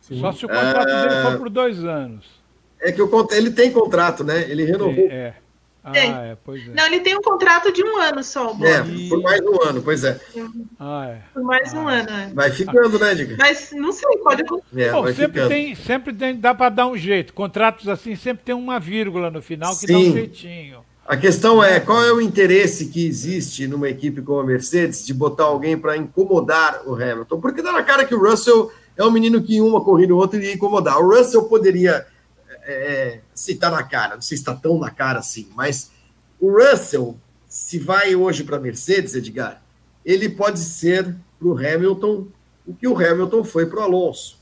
Sim. Só se o contrato ah, dele for por dois anos. É que o, ele tem contrato, né? Ele renovou. É. Ah, é, pois é. Não, ele tem um contrato de um ano só. É, por mais um ano, pois é. Ah, é. Por mais ah, um ano, é. Vai ficando, né, Diga? Mas não sei, pode é, Bom, sempre tem, sempre tem, dá para dar um jeito. Contratos assim sempre tem uma vírgula no final que Sim. dá um jeitinho. A questão é qual é o interesse que existe numa equipe como a Mercedes de botar alguém para incomodar o Hamilton? Porque dá na cara que o Russell é um menino que em uma corrida ou outra iria incomodar. O Russell poderia é, é se está na cara, não sei se está tão na cara assim, mas o Russell, se vai hoje para a Mercedes, Edgar, ele pode ser para o Hamilton o que o Hamilton foi para o Alonso.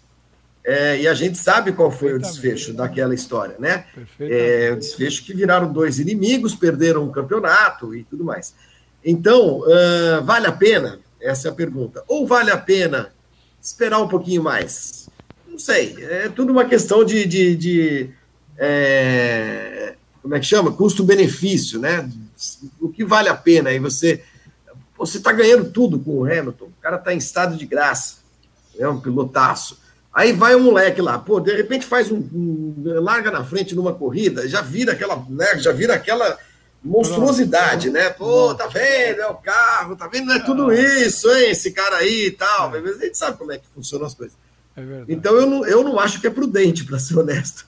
É, e a gente sabe qual foi o desfecho daquela história, né? É, o desfecho que viraram dois inimigos, perderam o campeonato e tudo mais. Então, uh, vale a pena? Essa é a pergunta. Ou vale a pena esperar um pouquinho mais? Não sei. É tudo uma questão de. de, de é, como é que chama? Custo-benefício, né? O que vale a pena? Aí você. Você está ganhando tudo com o Hamilton. O cara está em estado de graça. É um pilotaço Aí vai um moleque lá, pô, de repente faz um, um, larga na frente numa corrida, já vira aquela, né, já vira aquela monstruosidade, né? Pô, tá vendo? É o carro, tá vendo? Não é tudo isso, hein? Esse cara aí e tal. Mas a gente sabe como é que funcionam as coisas. É então eu não, eu não acho que é prudente, para ser honesto.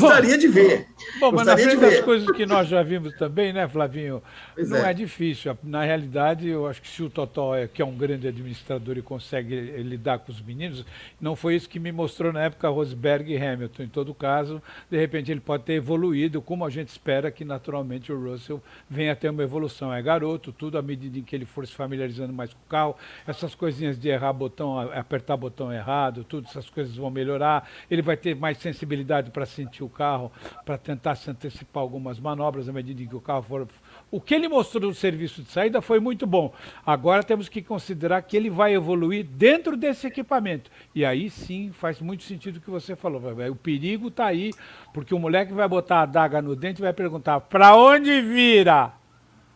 Gostaria bom, de ver. Bom, mas na frente das coisas que nós já vimos também, né, Flavinho? Pois não é. é. difícil. Na realidade, eu acho que se o Totó, é, que é um grande administrador e consegue lidar com os meninos, não foi isso que me mostrou na época Rosberg e Hamilton. Em todo caso, de repente ele pode ter evoluído, como a gente espera que naturalmente o Russell venha a ter uma evolução. É garoto, tudo à medida em que ele for se familiarizando mais com o carro, essas coisinhas de errar botão, apertar botão errado, tudo essas coisas vão melhorar. Ele vai ter mais sensibilidade para sentir o carro para tentar se antecipar algumas manobras à medida em que o carro for. O que ele mostrou no serviço de saída foi muito bom. Agora temos que considerar que ele vai evoluir dentro desse equipamento. E aí sim faz muito sentido o que você falou. O perigo está aí, porque o moleque vai botar a daga no dente e vai perguntar: para onde vira?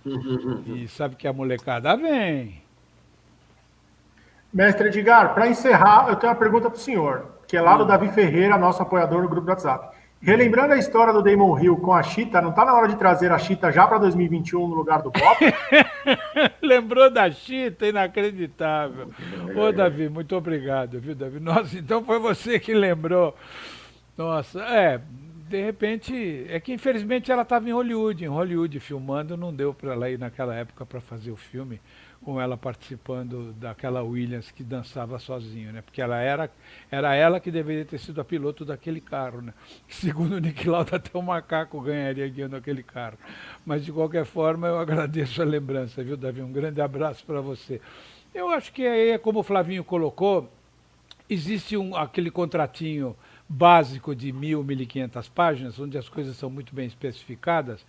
e sabe que a molecada vem. Mestre Edgar, para encerrar, eu tenho uma pergunta para o senhor, que é lá do hum. Davi Ferreira, nosso apoiador no grupo do WhatsApp. Relembrando a história do Damon Hill com a Chita, não tá na hora de trazer a Chita já para 2021 no lugar do Bob? Lembrou da Chita? Inacreditável. Ô, Davi, muito obrigado, viu, Davi? Nossa, então foi você que lembrou. Nossa, é. de repente, é que infelizmente ela estava em Hollywood, em Hollywood filmando, não deu para ela ir naquela época para fazer o filme com ela participando daquela Williams que dançava sozinho, né? Porque ela era, era ela que deveria ter sido a piloto daquele carro, né? Segundo o Nick Lauda, até o macaco ganharia guiando aquele carro. Mas de qualquer forma, eu agradeço a lembrança, viu, Davi? Um grande abraço para você. Eu acho que aí, como o Flavinho colocou, existe um, aquele contratinho básico de mil, mil e quinhentas páginas, onde as coisas são muito bem especificadas,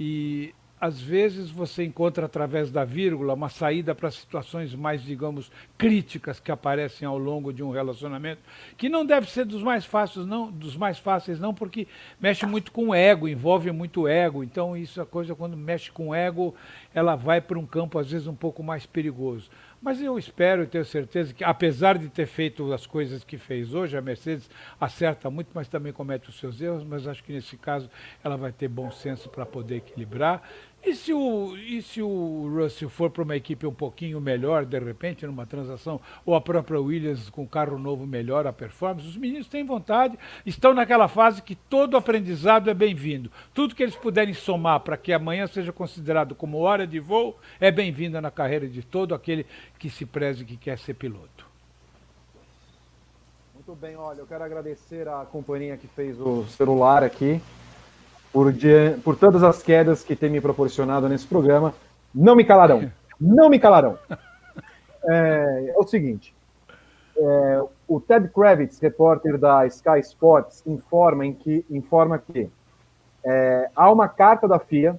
e às vezes você encontra através da vírgula uma saída para situações mais, digamos, críticas que aparecem ao longo de um relacionamento, que não deve ser dos mais fáceis, não, dos mais fáceis não, porque mexe muito com o ego, envolve muito ego. Então isso a coisa quando mexe com o ego, ela vai para um campo às vezes um pouco mais perigoso. Mas eu espero e tenho certeza que, apesar de ter feito as coisas que fez hoje, a Mercedes acerta muito, mas também comete os seus erros, mas acho que nesse caso ela vai ter bom senso para poder equilibrar. E se o, e se o Russell for para uma equipe um pouquinho melhor, de repente, numa transação, ou a própria Williams com carro novo melhor a performance, os meninos têm vontade, estão naquela fase que todo aprendizado é bem-vindo. Tudo que eles puderem somar para que amanhã seja considerado como hora de voo é bem-vindo na carreira de todo aquele que se preze que quer ser piloto. Muito bem, olha, eu quero agradecer a companhia que fez o celular aqui por, dia, por todas as quedas que tem me proporcionado nesse programa. Não me calarão. Não me calarão. É, é o seguinte: é, o Ted Kravitz, repórter da Sky Sports, informa, em que, informa que é, há uma carta da FIA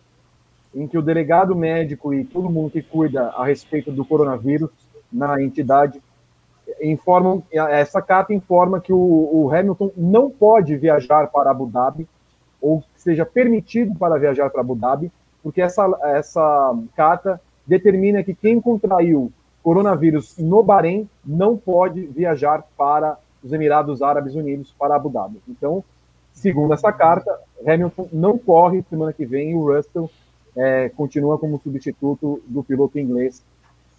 em que o delegado médico e todo mundo que cuida a respeito do coronavírus na entidade informam, essa carta informa que o, o Hamilton não pode viajar para Abu Dhabi ou seja permitido para viajar para Abu Dhabi, porque essa, essa carta determina que quem contraiu coronavírus no Bahrein não pode viajar para os Emirados Árabes Unidos, para Abu Dhabi. Então, segundo essa carta, Hamilton não corre semana que vem e o Russell é, continua como substituto do piloto inglês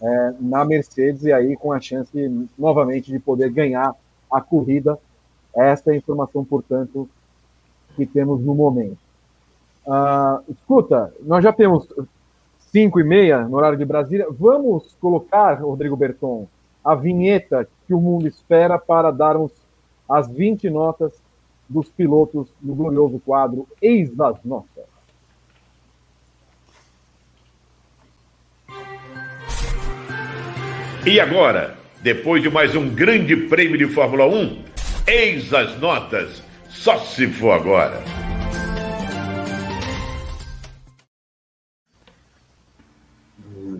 é, na Mercedes e aí com a chance novamente de poder ganhar a corrida. Esta é a informação, portanto, que temos no momento. Uh, escuta, nós já temos 5 e meia no horário de Brasília. Vamos colocar, Rodrigo Berton, a vinheta que o mundo espera para darmos as 20 notas dos pilotos do glorioso quadro Eis das Notas. E agora, depois de mais um grande prêmio de Fórmula 1, eis as notas só se for agora.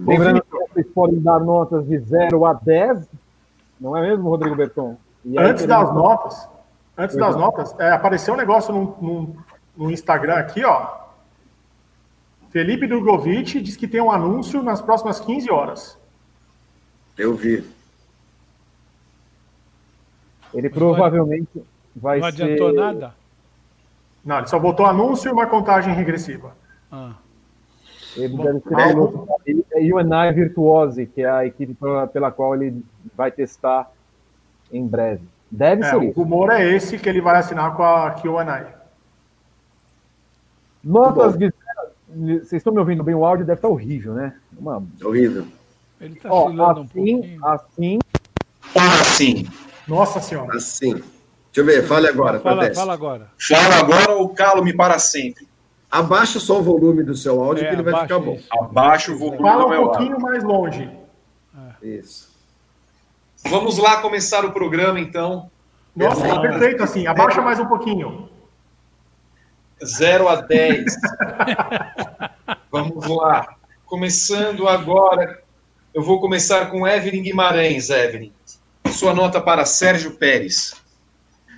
Lembrando que vocês podem dar notas de 0 a 10, não é mesmo, Rodrigo Berton? Antes das notas, antes das notas, é, apareceu um negócio no, no, no, Instagram aqui, ó. Felipe Drogovic diz que tem um anúncio nas próximas 15 horas. Eu vi. Ele provavelmente vai Não adiantou ser... nada? Não, ele só botou anúncio e uma contagem regressiva. Ah. Ele deve ser piloto da UNI Virtuose, que é a equipe pela, pela qual ele vai testar em breve. Deve é, ser o isso. O rumor é esse que ele vai assinar com a QANI. Notas de. Vocês estão me ouvindo bem? O áudio deve estar horrível, né? Uma... Horrível. Ele está oscilando um assim, pouquinho. assim. Assim. Nossa senhora. Assim. Deixa eu ver, fale agora. Fala, fala agora. Fala agora ou calo-me para sempre? Abaixa só o volume do seu áudio É, que ele vai abaixa ficar bom. isso. Abaixo o volume Fala um pouquinho mais longe. Isso. Vamos lá começar o programa, então. Nossa, tá perfeito assim. Abaixa mais um pouquinho. 0 a 10. Vamos lá. Começando agora, eu vou começar com Evelyn Guimarães, Evelyn. Sua nota para Sérgio Pérez.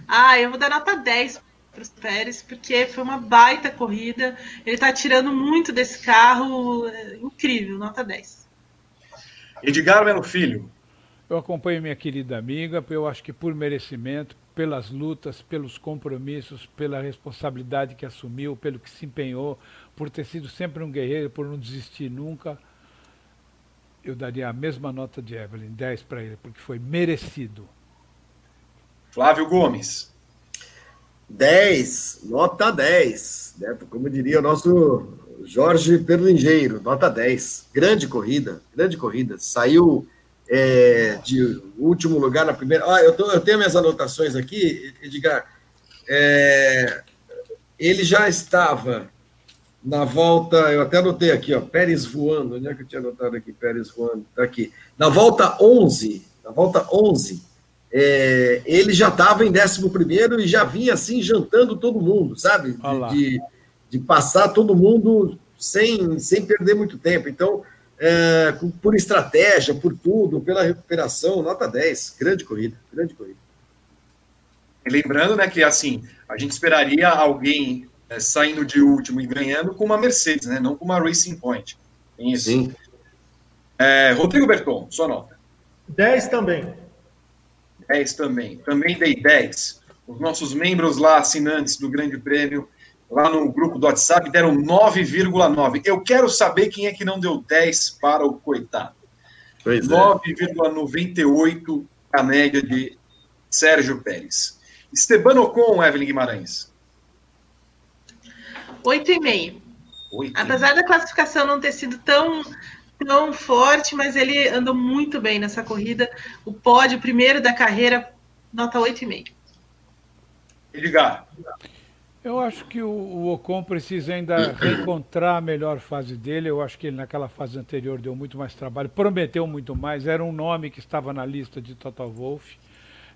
Ah, eu vou dar nota 10 para os Pérez, porque foi uma baita corrida. Ele está tirando muito desse carro. é Incrível, nota 10. Edgar Melo Filho. Eu acompanho minha querida amiga, eu acho que por merecimento, pelas lutas, pelos compromissos, pela responsabilidade que assumiu, pelo que se empenhou, por ter sido sempre um guerreiro, por não desistir nunca, eu daria a mesma nota de Evelyn, 10 para ele, porque foi merecido. Flávio Gomes. 10, nota 10, né? como diria o nosso Jorge Perlingeiro, nota 10. Grande corrida, grande corrida. Saiu é, de último lugar na primeira. Ah, eu, tô, eu tenho minhas anotações aqui, Edgar. É, ele já estava na volta, eu até anotei aqui, ó, Pérez voando, onde é que eu tinha anotado aqui? Pérez voando, tá aqui. Na volta 11, na volta 11, é, ele já estava em 11 e já vinha assim jantando todo mundo, sabe? De, de, de, passar todo mundo sem, sem perder muito tempo. Então, é, por estratégia, por tudo, pela recuperação, nota 10. Grande corrida, grande corrida. Lembrando, né, que assim, a gente esperaria alguém é, saindo de último e ganhando com uma Mercedes, né, não com uma Racing Point. Tem isso. Sim. É, Rodrigo Berton, sua nota. 10 também. 10 também. Também dei 10. Os nossos membros lá, assinantes do Grande Prêmio, lá no grupo do WhatsApp, deram 9,9. Eu quero saber quem é que não deu 10 para o coitado. 9,98 é. a média de Sérgio Pérez. Esteban Ocon, Evelyn Guimarães. 8,5. Apesar da classificação não ter sido tão tão forte, mas ele andou muito bem nessa corrida. O pódio, primeiro da carreira, nota 8,5. Edgar. Eu acho que o, o, Ocon precisa ainda reencontrar a melhor fase dele. Eu acho que ele naquela fase anterior deu muito mais trabalho, prometeu muito mais. Era um nome que estava na lista de Total Wolff.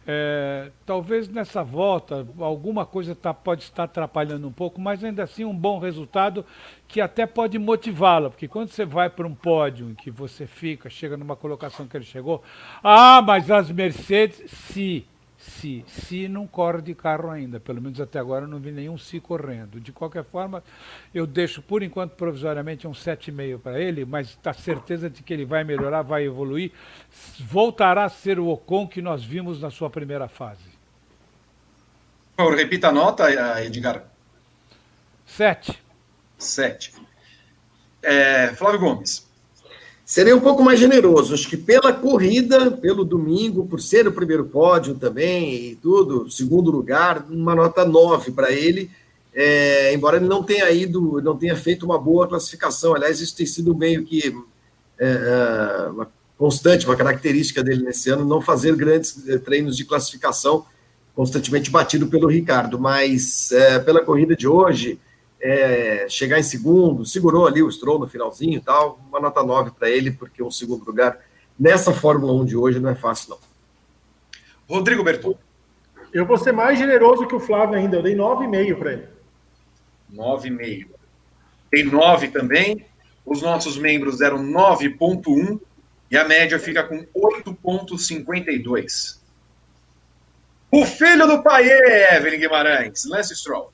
É, talvez nessa volta alguma coisa tá, pode estar atrapalhando um pouco, mas ainda assim um bom resultado que até pode motivá-lo, porque quando você vai para um pódio em que você fica, chega numa colocação que ele chegou, ah, mas as Mercedes, sim, se, se não corre de carro ainda. Pelo menos até agora eu não vi nenhum se correndo. De qualquer forma, eu deixo por enquanto provisoriamente um 7,5 para ele, mas está certeza de que ele vai melhorar, vai evoluir, voltará a ser o Ocon que nós vimos na sua primeira fase. Por favor, repita a nota, Edgar. 7. 7. É, Flávio Gomes. Serei um pouco mais generoso, acho que pela corrida, pelo domingo, por ser o primeiro pódio também e tudo, segundo lugar, uma nota 9 para ele, é, embora ele não tenha ido, não tenha feito uma boa classificação. Aliás, isso tem sido meio que é, é uma constante, uma característica dele nesse ano, não fazer grandes é, treinos de classificação, constantemente batido pelo Ricardo. Mas é, pela corrida de hoje, é, chegar em segundo, segurou ali o Stroll no finalzinho e tal, uma nota 9 para ele, porque um segundo lugar nessa Fórmula 1 de hoje não é fácil, não. Rodrigo Berton. Eu vou ser mais generoso que o Flávio ainda, eu dei 9,5 para ele. 9,5. Tem 9 também. Os nossos membros deram 9,1 e a média fica com 8,52. O filho do pai, Evelyn Guimarães, Lance Stroll.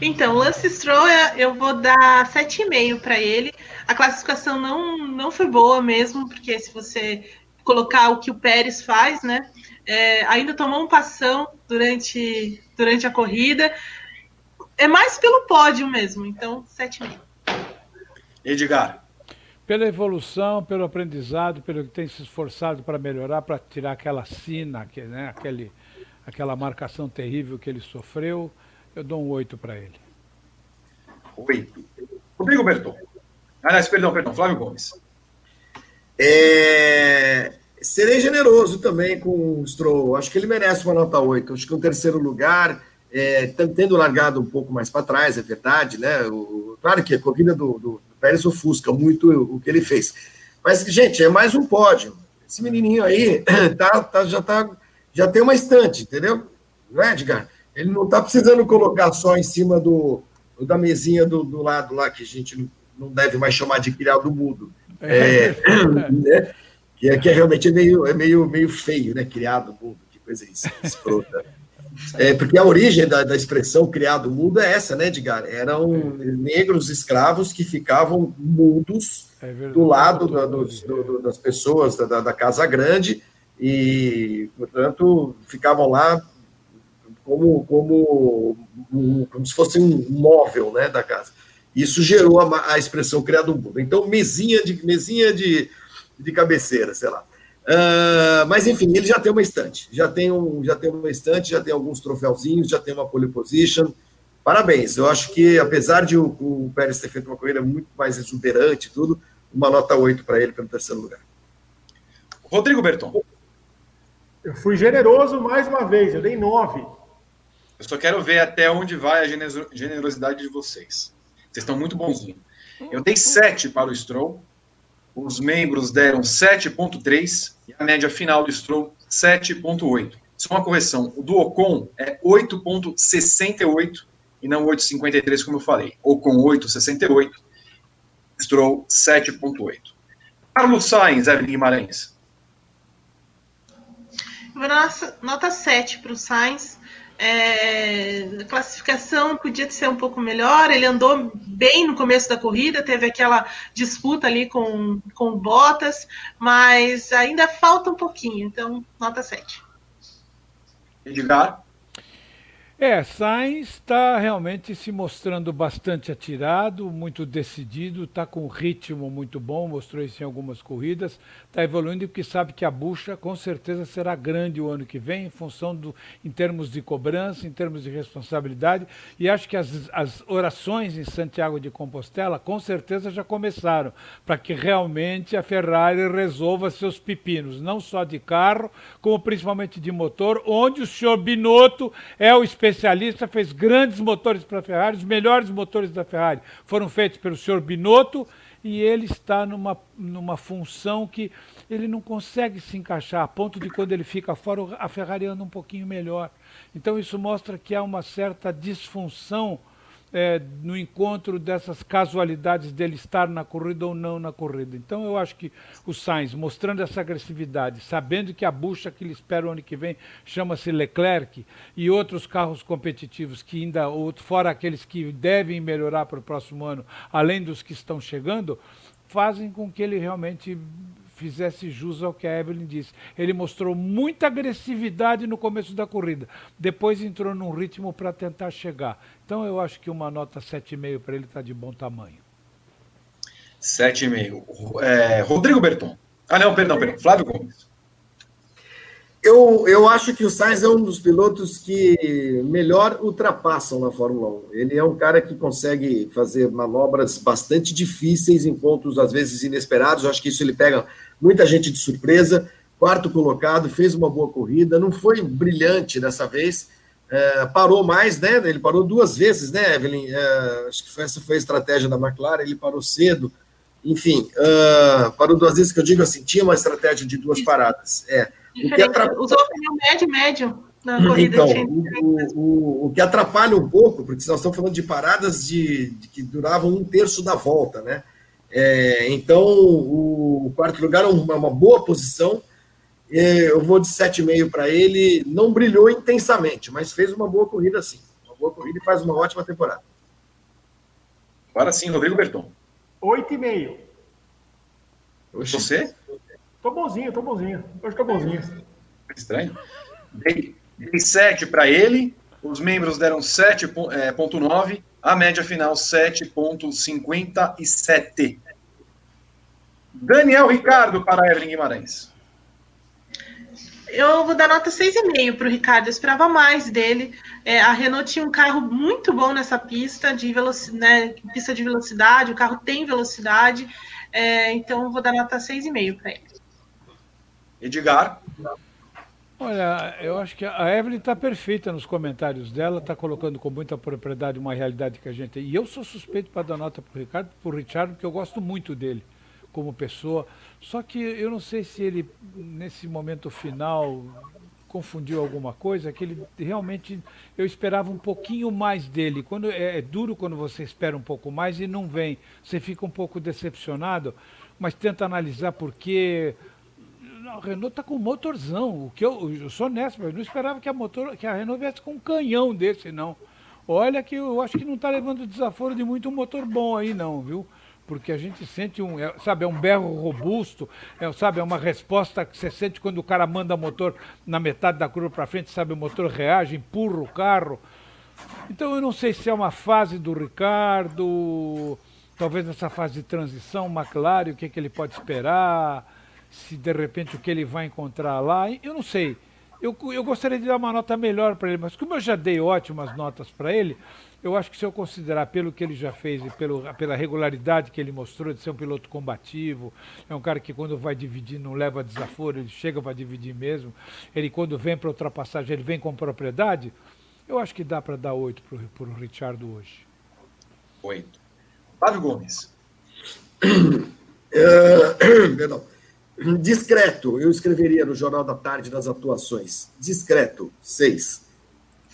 Então, Lance Stroll, eu vou dar 7,5 para ele. A classificação não, não foi boa mesmo, porque se você colocar o que o Pérez faz, né? É, ainda tomou um passão durante, durante a corrida. É mais pelo pódio mesmo, então 7,5. Edgar. Pela evolução, pelo aprendizado, pelo que tem se esforçado para melhorar, para tirar aquela sina, que, né, aquele, aquela marcação terrível que ele sofreu. Eu dou um 8 para ele. 8. Rodrigo Berton. Aliás, perdão, perdão, Flávio Gomes. É... Serei generoso também com o Stroll. Acho que ele merece uma nota 8. Acho que um terceiro lugar, é, tendo largado um pouco mais para trás, é verdade, né? O, claro que a corrida do, do, do Pérez ofusca muito o que ele fez. Mas, gente, é mais um pódio. Esse menininho aí tá, tá, já, tá, já tem uma estante, entendeu? Não é, Edgar? Ele não está precisando colocar só em cima do, da mesinha do, do, lado lá, que a gente não deve mais chamar de criado mudo. É, é, né? que, é, que é realmente é meio, é meio, meio feio, né? Criado mudo, que coisa escrota. É, porque a origem da, da, expressão criado mudo é essa, né, Edgar? Eram é. negros escravos que ficavam mudos é do lado da, dos, do, das pessoas da, da, Casa Grande e, portanto, ficavam lá como, como, como se fosse um móvel né, da casa. Isso gerou a, a expressão criado um mundo. Então, mesinha de, mesinha de, de cabeceira, sei lá. Uh, mas enfim, ele já tem uma estante, já tem, um, já tem uma estante, já tem alguns troféuzinhos, já tem uma pole position. Parabéns, eu acho que apesar de o, o Pérez ter feito uma corrida muito mais exuberante e tudo, uma nota 8 para ele pelo terceiro lugar. Rodrigo Berton. Eu fui generoso mais uma vez, eu dei 9. Eu só quero ver até onde vai a generosidade de vocês. Vocês estão muito bonzinhos. Eu dei 7 para o Stroll, os membros deram 7,3 e a média final do Stroll 7,8. Só uma correção: o do Ocon é 8,68 e não 8,53, como eu falei. Ocon 8,68, Stroll 7,8. Carlos Sainz, Evelyn Guimarães. Nota 7 para o Sainz. É, a classificação podia ser um pouco melhor. Ele andou bem no começo da corrida, teve aquela disputa ali com, com Bottas, mas ainda falta um pouquinho, então nota 7. Edgar? É, Sainz está realmente se mostrando bastante atirado, muito decidido, está com um ritmo muito bom, mostrou isso em algumas corridas, está evoluindo porque sabe que a bucha com certeza será grande o ano que vem, em função do, em termos de cobrança, em termos de responsabilidade, e acho que as, as orações em Santiago de Compostela com certeza já começaram, para que realmente a Ferrari resolva seus pepinos, não só de carro, como principalmente de motor, onde o senhor Binotto é o especialista especialista, fez grandes motores para a Ferrari, os melhores motores da Ferrari foram feitos pelo senhor Binotto, e ele está numa, numa função que ele não consegue se encaixar, a ponto de quando ele fica fora, a Ferrari anda um pouquinho melhor. Então isso mostra que há uma certa disfunção é, no encontro dessas casualidades dele estar na corrida ou não na corrida. Então eu acho que o Sainz, mostrando essa agressividade, sabendo que a bucha que ele espera o ano que vem chama-se Leclerc e outros carros competitivos que ainda, fora aqueles que devem melhorar para o próximo ano, além dos que estão chegando, fazem com que ele realmente fizesse jus ao que a Evelyn disse. Ele mostrou muita agressividade no começo da corrida, depois entrou num ritmo para tentar chegar. Então eu acho que uma nota 7,5 para ele está de bom tamanho. 7,5. É, Rodrigo Berton. Ah, não, perdão, perdão. Flávio Gomes. Eu, eu acho que o Sainz é um dos pilotos que melhor ultrapassam na Fórmula 1. Ele é um cara que consegue fazer manobras bastante difíceis em pontos, às vezes, inesperados. Eu acho que isso ele pega muita gente de surpresa. Quarto colocado, fez uma boa corrida. Não foi brilhante dessa vez. É, parou mais, né? Ele parou duas vezes, né, Evelyn? É, acho que essa foi a estratégia da McLaren. Ele parou cedo. Enfim, uh, parou duas vezes, que eu digo assim, tinha uma estratégia de duas paradas. É. O que atrapalha... Usou pneu médio médio na corrida. Então, o, o, o, que atrapalha um pouco, porque nós estamos falando de paradas de, de que duravam um terço da volta, né? É, então, o quarto lugar é uma, uma boa posição. Eu vou de 7,5 para ele. Não brilhou intensamente, mas fez uma boa corrida sim. Uma boa corrida e faz uma ótima temporada. Agora sim, Rodrigo Berton. 8,5. Você? Tô bonzinho, tô bonzinho. Hoje tô bonzinho. Estranho. Dei, dei 7 para ele, os membros deram 7,9, é, a média final 7,57. Daniel Ricardo para Evelyn Guimarães. Eu vou dar nota 6,5 para o Ricardo, eu esperava mais dele. É, a Renault tinha um carro muito bom nessa pista, de velocidade, né, pista de velocidade, o carro tem velocidade, é, então eu vou dar nota 6,5 para ele. Edgar. Olha, eu acho que a Evelyn está perfeita nos comentários dela, está colocando com muita propriedade uma realidade que a gente tem. E eu sou suspeito para dar nota para o Ricardo, o Richard, porque eu gosto muito dele como pessoa. Só que eu não sei se ele, nesse momento final, confundiu alguma coisa, que ele realmente eu esperava um pouquinho mais dele. Quando é, é, duro quando você espera um pouco mais e não vem, você fica um pouco decepcionado, mas tenta analisar por quê a Renault está com um motorzão. O que eu, eu sou honesto, eu não esperava que a, motor, que a Renault viesse com um canhão desse, não. Olha que eu acho que não está levando desaforo de muito motor bom aí, não, viu? Porque a gente sente um, é, sabe, é um berro robusto, é, sabe, é uma resposta que você sente quando o cara manda motor na metade da curva para frente, sabe, o motor reage, empurra o carro. Então eu não sei se é uma fase do Ricardo, talvez nessa fase de transição, McLaren, o que, que ele pode esperar. Se de repente o que ele vai encontrar lá, eu não sei. Eu, eu gostaria de dar uma nota melhor para ele, mas como eu já dei ótimas notas para ele, eu acho que se eu considerar pelo que ele já fez e pelo, pela regularidade que ele mostrou de ser um piloto combativo, é um cara que quando vai dividir não leva desaforo, ele chega para dividir mesmo, ele quando vem para ultrapassagem, ele vem com propriedade, eu acho que dá para dar oito para o Richard hoje. Oito. Flávio Gomes. Uh, perdão. Discreto, eu escreveria no Jornal da Tarde das atuações. Discreto, seis.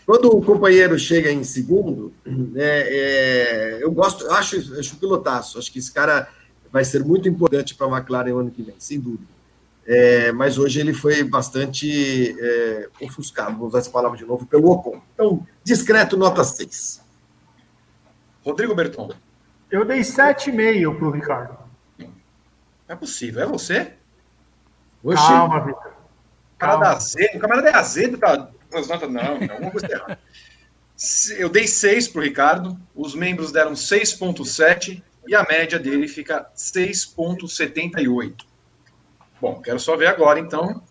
Quando o companheiro chega em segundo, é, é, eu gosto, acho, acho pilotaço, acho que esse cara vai ser muito importante para a McLaren no ano que vem, sem dúvida. É, mas hoje ele foi bastante é, ofuscado, vou usar essa palavra de novo, pelo Ocon. Então, discreto, nota 6. Rodrigo Berton. Eu dei 7,5 para o Ricardo. Não é possível, é você? Oxi. Calma, Vitor. O cara da azedo, o camarada é azedo, tá as notas, não, alguma coisa errada. Eu dei 6 para o Ricardo, os membros deram 6,7 e a média dele fica 6,78. Bom, quero só ver agora, então.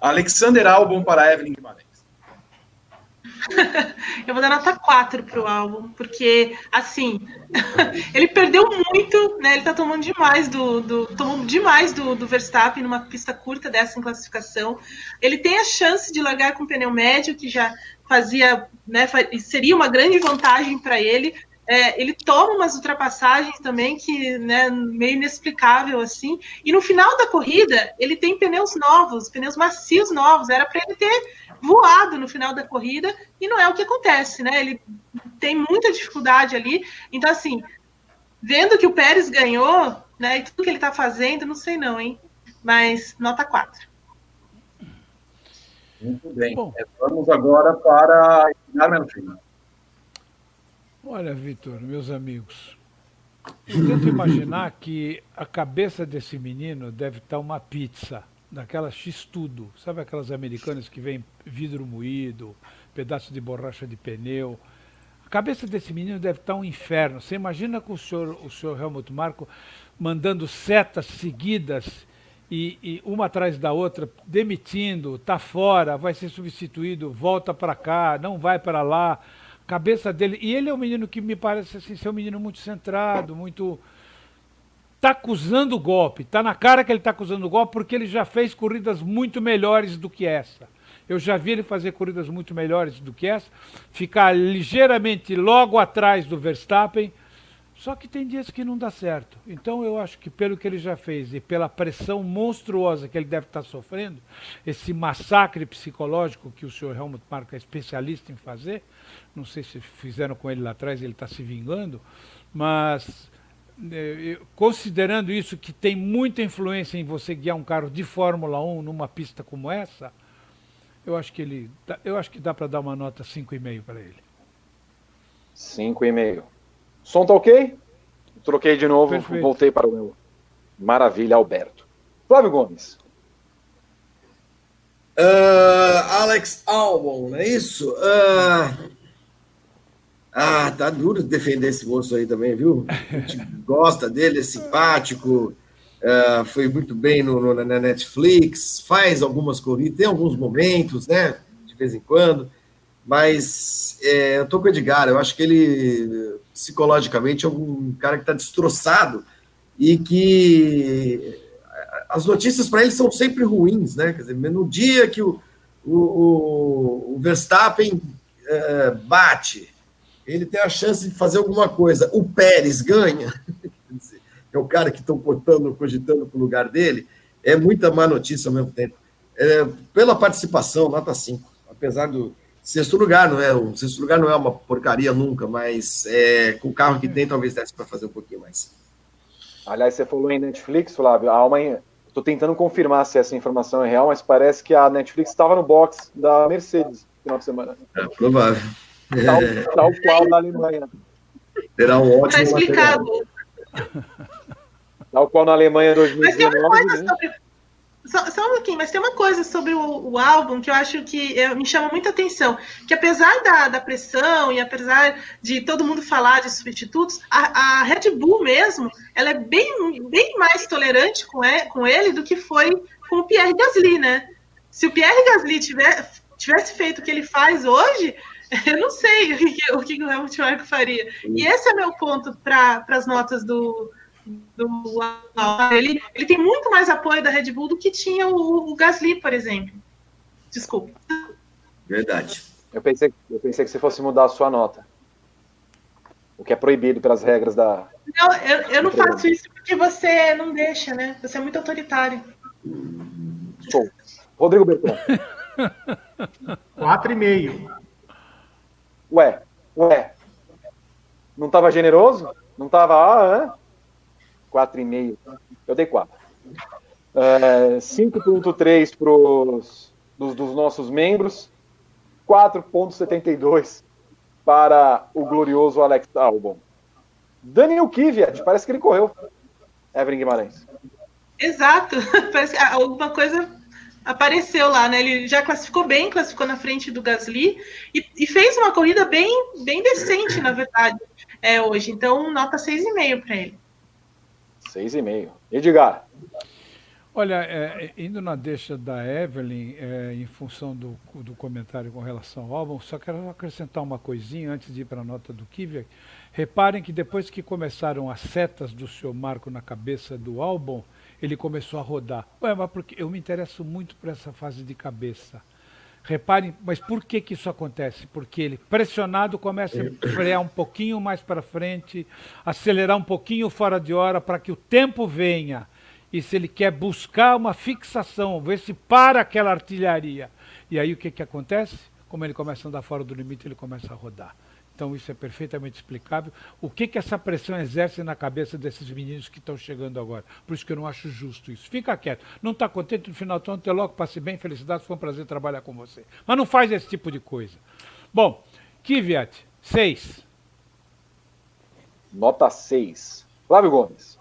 Alexander Albon para Evelyn Guimarães. Eu vou dar nota 4 pro álbum, porque, assim, ele perdeu muito, né? Ele tá tomando demais do. do tomou demais do, do Verstappen numa pista curta dessa em classificação. Ele tem a chance de largar com pneu médio, que já fazia, né? Seria uma grande vantagem para ele. É, ele toma umas ultrapassagens também que, né, meio inexplicável assim. E no final da corrida, ele tem pneus novos, pneus macios novos. Era para ele ter voado no final da corrida e não é o que acontece, né? Ele tem muita dificuldade ali. Então, assim, vendo que o Pérez ganhou, né, e tudo que ele está fazendo, não sei não, hein? Mas nota 4. Muito bem. Bom, é, Vamos agora para Olha, Vitor, meus amigos, eu tento imaginar que a cabeça desse menino deve estar uma pizza daquela X-Tudo. Sabe aquelas americanas que vem vidro moído, pedaço de borracha de pneu? A cabeça desse menino deve estar um inferno. Você imagina com o senhor, o senhor Helmut Marko mandando setas seguidas e, e uma atrás da outra, demitindo, está fora, vai ser substituído, volta para cá, não vai para lá. Cabeça dele. E ele é um menino que me parece assim, ser um menino muito centrado, muito está acusando o golpe. Está na cara que ele está acusando o golpe porque ele já fez corridas muito melhores do que essa. Eu já vi ele fazer corridas muito melhores do que essa, ficar ligeiramente logo atrás do Verstappen. Só que tem dias que não dá certo. Então eu acho que pelo que ele já fez e pela pressão monstruosa que ele deve estar sofrendo, esse massacre psicológico que o senhor Helmut Marko é especialista em fazer, não sei se fizeram com ele lá atrás, ele está se vingando, mas considerando isso que tem muita influência em você guiar um carro de Fórmula 1 numa pista como essa, eu acho que ele, eu acho que dá para dar uma nota 5,5 para ele. 5,5. Som tá ok? Troquei de novo, Perfeito. voltei para o meu. Maravilha, Alberto. Flávio Gomes. Uh, Alex Albon, não é isso? Uh, ah, tá duro defender esse moço aí também, viu? A gente gosta dele, é simpático, uh, foi muito bem no, no, na Netflix, faz algumas corridas, tem alguns momentos, né? De vez em quando, mas é, eu tô com o Edgar, eu acho que ele psicologicamente é um cara que está destroçado e que as notícias para ele são sempre ruins, né? Quer dizer, no dia que o, o, o Verstappen uh, bate ele tem a chance de fazer alguma coisa. O Pérez ganha, é o cara que estão cogitando, cogitando para o lugar dele, é muita má notícia ao mesmo tempo. É, pela participação, nota 5. Apesar do sexto lugar, não é? O sexto lugar não é uma porcaria nunca, mas é, com o carro que tem, talvez desse para fazer um pouquinho mais. Aliás, você falou em Netflix, Flávio. Há uma, Estou tentando confirmar se essa informação é real, mas parece que a Netflix estava no box da Mercedes no final de semana. É provável. Tal, tal qual na Alemanha. Será um ótimo. Está explicado. Tal qual na Alemanha 2019. Mas tem uma coisa sobre, só, só um pouquinho, mas tem uma coisa sobre o, o álbum que eu acho que me chama muita atenção. Que apesar da, da pressão e apesar de todo mundo falar de substitutos, a, a Red Bull mesmo, ela é bem, bem mais tolerante com ele, com ele do que foi com o Pierre Gasly, né? Se o Pierre Gasly tiver, tivesse feito o que ele faz hoje, eu não sei o que, o, que o Helmut Marko faria. E esse é meu ponto para as notas do, do ele, ele tem muito mais apoio da Red Bull do que tinha o, o Gasly, por exemplo. Desculpa. Verdade. Eu pensei, eu pensei que você fosse mudar a sua nota. O que é proibido pelas regras da. Não, eu, eu não faço isso porque você não deixa, né? Você é muito autoritário. Sou. Rodrigo Bertrand. Quatro e meio. Ué, ué. Não estava generoso? Não estava, ah, é? 4,5. Eu dei 4. É, 5,3 para os dos, dos nossos membros, 4,72 para o glorioso Alex Albon. Daniel Kvyat, parece que ele correu. Evelyn Guimarães. Exato, parece alguma coisa apareceu lá, né? Ele já classificou bem, classificou na frente do Gasly e, e fez uma corrida bem, bem decente, na verdade, é, hoje. Então, nota 6,5 para ele. Seis e meio. Edgar. Olha, é, indo na deixa da Evelyn, é, em função do, do comentário com relação ao álbum, só quero acrescentar uma coisinha antes de ir para a nota do Kvyat. Reparem que depois que começaram as setas do seu Marco na cabeça do álbum, ele começou a rodar. Ué, mas porque eu me interesso muito por essa fase de cabeça. Reparem, mas por que, que isso acontece? Porque ele, pressionado, começa a frear um pouquinho mais para frente, acelerar um pouquinho fora de hora para que o tempo venha. E se ele quer buscar uma fixação, ver se para aquela artilharia. E aí o que, que acontece? Como ele começa a andar fora do limite, ele começa a rodar. Então isso é perfeitamente explicável. O que, que essa pressão exerce na cabeça desses meninos que estão chegando agora? Por isso que eu não acho justo isso. Fica quieto. Não está contente no final do ano, até logo, passe bem, felicidades, foi um prazer trabalhar com você. Mas não faz esse tipo de coisa. Bom, Kvyat, 6. Nota 6. Flávio Gomes.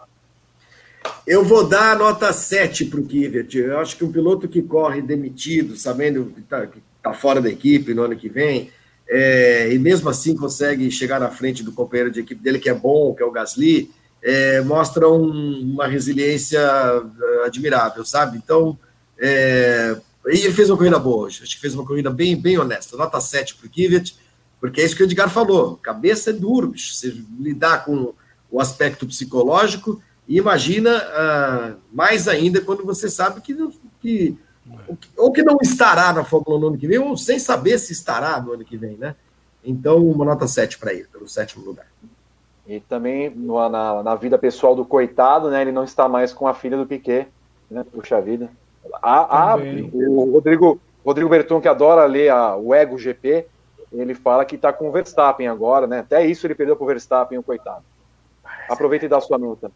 Eu vou dar nota 7 para o Kvyat. Eu acho que um piloto que corre demitido, sabendo que está tá fora da equipe no ano que vem, é, e mesmo assim consegue chegar na frente do companheiro de equipe dele, que é bom, que é o Gasly, é, mostra um, uma resiliência é, admirável, sabe? Então, é, ele fez uma corrida boa hoje, acho que fez uma corrida bem, bem honesta, nota 7 para o Kivet, porque é isso que o Edgar falou, cabeça é duro, bicho, você lidar com o aspecto psicológico, e imagina ah, mais ainda quando você sabe que, que ou que não estará na Fórmula 1 no ano que vem, ou sem saber se estará no ano que vem, né? Então, uma nota 7 para ele, pelo sétimo lugar. E também na, na, vida pessoal do coitado, né? Ele não está mais com a filha do Piquet, né? Puxa vida. A, a, o Rodrigo, Rodrigo Berton, que adora ler a, o Ego GP, ele fala que está com o Verstappen agora, né? Até isso ele perdeu para o Verstappen, o coitado. Aproveita e dá a sua nota.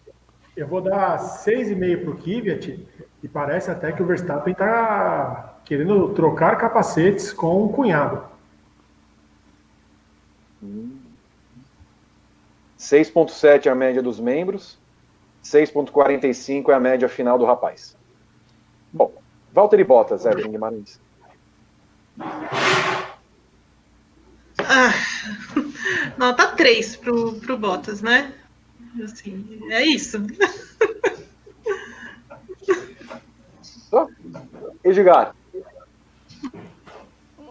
Eu vou dar 6,5 para o Kvyat, e parece até que o Verstappen está querendo trocar capacetes com o cunhado. 6,7 é a média dos membros, 6,45 é a média final do rapaz. Bom, Valtteri Bottas, Evelyn Guimarães. Ah, nota 3 pro, pro Bottas, né? Assim, é isso. Edgar.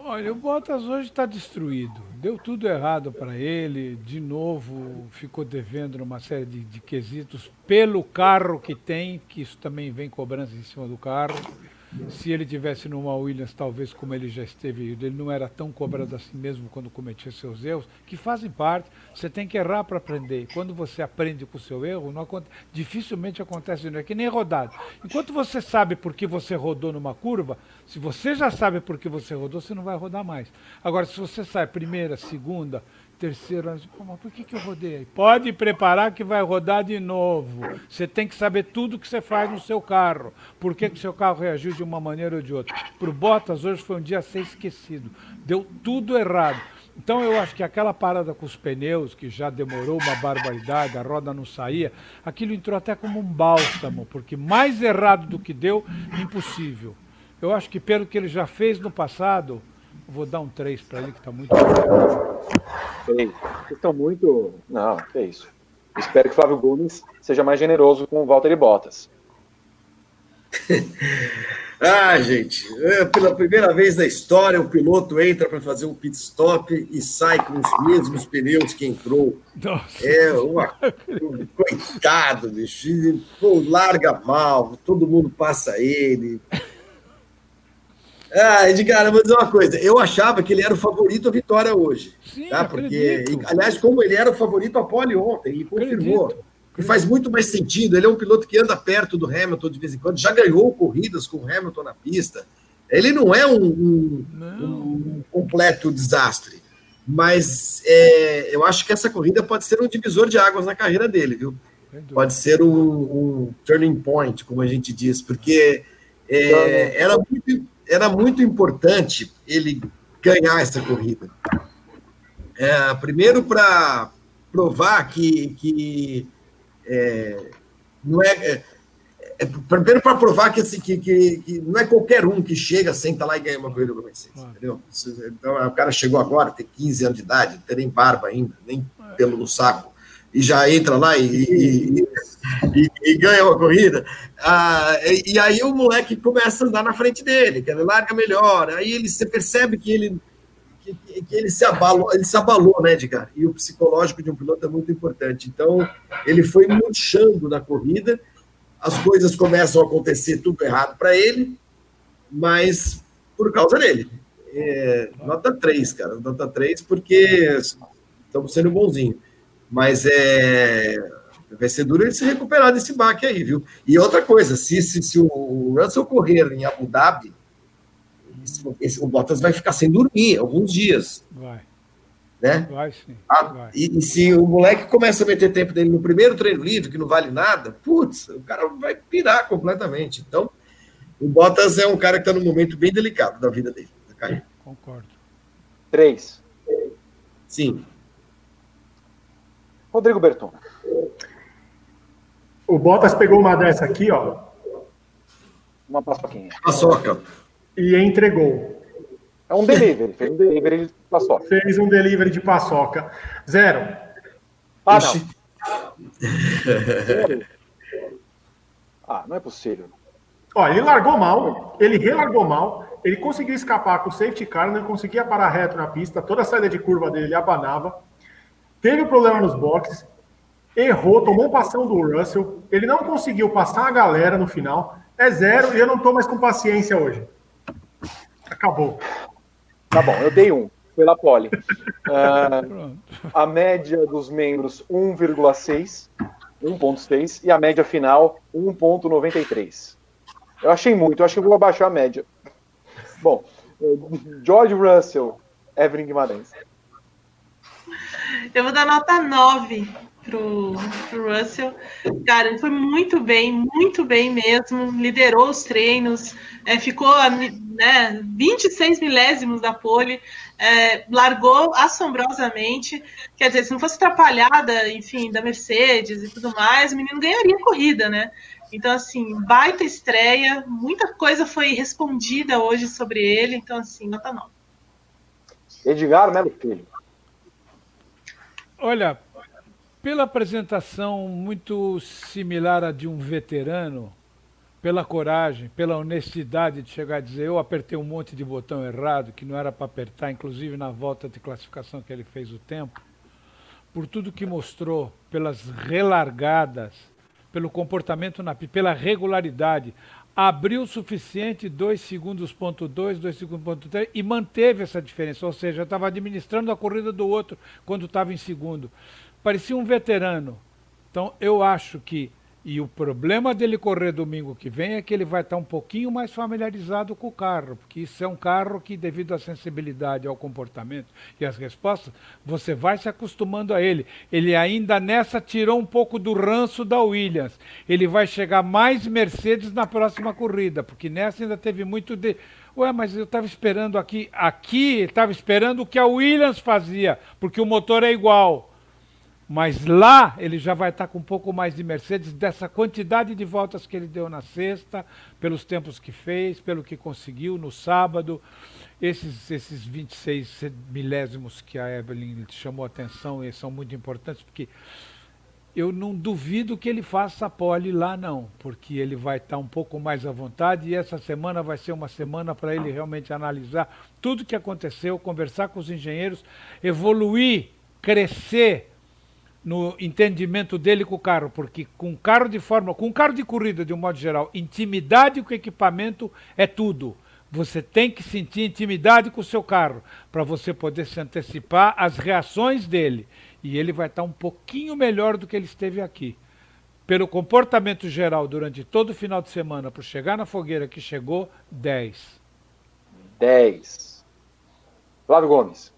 Olha, o Bottas hoje está destruído. Deu tudo errado para ele. De novo, ficou devendo uma série de, de quesitos pelo carro que tem, que isso também vem cobrança em cima do carro. Se ele tivesse numa Williams, talvez como ele já esteve, ele não era tão cobrado assim mesmo quando cometia seus erros, que fazem parte. Você tem que errar para aprender. Quando você aprende com o seu erro, não, dificilmente acontece, não é que nem rodado. Enquanto você sabe por que você rodou numa curva, se você já sabe por que você rodou, você não vai rodar mais. Agora, se você sai primeira, segunda, terceiro ano, mas por que, que eu rodei? Pode preparar que vai rodar de novo. Você tem que saber tudo que você faz no seu carro. Por que o seu carro reagiu de uma maneira ou de outra. Para o Bottas, hoje foi um dia a ser esquecido. Deu tudo errado. Então eu acho que aquela parada com os pneus, que já demorou uma barbaridade, a roda não saía, aquilo entrou até como um bálsamo, porque mais errado do que deu, impossível. Eu acho que pelo que ele já fez no passado, vou dar um 3 para ele, que está muito. Vocês estão muito. Não, é isso. Espero que Flávio Gomes seja mais generoso com o Walter e Bottas. Ah, gente, é, pela primeira vez na história, o piloto entra para fazer um pit stop e sai com os mesmos pneus que entrou. Nossa. É uma. Coitado, bicho. Pô, larga mal, todo mundo passa ele. Ah, Edgar, eu vou dizer uma coisa. Eu achava que ele era o favorito à vitória hoje. Sim, tá? Porque, acredito. aliás, como ele era o favorito à pole ontem, ele confirmou. Acredito. E faz muito mais sentido. Ele é um piloto que anda perto do Hamilton de vez em quando, já ganhou corridas com o Hamilton na pista. Ele não é um, um- Não. um completo desastre. Mas é, eu acho que essa corrida pode ser um divisor de águas na carreira dele, viu? Pode ser um, um turning point, como a gente diz, porque é, era, muito, era muito importante ele ganhar essa corrida. É, primeiro, para provar que, que é, não é, é, é, primeiro para provar que, assim, que, que, que não é qualquer um que chega, senta lá e ganha uma corrida Mercedes, Claro. entendeu? Então, o cara chegou agora, tem 15 anos de idade, não tem nem barba ainda, nem pelo no saco, e já entra lá e, e- e- e ganha uma corrida. Ah, e, aí o moleque começa a andar na frente dele, que ele larga melhor, aí ele, você percebe que ele que, que- ele se abalou, ele se abalou, né, Edgar? E o psicológico de um piloto é muito importante. Então, ele foi murchando na corrida, as coisas começam a acontecer tudo errado para ele, mas por causa dele. É, nota 3, cara, nota 3, porque estamos sendo bonzinho. Mas é, vai ser duro ele se recuperar desse baque aí, viu? E outra coisa, se, se, se o Russell correr em Abu Dhabi, esse, esse- o Bottas vai ficar sem dormir alguns dias, Vai, né? vai sim. Ah, vai. e, e se o moleque começa a meter tempo dele no primeiro treino livre, que não vale nada, putz, o cara vai pirar completamente. Então, o Bottas é um cara que está num momento bem delicado da vida dele, carreira. Concordo. Três. Sim. Rodrigo Berton. O Bottas pegou uma dessa aqui, ó, Uma paçoquinha. Paçoca. e entregou. É um delivery. Fez um delivery de paçoca. Fez um delivery de paçoca. Zero. Ah, Oxi. não. Ah, não é possível. Ó, ele largou mal, ele relargou mal, ele conseguiu escapar com o safety car, não conseguia parar reto na pista, toda a saída de curva dele ele abanava. Teve um problema nos boxes, errou, tomou um passão do Russell, ele não conseguiu passar a galera no final. É zero e eu não tô mais com paciência hoje. Acabou. Tá bom, eu dei um. Pela pole. Ah, Pronto. a média dos membros 1,6, 1,6 e a média final 1,93. Eu achei muito, eu acho que eu vou abaixar a média. Bom, eh, George Russell, Evelyn Guimarães. Eu vou dar nota 9 pro, pro Russell. Cara, ele foi muito bem, muito bem mesmo. Liderou os treinos, é, ficou a né, 26 milésimos da pole, é, largou assombrosamente. Quer dizer, se não fosse atrapalhada, enfim, da Mercedes e tudo mais, o menino ganharia a corrida, né? Então, assim, baita estreia, muita coisa foi respondida hoje sobre ele, então, assim, nota 9. Edgar Melo Filho. Olha, pela apresentação muito similar à de um veterano, pela coragem, pela honestidade de chegar a dizer eu apertei um monte de botão errado que não era para apertar, inclusive na volta de classificação que ele fez o tempo, por tudo que mostrou, pelas relargadas, pelo comportamento na pela regularidade, abriu o suficiente 2 segundos ponto 2, 2 segundos ponto 3 e manteve essa diferença, ou seja, estava administrando a corrida do outro quando estava em segundo. Parecia um veterano. Então eu acho que e o problema dele correr domingo que vem é que ele vai estar um pouquinho mais familiarizado com o carro, porque isso é um carro que, devido à sensibilidade ao comportamento e às respostas, você vai se acostumando a ele. Ele ainda nessa tirou um pouco do ranço da Williams. Ele vai chegar mais Mercedes na próxima corrida, porque nessa ainda teve muito de Ué, mas eu estava esperando aqui, aqui estava esperando o que a Williams fazia, porque o motor é igual. Mas lá ele já vai estar com um pouco mais de Mercedes, dessa quantidade de voltas que ele deu na sexta, pelos tempos que fez, pelo que conseguiu no sábado. Esses, esses 26 milésimos que a Evelyn chamou atenção e são muito importantes, porque eu não duvido que ele faça pole lá, não, porque ele vai estar um pouco mais à vontade e essa semana vai ser uma semana para ele realmente analisar tudo o que aconteceu, conversar com os engenheiros, evoluir, crescer no entendimento dele com o carro, porque com carro de forma, com carro de corrida de um modo geral, intimidade com equipamento é tudo. Você tem que sentir intimidade com o seu carro para você poder se antecipar às reações dele e ele vai estar um pouquinho melhor do que ele esteve aqui. Pelo comportamento geral durante todo o final de semana, por chegar na fogueira que chegou, 10. 10. Flávio Gomes.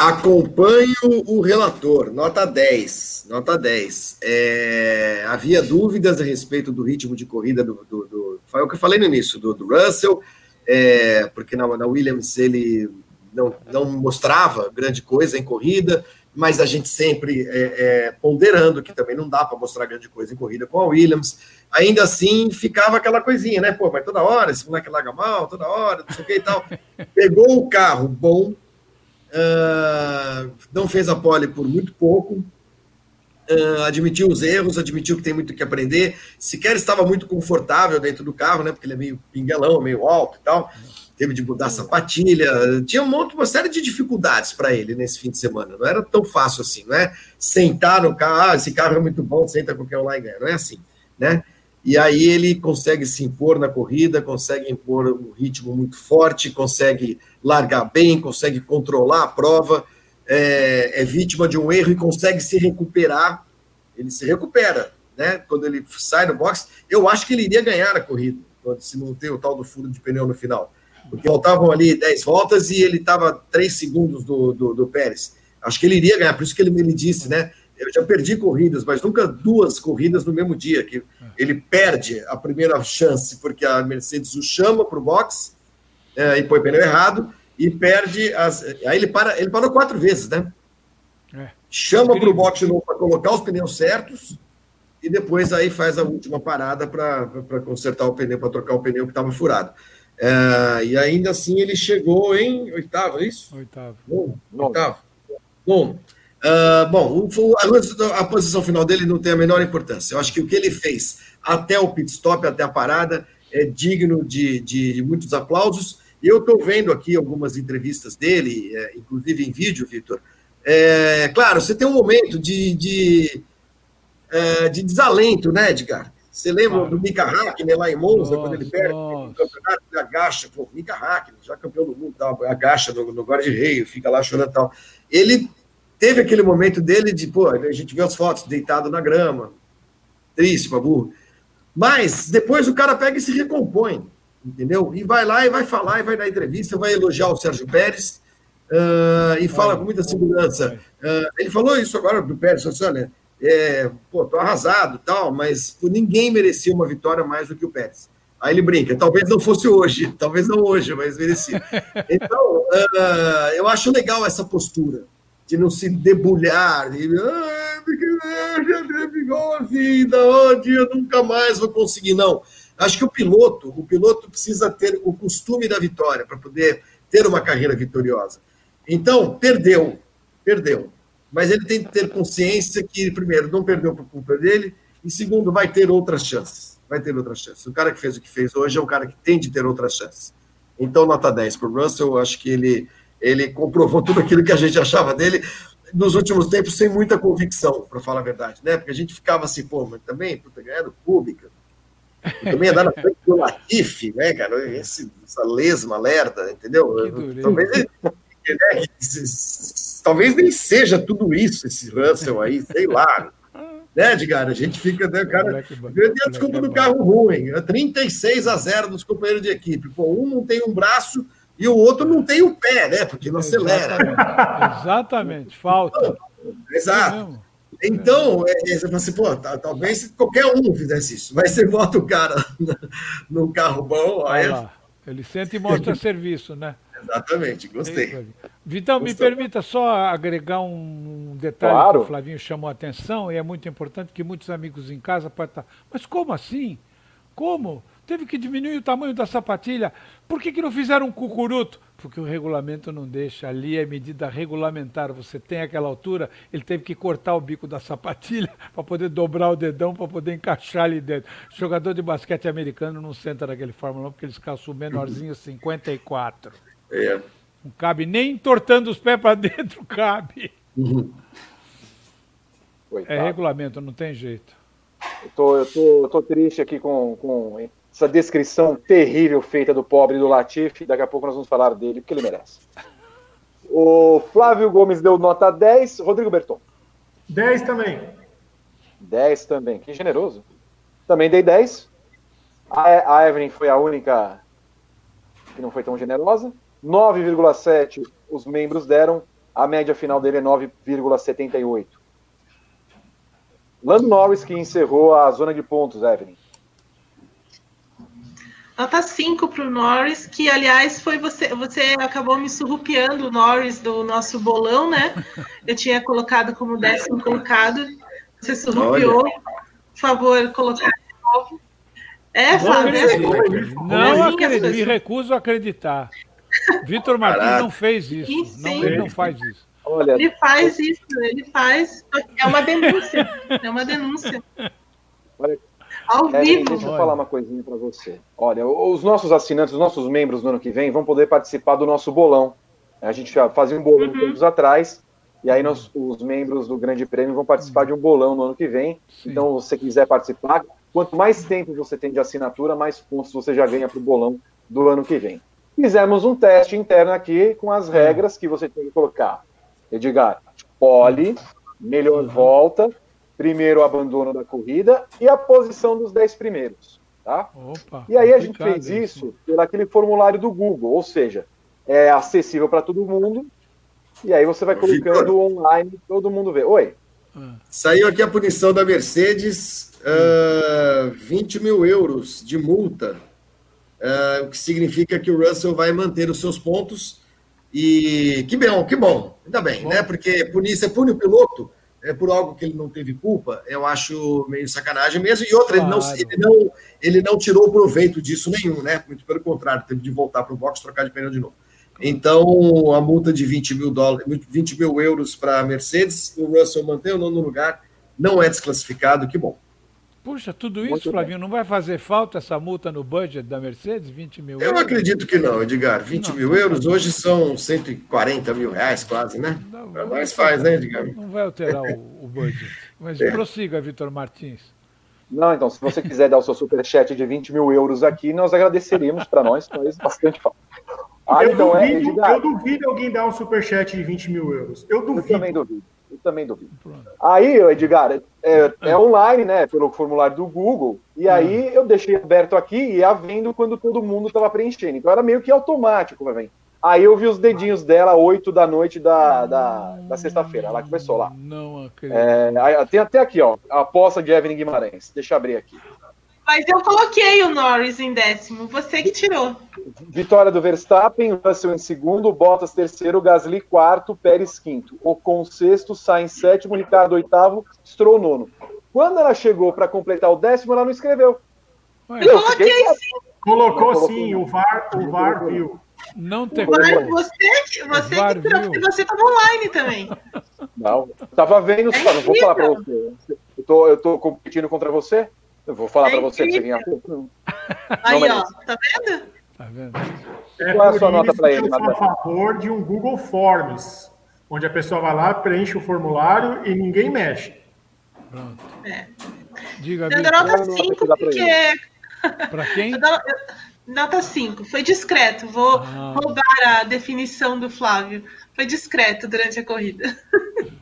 Acompanho o relator, nota 10. Nota 10. É, havia dúvidas a respeito do ritmo de corrida do. do, do foi o que eu falei no início, do, do Russell, é, porque na, na Williams ele não, não mostrava grande coisa em corrida, mas a gente sempre é, é, ponderando que também não dá para mostrar grande coisa em corrida com a Williams. Ainda assim, ficava aquela coisinha, né? Pô, mas toda hora, esse moleque larga mal, toda hora, não sei o que e tal. Pegou o carro bom, uh, não fez a pole por muito pouco, uh, admitiu os erros, admitiu que tem muito que aprender, sequer estava muito confortável dentro do carro, né? Porque ele é meio pinguelão, meio alto e tal teve de mudar a sapatilha, tinha um monte, uma série de dificuldades para ele nesse fim de semana. Não era tão fácil assim, não é sentar no carro, ah, esse carro é muito bom, senta qualquer um lá e ganha. Não é assim, né? E aí ele consegue se impor na corrida, consegue impor um ritmo muito forte, consegue largar bem, consegue controlar a prova, é, é vítima de um erro e consegue se recuperar. Ele se recupera, né? Quando ele sai do box, eu acho que ele iria ganhar a corrida, se não ter o tal do furo de pneu no final porque faltavam ali 10 voltas e ele estava 3 segundos do, do, do, Pérez. Acho que ele iria ganhar, por isso que ele, ele disse, né? Eu já perdi corridas, mas nunca duas corridas no mesmo dia, que ele perde a primeira chance, porque a Mercedes o chama para o box é, e põe pneu errado, e perde as. Aí ele para, ele parou quatro vezes, né? É. Chama para o box de novo para colocar os pneus certos, e depois aí faz a última parada para consertar o pneu, para trocar o pneu que estava furado. É, e ainda assim ele chegou em oitavo, é isso? Oitavo. Bom, oitavo. Bom, uh, bom a, posição final dele não tem a menor importância. Eu acho que o que ele fez até o pit stop, até a parada, é digno de, de, de muitos aplausos. E eu estou vendo aqui algumas entrevistas dele, é, inclusive em vídeo, Vitor. É, claro, você tem um momento de, de, é, de desalento, né, Edgar? Você lembra claro. do Mika Hakkinen lá em Monza, nossa, quando ele perde o campeonato, ele agacha, pô, Mika Hakkinen, já campeão do mundo, tal, agacha no, no guarda-reio, fica lá chorando e tal. Ele teve aquele momento dele de, pô, a gente vê as fotos deitado na grama, triste, babu. Mas depois o cara pega e se recompõe, entendeu? E vai lá e vai falar, e vai dar entrevista, vai elogiar o Sérgio Pérez, uh, e fala com muita segurança. Uh, ele falou isso agora do Pérez, assim, olha, é, pô, tô arrasado tal, mas pô, ninguém merecia uma vitória mais do que o Pérez. Aí ele brinca, talvez não fosse hoje, talvez não hoje, mas merecia. Então, uh, eu acho legal essa postura, de não se debulhar, de, ah, já igual a vida, onde eu nunca mais vou conseguir, não. Acho que o piloto, o piloto precisa ter o costume da vitória para poder ter uma carreira vitoriosa. Então, perdeu, perdeu mas ele tem que ter consciência que, primeiro, não perdeu por culpa dele, e segundo, vai ter outras chances. Vai ter outras chances. O cara que fez o que fez hoje é um cara que tem de ter outras chances. Então, nota 10 para o Russell, eu acho que ele, ele comprovou tudo aquilo que a gente achava dele nos últimos tempos sem muita convicção, para falar a verdade, né? Porque a gente ficava assim, pô, mas também, puta, ganhar do Pública, também ia dar na frente do Latifi, né, cara? Esse, essa lesma lerda, entendeu? Talvez né, talvez nem seja tudo isso, esse Russell aí, sei lá. Né, Edgar? A gente fica, né, cara. Eu a desculpa do carro ruim. 36 a 0 dos companheiros de equipe. Pô, um não tem um braço e o outro não tem o pé, né? Porque não acelera. Exatamente, falta. Exato. Então, é, é, você fala assim, pô, tá, talvez qualquer um fizesse isso. Mas você bota o cara num carro bom, aí. Lá. Ele sente e mostra serviço, né? Exatamente, gostei. Vitão, me permita só agregar um detalhe Claro. que o Flavinho chamou a atenção, e é muito importante que muitos amigos em casa podem estar. Mas como assim? Como? Teve que diminuir o tamanho da sapatilha. Por que, que não fizeram um cucuruto? Porque o regulamento não deixa. Ali é medida regulamentar. Você tem aquela altura, ele teve que cortar o bico da sapatilha para poder dobrar o dedão, para poder encaixar ali dentro. Jogador de basquete americano não senta naquele Fórmula 1 porque eles calçam menorzinho 54. É. Não cabe nem entortando os pés para dentro, cabe. Coitado. É regulamento, não tem jeito. Eu tô, eu tô, eu tô triste aqui com, com essa descrição terrível feita do pobre do Latifi. Daqui a pouco nós vamos falar dele, porque ele merece. O Flávio Gomes deu nota 10, Rodrigo Berton. 10 também. 10 também, que generoso. Também dei 10. A, a Evelyn foi a única que não foi tão generosa. 9,7 os membros deram. A média final dele é 9,78. Lando Norris que encerrou a zona de pontos, Evelyn. Nota 5 para o Norris, que aliás foi você, você acabou me surrupiando o Norris do nosso bolão, né? Eu tinha colocado como décimo colocado, você surrupiou. Por favor, colocar de novo. É, Flávio, é. Não Assim, acredito, me recuso a acreditar. Vitor Martins Caraca. não fez isso. Sim, Não, sim. ele não faz isso. Olha, Ele faz isso, ele faz. É uma denúncia. É uma denúncia. Olha, Ao Evelyn, vivo. deixa eu falar uma coisinha para você. Olha, os nossos assinantes, os nossos membros no ano que vem vão poder participar do nosso bolão. A gente já fazia um bolão Uhum. tempos atrás, e aí nós, os membros do Grande Prêmio vão participar de um bolão no ano que vem. Sim. Então, se você quiser participar, quanto mais tempo você tem de assinatura, mais pontos você já ganha para o bolão do ano que vem. Fizemos um teste interno aqui com as regras que você tem que colocar. Edgar, pole, melhor volta, primeiro abandono da corrida e a posição dos 10 primeiros. Tá? Opa, E aí a gente fez isso. isso pelo aquele formulário do Google, ou seja, é acessível para todo mundo. E aí você vai colocando Vitor. online, todo mundo vê. Oi. Ah, Saiu aqui a punição da Mercedes, ah, 20 mil euros de multa, ah, o que significa que o Russell vai manter os seus pontos. E que bom, que bom, ainda bem, né? Porque punir, você pune o piloto é, por algo que ele não teve culpa, eu acho meio sacanagem mesmo. E outra, ele, não, Claro. ele, não, ele não tirou proveito disso nenhum, né? Muito pelo contrário, teve de voltar para o box trocar de pneu de novo. Então, a multa de 20 mil, dólares, 20 mil euros para a Mercedes, o Russell mantém o nono lugar, não é desclassificado, que bom. Puxa, tudo Muito isso, bem. Flavinho, não vai fazer falta essa multa no budget da Mercedes? 20 mil Eu euros? acredito que não, Edgar. 20 Não, mil não euros hoje são 140 mil reais, quase, né? Não, Para nós faz, né, Edgar? Não vai alterar o, o budget. Mas É. prossiga, Vitor Martins. Não, então, se você quiser dar o seu superchat de 20 mil euros aqui, nós agradeceríamos para nós, faz bastante falta. Ah, eu, então é, duvido, Edgar, eu duvido alguém dar um superchat de 20 mil euros. Eu eu duvido. também duvido. Eu também duvido. Aí, Edgar, é, é online, né, pelo formulário do Google, e aí eu deixei aberto aqui e ia vendo quando todo mundo estava preenchendo. Então era meio que automático, vai vem. Aí eu vi os dedinhos dela 8 da noite da, da, da sexta-feira, ela começou lá. Não acredito. É, tem até aqui, ó, a aposta de Evelyn Guimarães. Deixa eu abrir aqui. Mas eu coloquei o Norris em décimo. Você que tirou. Vitória do Verstappen, Russell em segundo, Bottas terceiro, Gasly quarto, Pérez quinto. Ocon sexto, Sainz sétimo, Ricardo oitavo, Stroll nono. Quando ela chegou para completar o décimo, ela não escreveu. Ué, Eu fiquei coloquei sim. Colocou Não, sim, o VAR, o VAR viu. não tem como. você, que- você VAR que tirou, viu. porque você estava online também. Não, eu tava vendo, É só, não vou falar para você. Eu tô, eu tô competindo contra você? Eu vou falar É para você pra você. Não. Aí, mas- ó, tá vendo? Tá vendo? É Qual é a sua nota que ele, eu sou a Natan? favor de um Google Forms, onde a pessoa vai lá, preenche o formulário e ninguém mexe. Pronto. É. Diga, Eu dou nota Eu não vou 5 dar pra porque. Pra quem? Eu dou- eu- Nota 5. Foi discreto. Vou Ah. roubar a definição do Flávio. Foi discreto durante a corrida.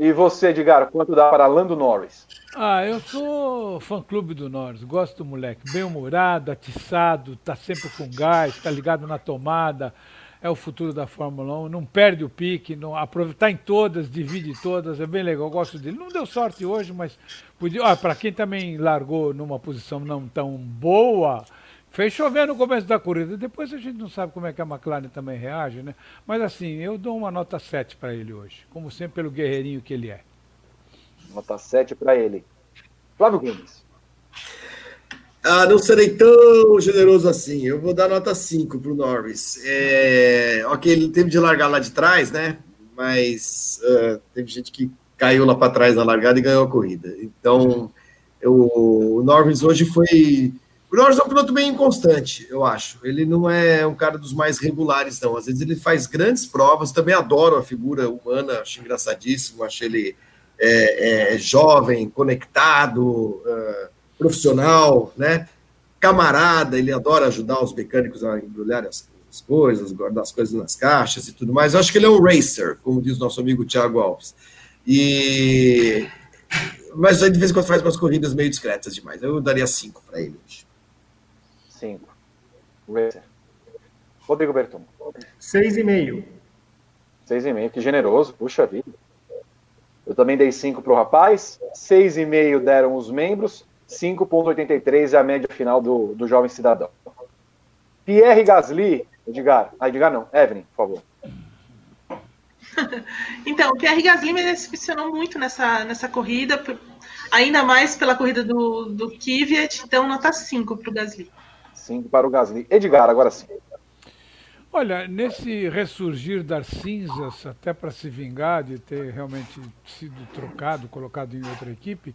E você, Edgar, quanto dá para Lando Norris? Ah, eu sou fã-clube do Norris. Gosto do moleque. Bem-humorado, atiçado, tá sempre com gás, tá ligado na tomada. é o futuro da Fórmula 1, não perde o pique, não aproveitar em todas, divide todas, é bem legal, gosto dele. Não deu sorte hoje, mas podia. Ah, para quem também largou numa posição não tão boa, fez chover no começo da corrida. Depois a gente não sabe como é que a McLaren também reage, né? Mas assim, eu dou uma nota 7 para ele hoje, como sempre pelo guerreirinho que ele é. Nota 7 para ele. Flávio Gomes. Ah, não serei tão generoso assim. Eu vou dar nota 5 para o Norris. É, ok, ele teve de largar lá de trás, né? Mas uh, teve gente que caiu lá para trás na largada e ganhou a corrida. Então, eu, o Norris hoje foi. O Norris é um piloto bem inconstante, eu acho. Ele não é um cara dos mais regulares, não. Às vezes ele faz grandes provas. Também adoro a figura humana, acho engraçadíssimo. Acho ele é, é, jovem, conectado. Uh, profissional, né? Camarada, ele adora ajudar os mecânicos a embrulhar as, as coisas, guardar as coisas nas caixas e tudo mais. Eu acho que ele é um racer, como diz nosso amigo Thiago Alves. E mas de vez em quando faz umas corridas meio discretas demais. Eu daria cinco para ele hoje. Cinco. Racer. Rodrigo Berton. Seis e meio. Seis e meio, que generoso, puxa vida. Eu também dei cinco para o rapaz, seis e meio deram os membros, 5,83 é a média final do, do jovem cidadão. Pierre Gasly, Edgar, ah, Edgar não, Evelyn, por favor. então, o Pierre Gasly me decepcionou muito nessa, nessa corrida, ainda mais pela corrida do, do Kvyat, então nota 5 para o Gasly. 5 para o Gasly. Edgar, agora sim. Olha, nesse ressurgir das cinzas, até para se vingar de ter realmente sido trocado, colocado em outra equipe,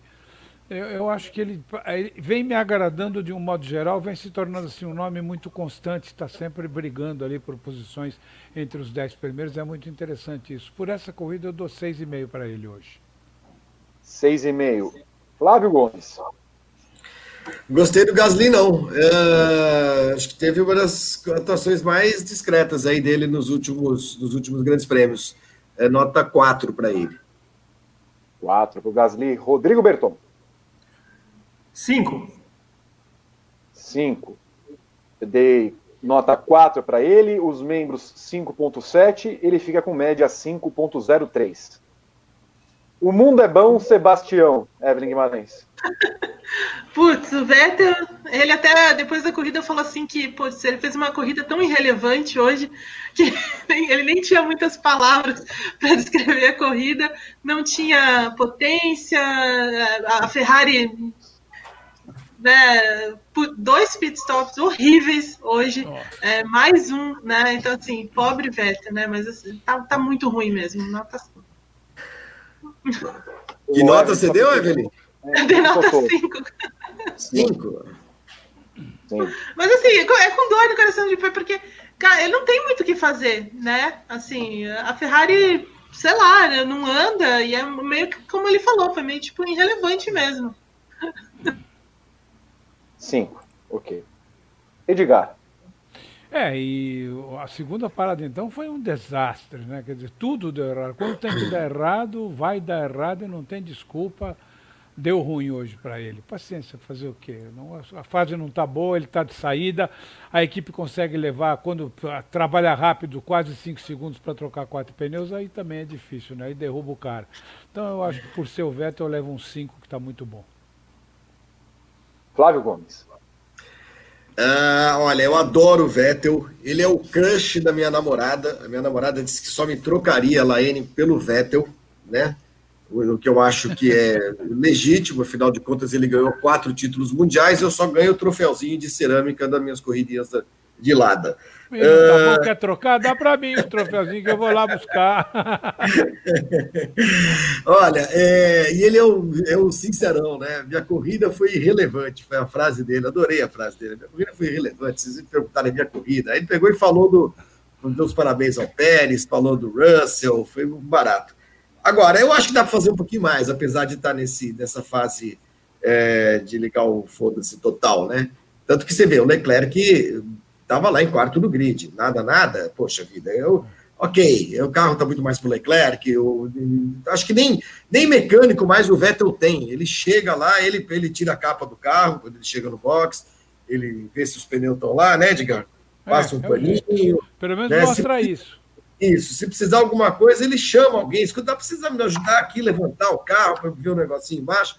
eu, eu, acho que ele, ele, vem me agradando de um modo geral, vem se tornando assim um nome muito constante, está sempre brigando ali por posições entre os dez primeiros, é muito interessante isso. Por essa corrida eu dou seis e meio para ele hoje. Seis e meio. Flávio Gomes. Gostei do Gasly, não. É, acho que teve uma das atuações mais discretas aí dele nos últimos, nos últimos grandes prêmios. É, nota 4 para ele. 4 para o Gasly. Rodrigo Berton. Cinco. Cinco. Eu dei nota 4 para ele, os membros 5.7, ele fica com média 5.03. O mundo é bom, Sebastião, Evelyn Guimarães. Putz, o Vettel, ele até depois da corrida falou assim que putz, ele fez uma corrida tão irrelevante hoje que ele nem tinha muitas palavras para descrever a corrida, não tinha potência, a Ferrari né, dois pitstops horríveis hoje, é, mais um, né? Então, assim, pobre Vettel, né? Mas assim, tá, tá muito ruim mesmo. Nota 5. Que nota você deu, Evelyn? Eu dei nota 5. 5? Mas assim, é com dor no coração de pé, porque, cara, ele não tem muito o que fazer, né? Assim, a Ferrari, sei lá, não anda, e é meio que como ele falou, foi meio tipo irrelevante mesmo. Cinco. Ok. Edgar. É, e a segunda parada então foi um desastre, né? Quer dizer, tudo deu errado. Quando tem que dar errado, vai dar errado e não tem desculpa. Deu ruim hoje para ele. Paciência, fazer o quê? Não, a fase não está boa, ele está de saída, a equipe consegue levar, quando trabalha rápido, quase 5 segundos para trocar quatro pneus, aí também é difícil, né? Aí derruba o cara. Então eu acho que por ser o Vettel eu levo um 5 que está muito bom. Flávio Gomes. Ah, olha, eu adoro o Vettel. Ele é o crush da minha namorada. A minha namorada disse que só me trocaria a Laene pelo Vettel, né? O que eu acho que é legítimo, afinal de contas, ele ganhou quatro títulos mundiais. Eu só ganho o troféuzinho de cerâmica das minhas corridinhas de lada. Uh... quer trocar? Dá para mim o troféuzinho que eu vou lá buscar. Olha, é, e ele é um, é um sincerão, né? Minha corrida foi irrelevante, foi a frase dele, adorei a frase dele. Minha corrida foi irrelevante, vocês me perguntaram a minha corrida. Aí ele pegou e falou do. Deu os parabéns ao Pérez, falou do Russell, foi barato. Agora, eu acho que dá para fazer um pouquinho mais, apesar de estar nesse, nessa fase é, de ligar o foda-se total, né? Tanto que você vê, o Leclerc estava lá em quarto do grid, nada, nada, poxa vida, eu, ok, o carro está muito mais para o Leclerc, eu, acho que nem, nem mecânico mais o Vettel tem, ele chega lá, ele, ele tira a capa do carro, quando ele chega no box, ele vê se os pneus estão lá, né, Edgar? passa um é o paninho. Pelo menos né? mostra Se- isso. Isso, se precisar alguma coisa, ele chama alguém. Escuta, tá precisando me ajudar aqui, levantar o carro para ver o negocinho embaixo.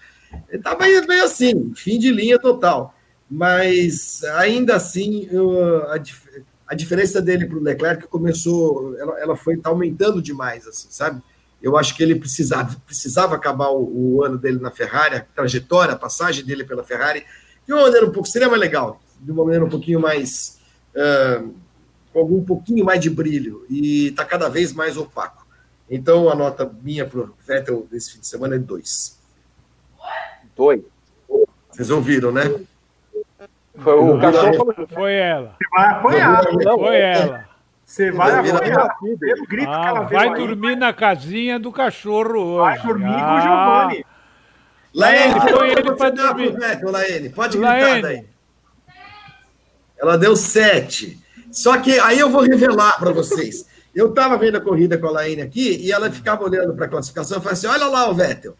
Ele tá bem, bem assim, fim de linha total. Mas ainda assim, eu- a, a diferença dele para o Leclerc começou, ela, ela foi tá aumentando demais, assim, sabe? Eu acho que ele precisava, precisava acabar o, o ano dele na Ferrari, a trajetória, a passagem dele pela Ferrari, de uma maneira um pouco, seria mais legal, de uma maneira um pouquinho mais. ah, com algum pouquinho mais de brilho e está cada vez mais opaco. Então a nota minha para o Vettel desse fim de semana é dois. Dois. Vocês ouviram, né? Foi o cachorro falou. Foi ela. Você vai apanhar. Não, Foi ela. Você vai apanhar. Pelo grito que Ah, ela vai veio aí, dormir na casinha do cachorro hoje. Vai dormir com o Ah, Giovanni. Laene, põe ele dá dormir. Vettel, Laene? Pode gritar Laene. daí. Ela deu sete. Só que aí eu vou revelar para vocês. Eu estava vendo a corrida com a Laene aqui e ela ficava olhando para a classificação e falava assim: olha lá o Vettel,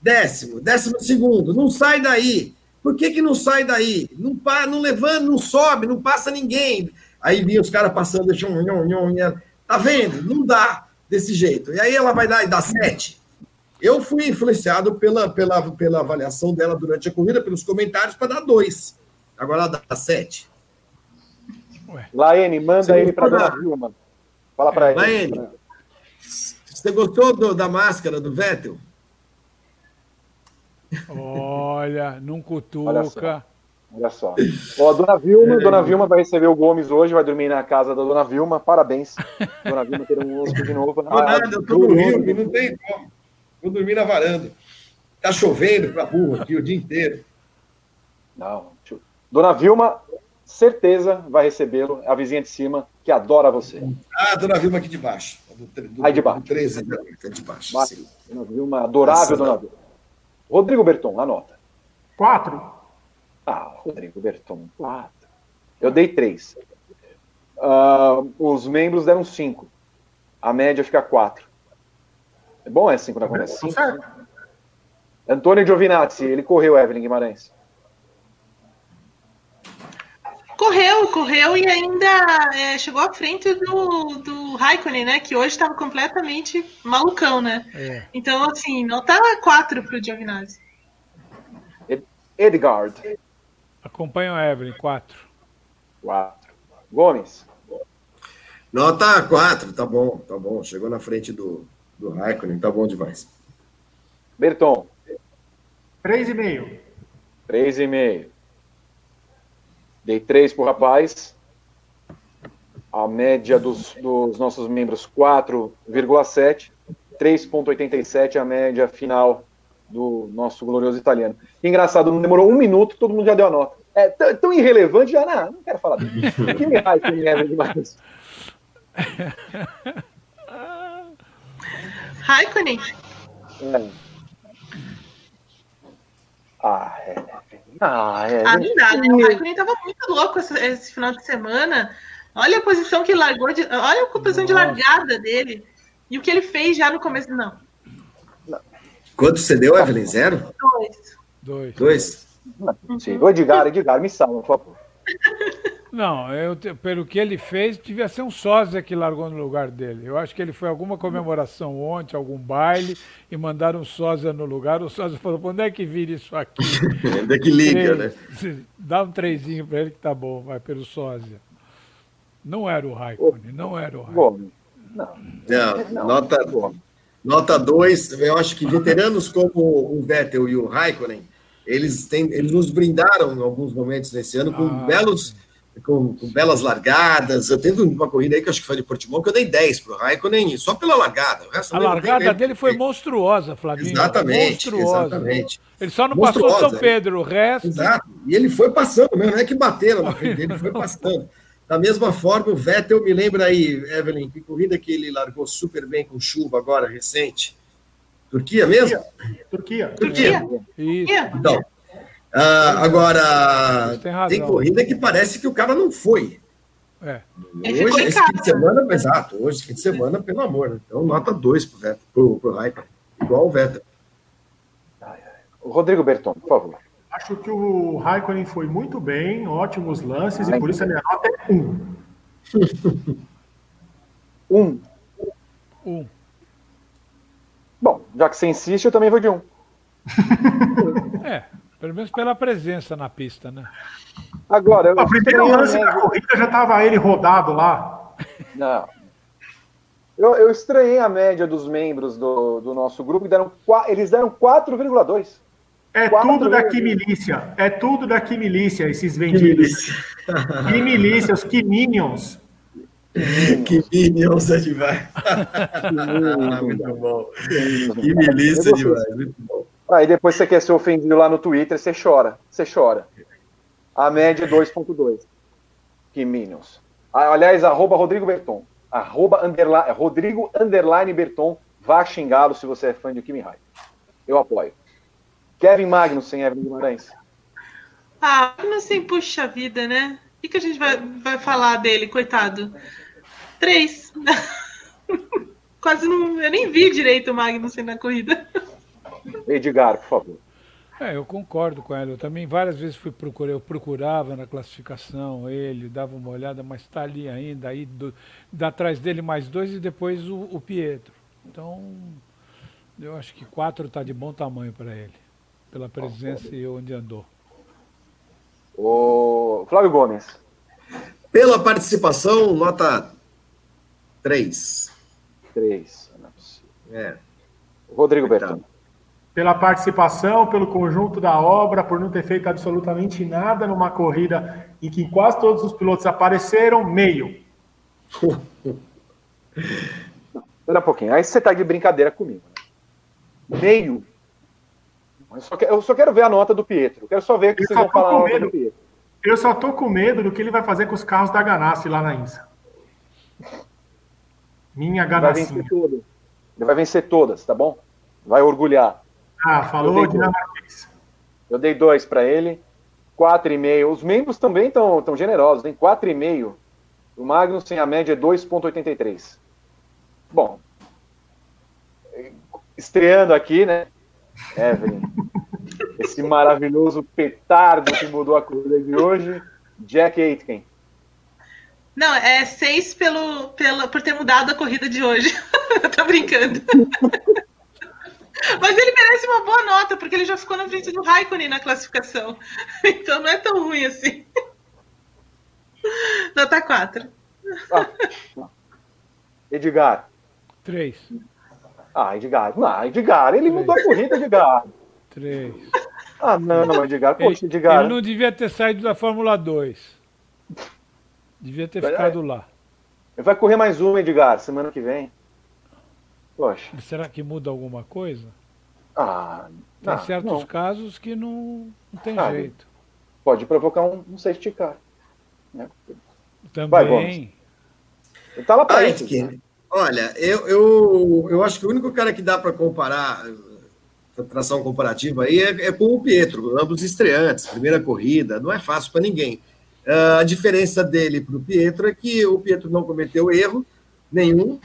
décimo, décimo segundo, não sai daí. Por que, que não sai daí? Não, pa, não levanta, não sobe, não passa ninguém. Aí vinha os caras passando, nhon, nhon, nhon. tá vendo? Não dá desse jeito. E aí ela vai dar e dá sete. Eu fui influenciado pela, pela, pela avaliação dela durante a corrida, pelos comentários, para dar dois. Agora ela dá sete. Laene, manda Você ele para dona Vilma. Fala para ele. Laene. Você gostou do- da máscara do Vettel? Olha, não Olha cutuca. Olha só. Ó, a dona Vilma, dona Vilma vai receber o Gomes hoje, vai dormir na casa da dona Vilma. Parabéns. Dona Vilma ter um hóspede de novo. Não, nada, eu tô no Rio, não tem como. Vou dormir na varanda. Tá chovendo pra burro aqui o dia inteiro. Não. tio. Dona Vilma, certeza vai recebê-lo. A vizinha de cima que adora você. Ah, a dona Vilma aqui de baixo. Do, do, Aí de baixo. do 13, né? Aqui de baixo. Mas, sim. Dona Vilma, adorável Nossa. Dona Vilma. Rodrigo Berton, anota. Quatro. Ah, Rodrigo Berton, quatro. Eu dei três. Ah, os membros deram cinco. A média fica quatro. É bom é cinco na conversa? Tá Cinco. certo. Antônio Giovinazzi, ele correu, Evelyn Guimarães. Correu, correu e ainda é, chegou à frente do, do Raikkonen, né? Que hoje estava completamente malucão, né? É. Então, assim, nota 4 para o Giovinazzi. Edgard. Acompanha o Evelyn, 4. 4. Gomes. Nota 4, tá bom, tá bom. Chegou na frente do, do Raikkonen, tá bom demais. Berton. 3,5. 3,5. Dei três pro rapaz. A média dos, dos nossos membros, 4,7. 3,87 a média final do nosso glorioso italiano. Engraçado, não demorou um minuto, todo mundo já deu a nota. É tão, irrelevante, já não, não quero falar dele. Que me raiva que me leva demais. Raikkonen? É. Ah, é. Ah, é. Ah, não dá, né? O Raikkonen tava muito louco esse, esse final de semana. Olha a posição que ele largou, de, olha a posição de Nossa. largada dele. E o que ele fez já no começo. Não, Quanto você deu, Evelyn? Zero? dois. Dois. Dois? Sim, o Edgar, Edgar, me salva, por favor. Não, eu, pelo que ele fez, devia ser um sósia que largou no lugar dele. Eu acho que ele foi a alguma comemoração ontem, algum baile, e mandaram um sósia no lugar. O sósia falou: "Pô, onde é que vira isso aqui? Ainda é que liga, né? Dá um trezinho pra ele que tá bom, vai pelo sósia. Não era o Raikkonen, não era o Raikkonen. Não, Não, nota, nota 2, eu acho que veteranos como o Vettel e o Raikkonen, eles, têm, eles nos brindaram em alguns momentos nesse ano com Ah, belos com, com belas largadas. Eu tenho uma corrida aí que eu acho que foi de Portimão, que eu dei 10 para o Raikkonen, só pela largada. O resto A largada dele foi monstruosa, Flavinho. Exatamente, monstruosa. exatamente. Ele só não passou Monstruosa, São Pedro, o resto. Exato. E ele foi passando mesmo, não é que bateram na frente dele, foi passando. Da mesma forma, o Vettel, me lembra aí, Evelyn, que corrida que ele largou super bem com chuva agora, recente. Turquia mesmo? Turquia. Turquia. Isso. E, Então, ah, agora, tem razão. tem corrida que parece que o cara não foi. É. Hoje, esse fim de semana, exato, hoje, esse fim de semana, pelo amor, né? Então, nota 2 pro Vettel, pro, pro igual o Vettel. Rodrigo Berton, por favor. Acho que o Raikkonen foi muito bem, ótimos lances, e por isso a minha nota é um. Um. Um. Bom, já que você insiste, eu também vou de um. É, pelo menos pela presença na pista, né? Agora, eu O primeiro estranhei a lance da corrida já estava ele rodado lá. Não. Eu, eu estranhei a média dos membros do, do nosso grupo, que deram, eles deram 4,2. É Quatro tudo da vezes. Quimilícia. É tudo da Quimilícia, esses vendidos. Quimilícia, os Quiminions. Que Minions é demais. Ah, muito bom. Que milícia demais. Muito bom. Aí depois você quer ser ofendido lá no Twitter, você chora. Você chora. A média é 2,2. Que Minions. Ah, Aliás, arroba Rodrigo Berton. Arroba underline, Rodrigo underline Berton. Vá xingá-lo se você é fã de Kimi Rai. Eu apoio. Kevin Magnussen, Evelyn Guimarães. Ah, sei, puxa vida, né? O que, que a gente vai, vai falar dele, coitado? Três. Quase não. Eu nem vi direito o Magnussen na corrida. Edgar, por favor. É, eu concordo com ela. Eu também várias vezes fui procurar, eu procurava na classificação ele, dava uma olhada, mas está ali ainda, aí do, da atrás dele mais dois e depois o, o Pietro. Então, eu acho que quatro está de bom tamanho para ele, pela presença e onde andou. O Flávio Gomes. Pela participação, nota 3. Três. Não é possível. É. Rodrigo Coitado. Pela participação, pelo conjunto da obra, por não ter feito absolutamente nada numa corrida em que quase todos os pilotos apareceram, meio. Espera um pouquinho. Aí você tá de brincadeira comigo. Né? Meio. Eu só, quero, eu só quero ver a nota do Pietro. Eu quero só ver o que Eu vocês vão falar do Pietro. Eu só tô com medo do que ele vai fazer com os carros da Ganassi lá na INSA. Minha Ganassi. Ele vai vencer todas, tá bom? Vai orgulhar. Ah, Eu falou dei dinamarquês. Eu dei dois para ele. Quatro e meio. Os membros também estão tão generosos. Tem quatro e meio. O Magnussen, a média é 2,83. Bom. Estreando aqui, né? Evelyn. Esse maravilhoso petardo que mudou a corrida de hoje. Jack Aitken. Não, é seis pelo, pela, por ter mudado a corrida de hoje. Eu tô brincando. Mas ele merece uma boa nota, porque ele já ficou na frente do Raikkonen na classificação. Então não é tão ruim assim. Nota 4. Edgar. Três. Ah, Edgar. Não, Edgar. Ele mudou a corrida, Edgar. Três. Ah, não, Edgar. Ele, Poxa, Edgar. ele não devia ter saído da Fórmula 2. Devia ter Vai- ficado lá. Vai correr mais uma, Edgar, semana que vem. Poxa. Será que muda alguma coisa? Ah, Tem ah, certos não. casos que não, não tem Ah, jeito. Pode provocar um, um safety car. Né? Também. vai, Gomes. Ele tá lá pra isso. Aitken, olha, eu, eu, eu acho que o único cara que dá para comparar, tração comparativa aí, é, é com o Pietro, ambos estreantes, primeira corrida, não é fácil para ninguém. Ah, a diferença dele para o Pietro é que o Pietro não cometeu erro nenhum,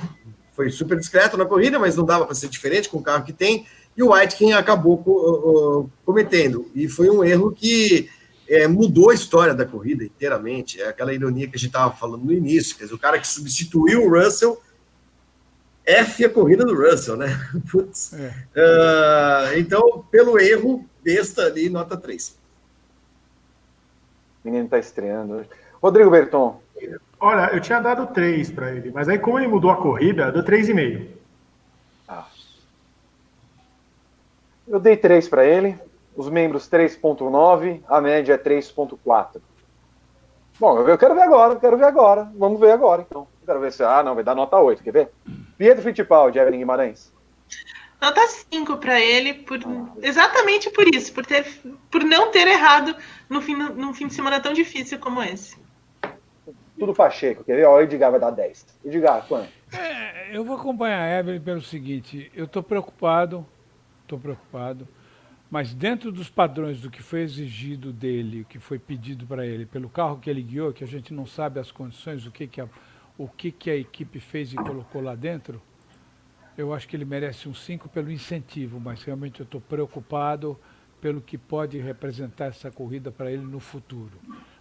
foi super discreto na corrida, mas não dava para ser diferente com o carro que tem, e o Aitken acabou co- o- cometendo, e foi um erro que é, mudou a história da corrida inteiramente. É aquela ironia que a gente estava falando no início. Quer dizer, o cara que substituiu o Russell F a corrida do Russell, né? Putz. É. Ah, então, pelo erro, besta ali, nota 3. O menino tá estreando hoje. Rodrigo Berton. Olha, eu tinha dado 3 para ele, mas aí como ele mudou a corrida, eu dou 3,5. Eu dei 3 para ele. Os membros 3.9. A média é 3.4. Bom, eu quero ver agora, eu quero ver agora. Vamos ver agora, então. Eu quero ver se. Ah, não, vai dar nota 8, quer ver? Pietro Fittipaldi, Evelyn Guimarães. Nota 5 para ele, por, exatamente por isso, por, ter, por não ter errado no fim, num fim de semana tão difícil como esse. Tudo Pacheco, quer ver? Ó, o Edgar vai dar 10. Edgar, quanto? É, eu vou acompanhar a Evelyn pelo seguinte, eu estou preocupado, estou preocupado, mas dentro dos padrões do que foi exigido dele, o que foi pedido para ele, pelo carro que ele guiou, que a gente não sabe as condições, o que, que, a, o que, que a equipe fez e colocou lá dentro, eu acho que ele merece um 5 pelo incentivo, mas realmente eu estou preocupado pelo que pode representar essa corrida para ele no futuro.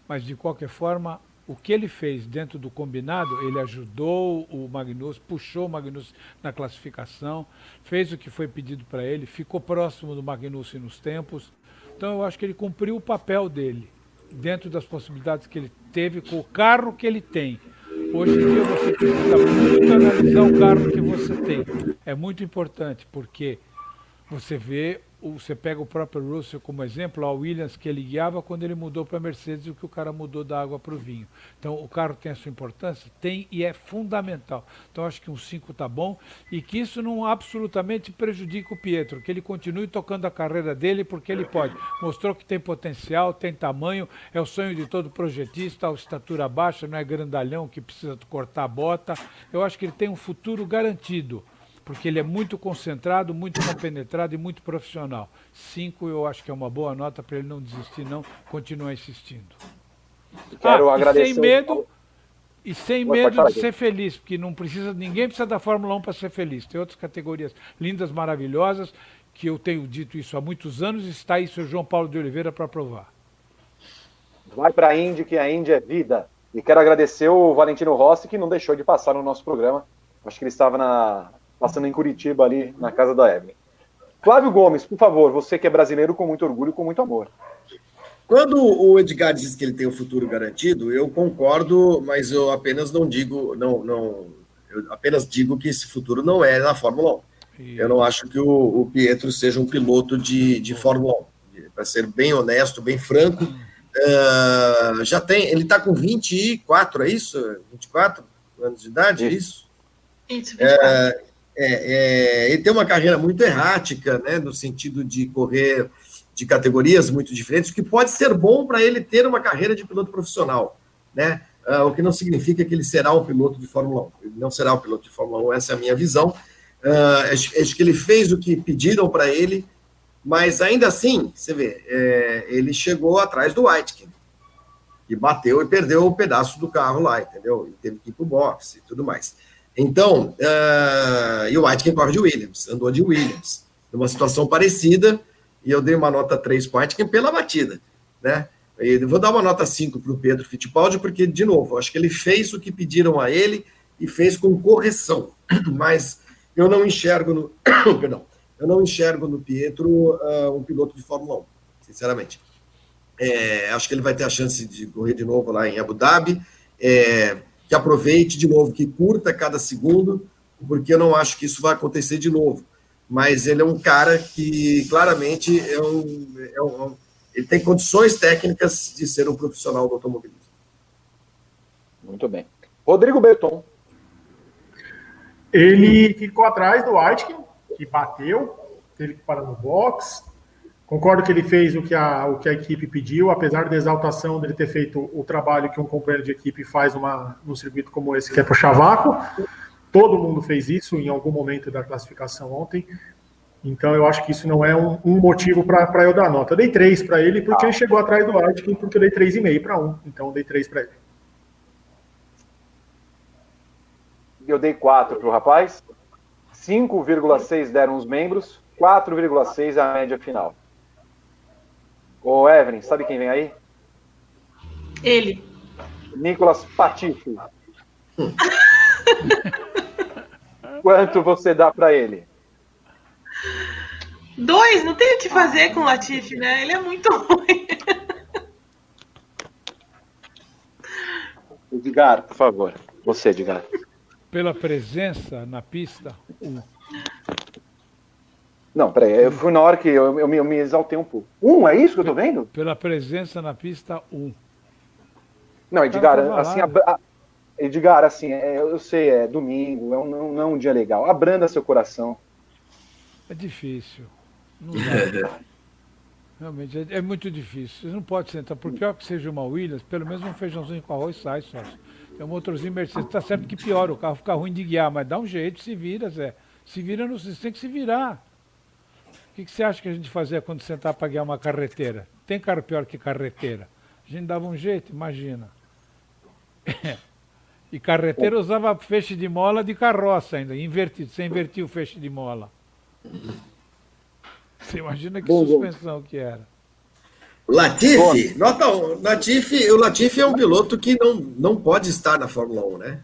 Mas de qualquer forma, o que ele fez dentro do combinado, ele ajudou o Magnus, puxou o Magnus na classificação, fez o que foi pedido para ele, ficou próximo do Magnus nos tempos. Então eu acho que ele cumpriu o papel dele, dentro das possibilidades que ele teve com o carro que ele tem. Hoje em dia você precisa muito analisar o carro que você tem. É muito importante, porque você vê você pega o próprio Russell como exemplo, a Williams que ele guiava quando ele mudou para a Mercedes, o que o cara mudou da água para o vinho. Então o carro tem a sua importância? Tem e é fundamental. Então acho que um 5 está bom e que isso não absolutamente prejudique o Pietro, que ele continue tocando a carreira dele porque ele pode. Mostrou que tem potencial, tem tamanho, é o sonho de todo projetista, a estatura baixa, não é grandalhão que precisa cortar a bota. Eu acho que ele tem um futuro garantido porque ele é muito concentrado, muito compenetrado e muito profissional. Cinco eu acho que é uma boa nota para ele não desistir, não, continuar insistindo. Quero ah, agradecer. E sem medo, e sem medo de ser feliz, porque não precisa, ninguém precisa da Fórmula 1 para ser feliz. Tem outras categorias lindas, maravilhosas, que eu tenho dito isso há muitos anos, e está aí o João Paulo de Oliveira para provar. Vai para a Indy, que a Indy é vida. E quero agradecer o Valentino Rossi, que não deixou de passar no nosso programa. Acho que ele estava na, passando em Curitiba ali na casa da Evelyn. Flávio Gomes, por favor, você que é brasileiro com muito orgulho e com muito amor. Quando o Edgar diz que ele tem o futuro garantido, eu concordo, mas eu apenas não digo, não, não, eu apenas digo que esse futuro não é na Fórmula 1. Eu não acho que o, o Pietro seja um piloto de, de Fórmula 1. Para ser bem honesto, bem franco, uh, já tem. Ele está com 24, é isso? 24 anos de idade, é isso? Isso, 24. É, é, é, ele tem uma carreira muito errática, né, no sentido de correr de categorias muito diferentes, o que pode ser bom para ele ter uma carreira de piloto profissional, né? Uh, o que não significa que ele será um piloto de Fórmula 1. Ele não será um piloto de Fórmula 1, essa é a minha visão. Uh, acho, acho, que ele fez o que pediram para ele, mas ainda assim, você vê, é, ele chegou atrás do Whitekin, que bateu e perdeu o um pedaço do carro lá, entendeu? E teve que ir para o boxe e tudo mais. Então, uh, e o Aitken corre de Williams, andou de Williams, numa situação parecida, e eu dei uma nota 3 para o Aitken pela batida, né? E vou dar uma nota 5 para o Pedro Fittipaldi, porque, de novo, acho que ele fez o que pediram a ele e fez com correção, mas eu não enxergo no, perdão, eu não enxergo no Pietro uh, um piloto de Fórmula 1, sinceramente. É, acho que ele vai ter a chance de correr de novo lá em Abu Dhabi. É, que aproveite de novo, que curta cada segundo, porque eu não acho que isso vai acontecer de novo. Mas ele é um cara que claramente é um, é um ele tem condições técnicas de ser um profissional do automobilismo. Muito bem. Rodrigo Berton. Ele ficou atrás do Aitken, que bateu, teve que parar no box, Concordo que ele fez o que, a, o que a equipe pediu, apesar da exaltação dele ter feito o trabalho que um companheiro de equipe faz uma, num circuito como esse, que é puxar vácuo. Todo mundo fez isso em algum momento da classificação ontem. Então eu acho que isso não é um, um motivo para eu dar nota. Eu dei três para ele porque ele chegou atrás do Aitken, porque eu dei 3,5 para um. Então eu dei três para ele. Eu dei quatro para o rapaz. 5,6 deram os membros, 4,6 é a média final. Ô, Evelyn, sabe quem vem aí? Ele. Nicolas Patife. Quanto você dá para ele? Dois, não tem o que fazer com o Latifi, né? Ele é muito ruim. Edgar, por favor. Você, Edgar. Pela presença na pista, um. Não, peraí, eu fui na hora que eu, eu, eu, me exaltei um pouco. Um, é isso que eu tô vendo? Pela presença na pista, um. Não, Edgar, assim, a, a, Edgar, assim, é, eu sei, é domingo, é um, não, não é um dia legal. Abranda seu coração. É difícil. Não dá. Realmente, é, é, muito difícil. Você não pode sentar, por pior que seja uma Williams, pelo menos um feijãozinho com arroz sai, só. É um motorzinho Mercedes. Tá certo que piora, o carro fica ruim de guiar, mas dá um jeito, se vira, Zé. Se vira, não, você tem que se virar. O que, que, você acha que a gente fazia quando sentar para guiar uma carreteira? Tem carro pior que carreteira. A gente dava um jeito, imagina. e carreteira usava feixe de mola de carroça ainda, invertido. Você invertia o feixe de mola. Você imagina que suspensão que era. Latifi, nota um, Latifi, o Latifi é um piloto que não, não pode estar na Fórmula 1, né?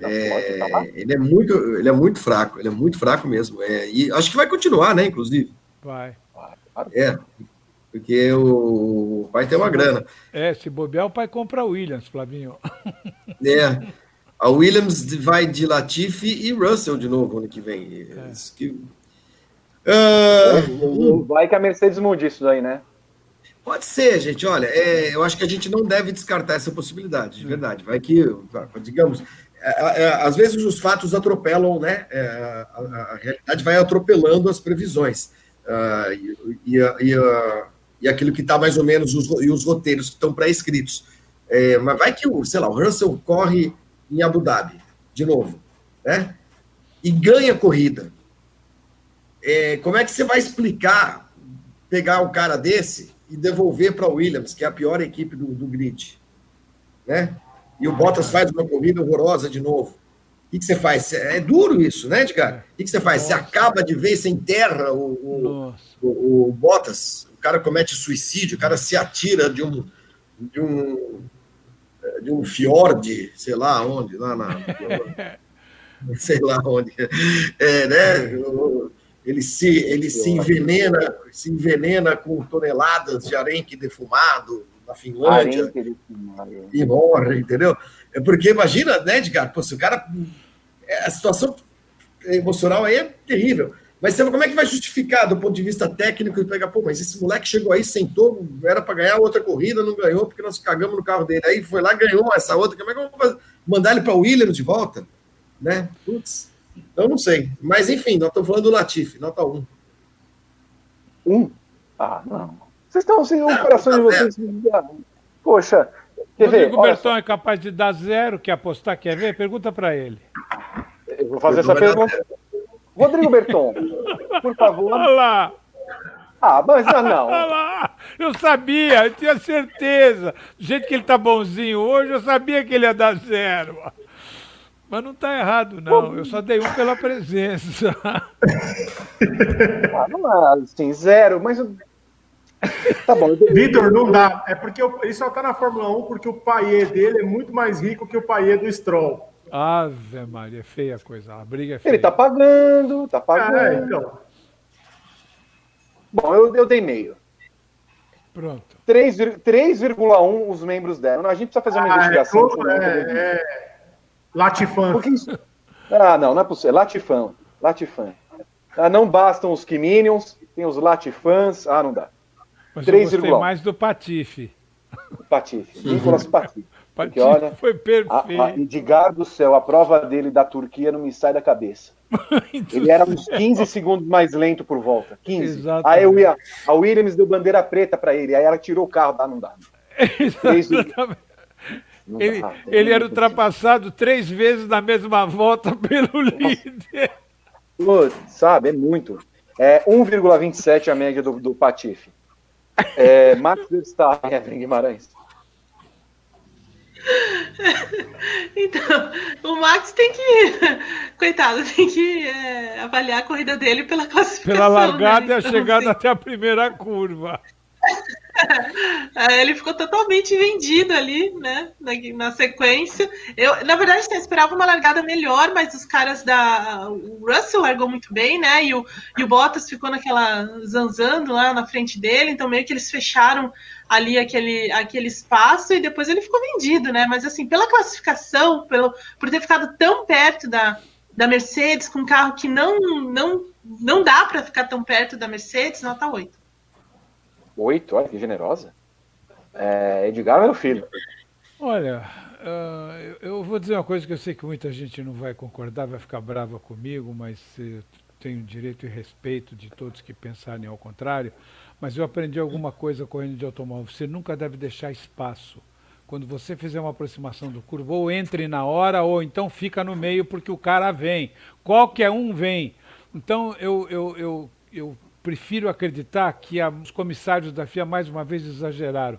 É, ele, é muito, ele é muito fraco, ele é muito fraco mesmo. É, e acho que vai continuar, né, inclusive. Vai. É, porque o, pai tem uma grana. É, se bobear, o pai compra a Williams, Flavinho. É. A Williams vai de Latifi e Russell de novo ano que vem. É. Que... Uh, vai que a Mercedes mude isso daí, né? Pode ser, gente. Olha, é, eu acho que a gente não deve descartar essa possibilidade, de verdade. Vai que, digamos, é, é, às vezes os fatos atropelam, né? É, a, a, realidade vai atropelando as previsões. Uh, e, e, uh, e, aquilo que está mais ou menos, os, e os roteiros que estão pré-escritos. É, mas vai que, o, sei lá, o Russell corre em Abu Dhabi, de novo, né? E ganha corrida. É, como é que você vai explicar pegar um cara desse e devolver para o Williams, que é a pior equipe do, do grid? Né? E o Bottas faz uma corrida horrorosa de novo. O que, você faz? É duro isso, né, Edgar? O que, você faz? Você acaba de vez, você enterra o, o, o, o, Bottas, o cara comete suicídio, o cara se atira de um, de um, de um fiord, sei lá onde, lá na. sei lá onde. É, né? Ele se, ele se envenena, se envenena com toneladas de arenque defumado, na Finlândia e morre, entendeu? É porque imagina, né, Edgar? Pô, se o cara. É, a situação emocional aí é terrível. Mas você, como é que vai justificar do ponto de vista técnico e pegar, pô, mas esse moleque chegou aí, sentou, era para ganhar outra corrida, não ganhou porque nós cagamos no carro dele. Aí foi lá, ganhou essa outra. Como é que eu vou mandar ele para o Williams de volta? Né? Putz, então não sei. Mas enfim, nós estamos falando do Latifi, nota 1. 1? Ah, não. Vocês estão assim, o coração de vocês. Poxa, quer ver? Rodrigo Berton é capaz de dar zero, quer apostar, quer ver? Pergunta para ele. Eu vou fazer essa pergunta. Rodrigo Berton, por favor. Olha lá. Ah, mas não, não. Olha lá. Eu sabia, eu tinha certeza. Do jeito que ele tá bonzinho hoje, eu sabia que ele ia dar zero. Mas não tá errado, não. Eu só dei um pela presença. Ah, não é assim, zero, mas Tá bom. Vitor, não dá. É porque ele só tá na Fórmula 1 porque o pai dele é muito mais rico que o pai do Stroll. Ave Maria, é feia a coisa. A briga é feia. Ele tá pagando, tá pagando. É, então. Bom, eu, eu dei meio. Pronto. 3,1 os membros deram. A gente precisa fazer uma ah, investigação. É, é, é... Isso... Ah, não, não é possível. Latifan. Latifan. Ah, não bastam os Kiminions, tem os Latifans. Ah, não dá. Mas 3, eu gostei mais do Patife. Patife, Nicolas Patife. Patife olha, foi perfeito. A, a do céu, a prova dele da Turquia não me sai da cabeça. Ele era uns 15 segundos mais lento por volta. 15. Exatamente. Aí eu ia, a Williams deu bandeira preta para ele, aí ela tirou o carro, ah, não dá. Exatamente. Não ele, dá, ele era ultrapassado três vezes na mesma volta pelo líder. Putz, sabe, é muito. É 1,27 a média do, do Patife. É, Max Verstappen, Evelyn Guimarães. Então, o Max tem que, coitado, tem que é, avaliar a corrida dele pela classificação. Pela largada né? então, e a então, chegada assim... até a primeira curva. É, ele ficou totalmente vendido ali, né? Na, na, sequência. Eu, na verdade, eu esperava uma largada melhor, mas os caras da. O Russell largou muito bem, né? E o, e o Bottas ficou naquela. zanzando lá na frente dele, então meio que eles fecharam ali aquele, aquele espaço e depois ele ficou vendido, né? Mas assim, pela classificação, pelo, por ter ficado tão perto da, da Mercedes, com um carro que não, não, não dá para ficar tão perto da Mercedes, nota 8. Oito, olha que generosa. É, Edgar meu filho. Olha, uh, eu vou dizer uma coisa que eu sei que muita gente não vai concordar, vai ficar brava comigo, mas eu tenho direito e respeito de todos que pensarem ao contrário. Mas eu aprendi alguma coisa correndo de automóvel. Você nunca deve deixar espaço. Quando você fizer uma aproximação do curva, ou entre na hora, ou então fica no meio porque o cara vem. Qualquer um vem. Então eu, eu, eu, eu prefiro acreditar que a, os comissários da FIA mais uma vez exageraram.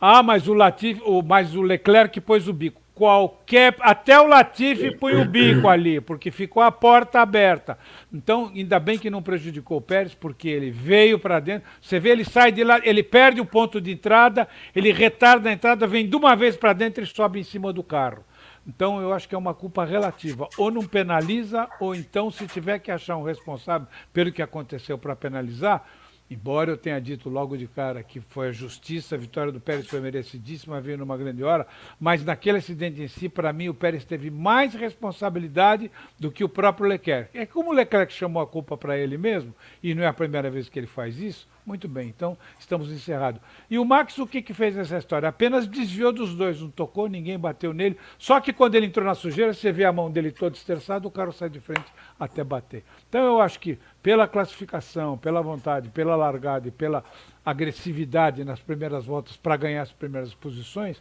Ah, mas o Latif, ou, mas o Leclerc pôs o bico. qualquer. Até o Latifi põe o bico ali, porque ficou a porta aberta. Então, ainda bem que não prejudicou o Pérez, porque ele veio para dentro. Você vê, ele sai de lá, ele perde o ponto de entrada, ele retarda a entrada, vem de uma vez para dentro e sobe em cima do carro. Então, eu acho que é uma culpa relativa. Ou não penaliza, ou então, se tiver que achar um responsável pelo que aconteceu para penalizar, Embora eu tenha dito logo de cara que foi a justiça, a vitória do Pérez foi merecidíssima, veio numa grande hora, mas naquele acidente em si, para mim, o Pérez teve mais responsabilidade do que o próprio Leclerc. É como o Leclerc chamou a culpa para ele mesmo, e não é a primeira vez que ele faz isso, muito bem, então estamos encerrados. E o Max, o que, que fez nessa história? Apenas desviou dos dois, não tocou, ninguém bateu nele. Só que quando ele entrou na sujeira, você vê a mão dele toda esterçada, o carro sai de frente até bater. Então eu acho que pela classificação, pela vontade, pela largada e pela agressividade nas primeiras voltas para ganhar as primeiras posições,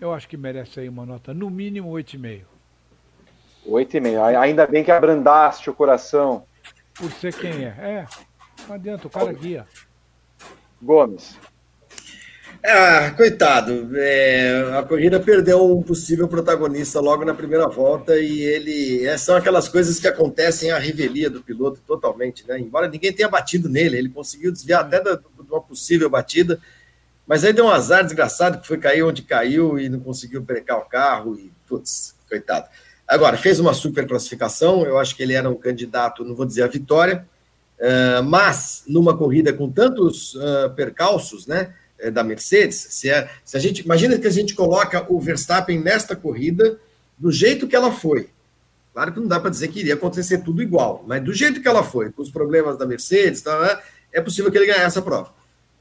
eu acho que merece aí uma nota no mínimo 8,5. 8,5. Ainda bem que abrandaste o coração. Por ser quem é. É, não adianta, o cara guia. Gomes. Ah, coitado. É, a corrida perdeu um possível protagonista logo na primeira volta e ele. É, são aquelas coisas que acontecem à revelia do piloto totalmente, né? Embora ninguém tenha batido nele, ele conseguiu desviar até de uma possível batida, mas aí deu um azar desgraçado que foi cair onde caiu e não conseguiu brecar o carro e, putz, coitado. Agora, fez uma super classificação, eu acho que ele era um candidato, não vou dizer a vitória, uh, mas numa corrida com tantos uh, percalços, né? É, da Mercedes, se, é, se a gente imagina que a gente coloca o Verstappen nesta corrida do jeito que ela foi. Claro que não dá para dizer que iria acontecer tudo igual, mas do jeito que ela foi, com os problemas da Mercedes, tá, né, é possível que ele ganhe essa prova.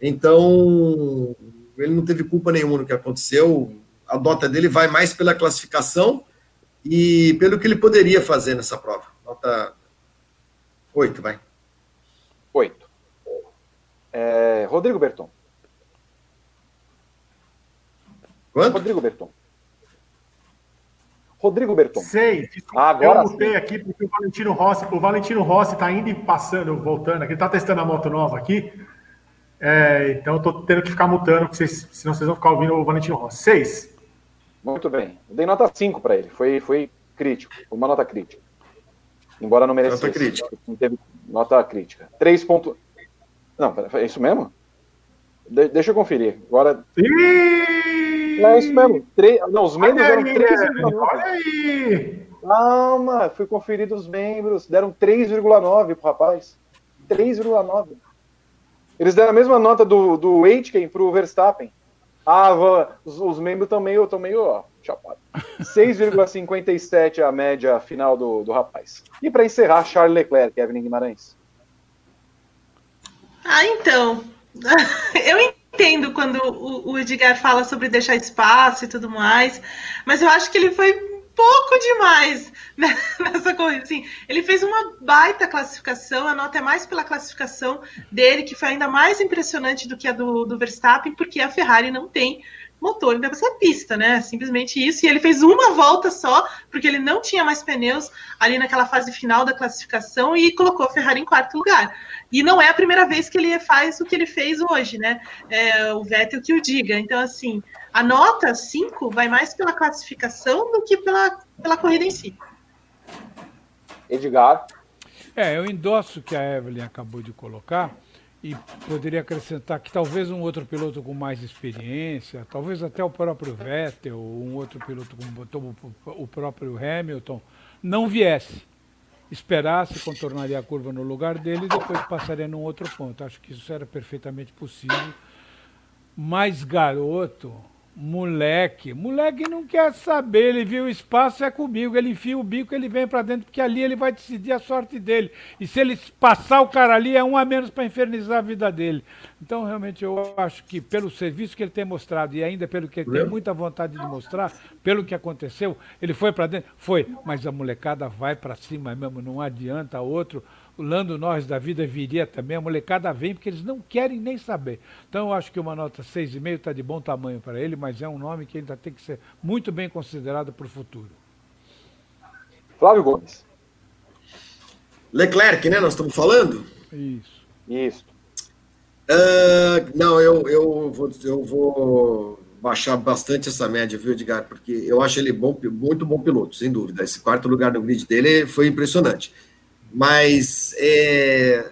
Então, ele não teve culpa nenhuma no que aconteceu. A nota dele vai mais pela classificação e pelo que ele poderia fazer nessa prova. Nota 8, vai. 8. É, Rodrigo Berton. Quanto? Rodrigo Berton. Rodrigo Berton. Seis. Agora eu mutei aqui porque o Valentino Rossi, o Valentino Rossi está indo e passando, voltando aqui, está testando a moto nova aqui. É, então estou tendo que ficar mutando, vocês, senão vocês vão ficar ouvindo o Valentino Rossi. Seis. Muito bem. Eu dei nota 5 para ele. Foi, foi crítico. Uma nota crítica. Embora não merecesse. Nota crítica. Não teve nota crítica. 3 pontos. Não, é isso mesmo? De, deixa eu conferir. Agora. É isso mesmo. Tre... Não, os membros aí, 3,9. Olha aí! Calma, fui conferido os membros. Deram 3,9 pro rapaz. 3,9. Eles deram a mesma nota do, do Aitken pro Verstappen. Ah, os, os membros estão meio, tão meio ó, chapado. 6,57 é a média final do, do rapaz. E para encerrar, Charles Leclerc, Evelyn Guimarães. Ah, então. Eu entendo quando o, o Edgar fala sobre deixar espaço e tudo mais, mas eu acho que ele foi pouco demais nessa corrida. Assim, ele fez uma baita classificação, a nota é mais pela classificação dele, que foi ainda mais impressionante do que a do, do Verstappen, porque a Ferrari não tem motor nessa pista, né? Simplesmente isso. E ele fez uma volta só, porque ele não tinha mais pneus ali naquela fase final da classificação e colocou a Ferrari em quarto lugar. E não é a primeira vez que ele faz o que ele fez hoje, né? É, o Vettel que o diga. Então, assim, a nota 5 vai mais pela classificação do que pela, pela corrida em si. Edgar. É, eu endosso o que a Evelyn acabou de colocar e poderia acrescentar que talvez um outro piloto com mais experiência, talvez até o próprio Vettel, um outro piloto como o próprio Hamilton, não viesse. Esperasse, contornaria a curva no lugar dele e depois passaria num outro ponto. Acho que isso era perfeitamente possível. Mas garoto, moleque, moleque não quer saber, ele viu o espaço, é comigo, ele enfia o bico, ele vem para dentro, porque ali ele vai decidir a sorte dele. E se ele passar o cara ali, é um a menos para infernizar a vida dele. Então, realmente, eu acho que pelo serviço que ele tem mostrado e ainda pelo que ele tem muita vontade de mostrar, pelo que aconteceu, ele foi para dentro? Foi, mas a molecada vai para cima mesmo, não adianta outro. O Lando Norris da vida viria também, a molecada vem porque eles não querem nem saber. Então eu acho que uma nota 6,5 está de bom tamanho para ele, mas é um nome que ainda tem que ser muito bem considerado para o futuro. Flávio Gomes. Leclerc, né? Nós estamos falando? Isso. Isso. Ah, não, eu, eu, vou, eu vou baixar bastante essa média, viu, Edgar? Porque eu acho ele bom, muito bom piloto, sem dúvida. Esse quarto lugar no grid dele foi impressionante. Mas é,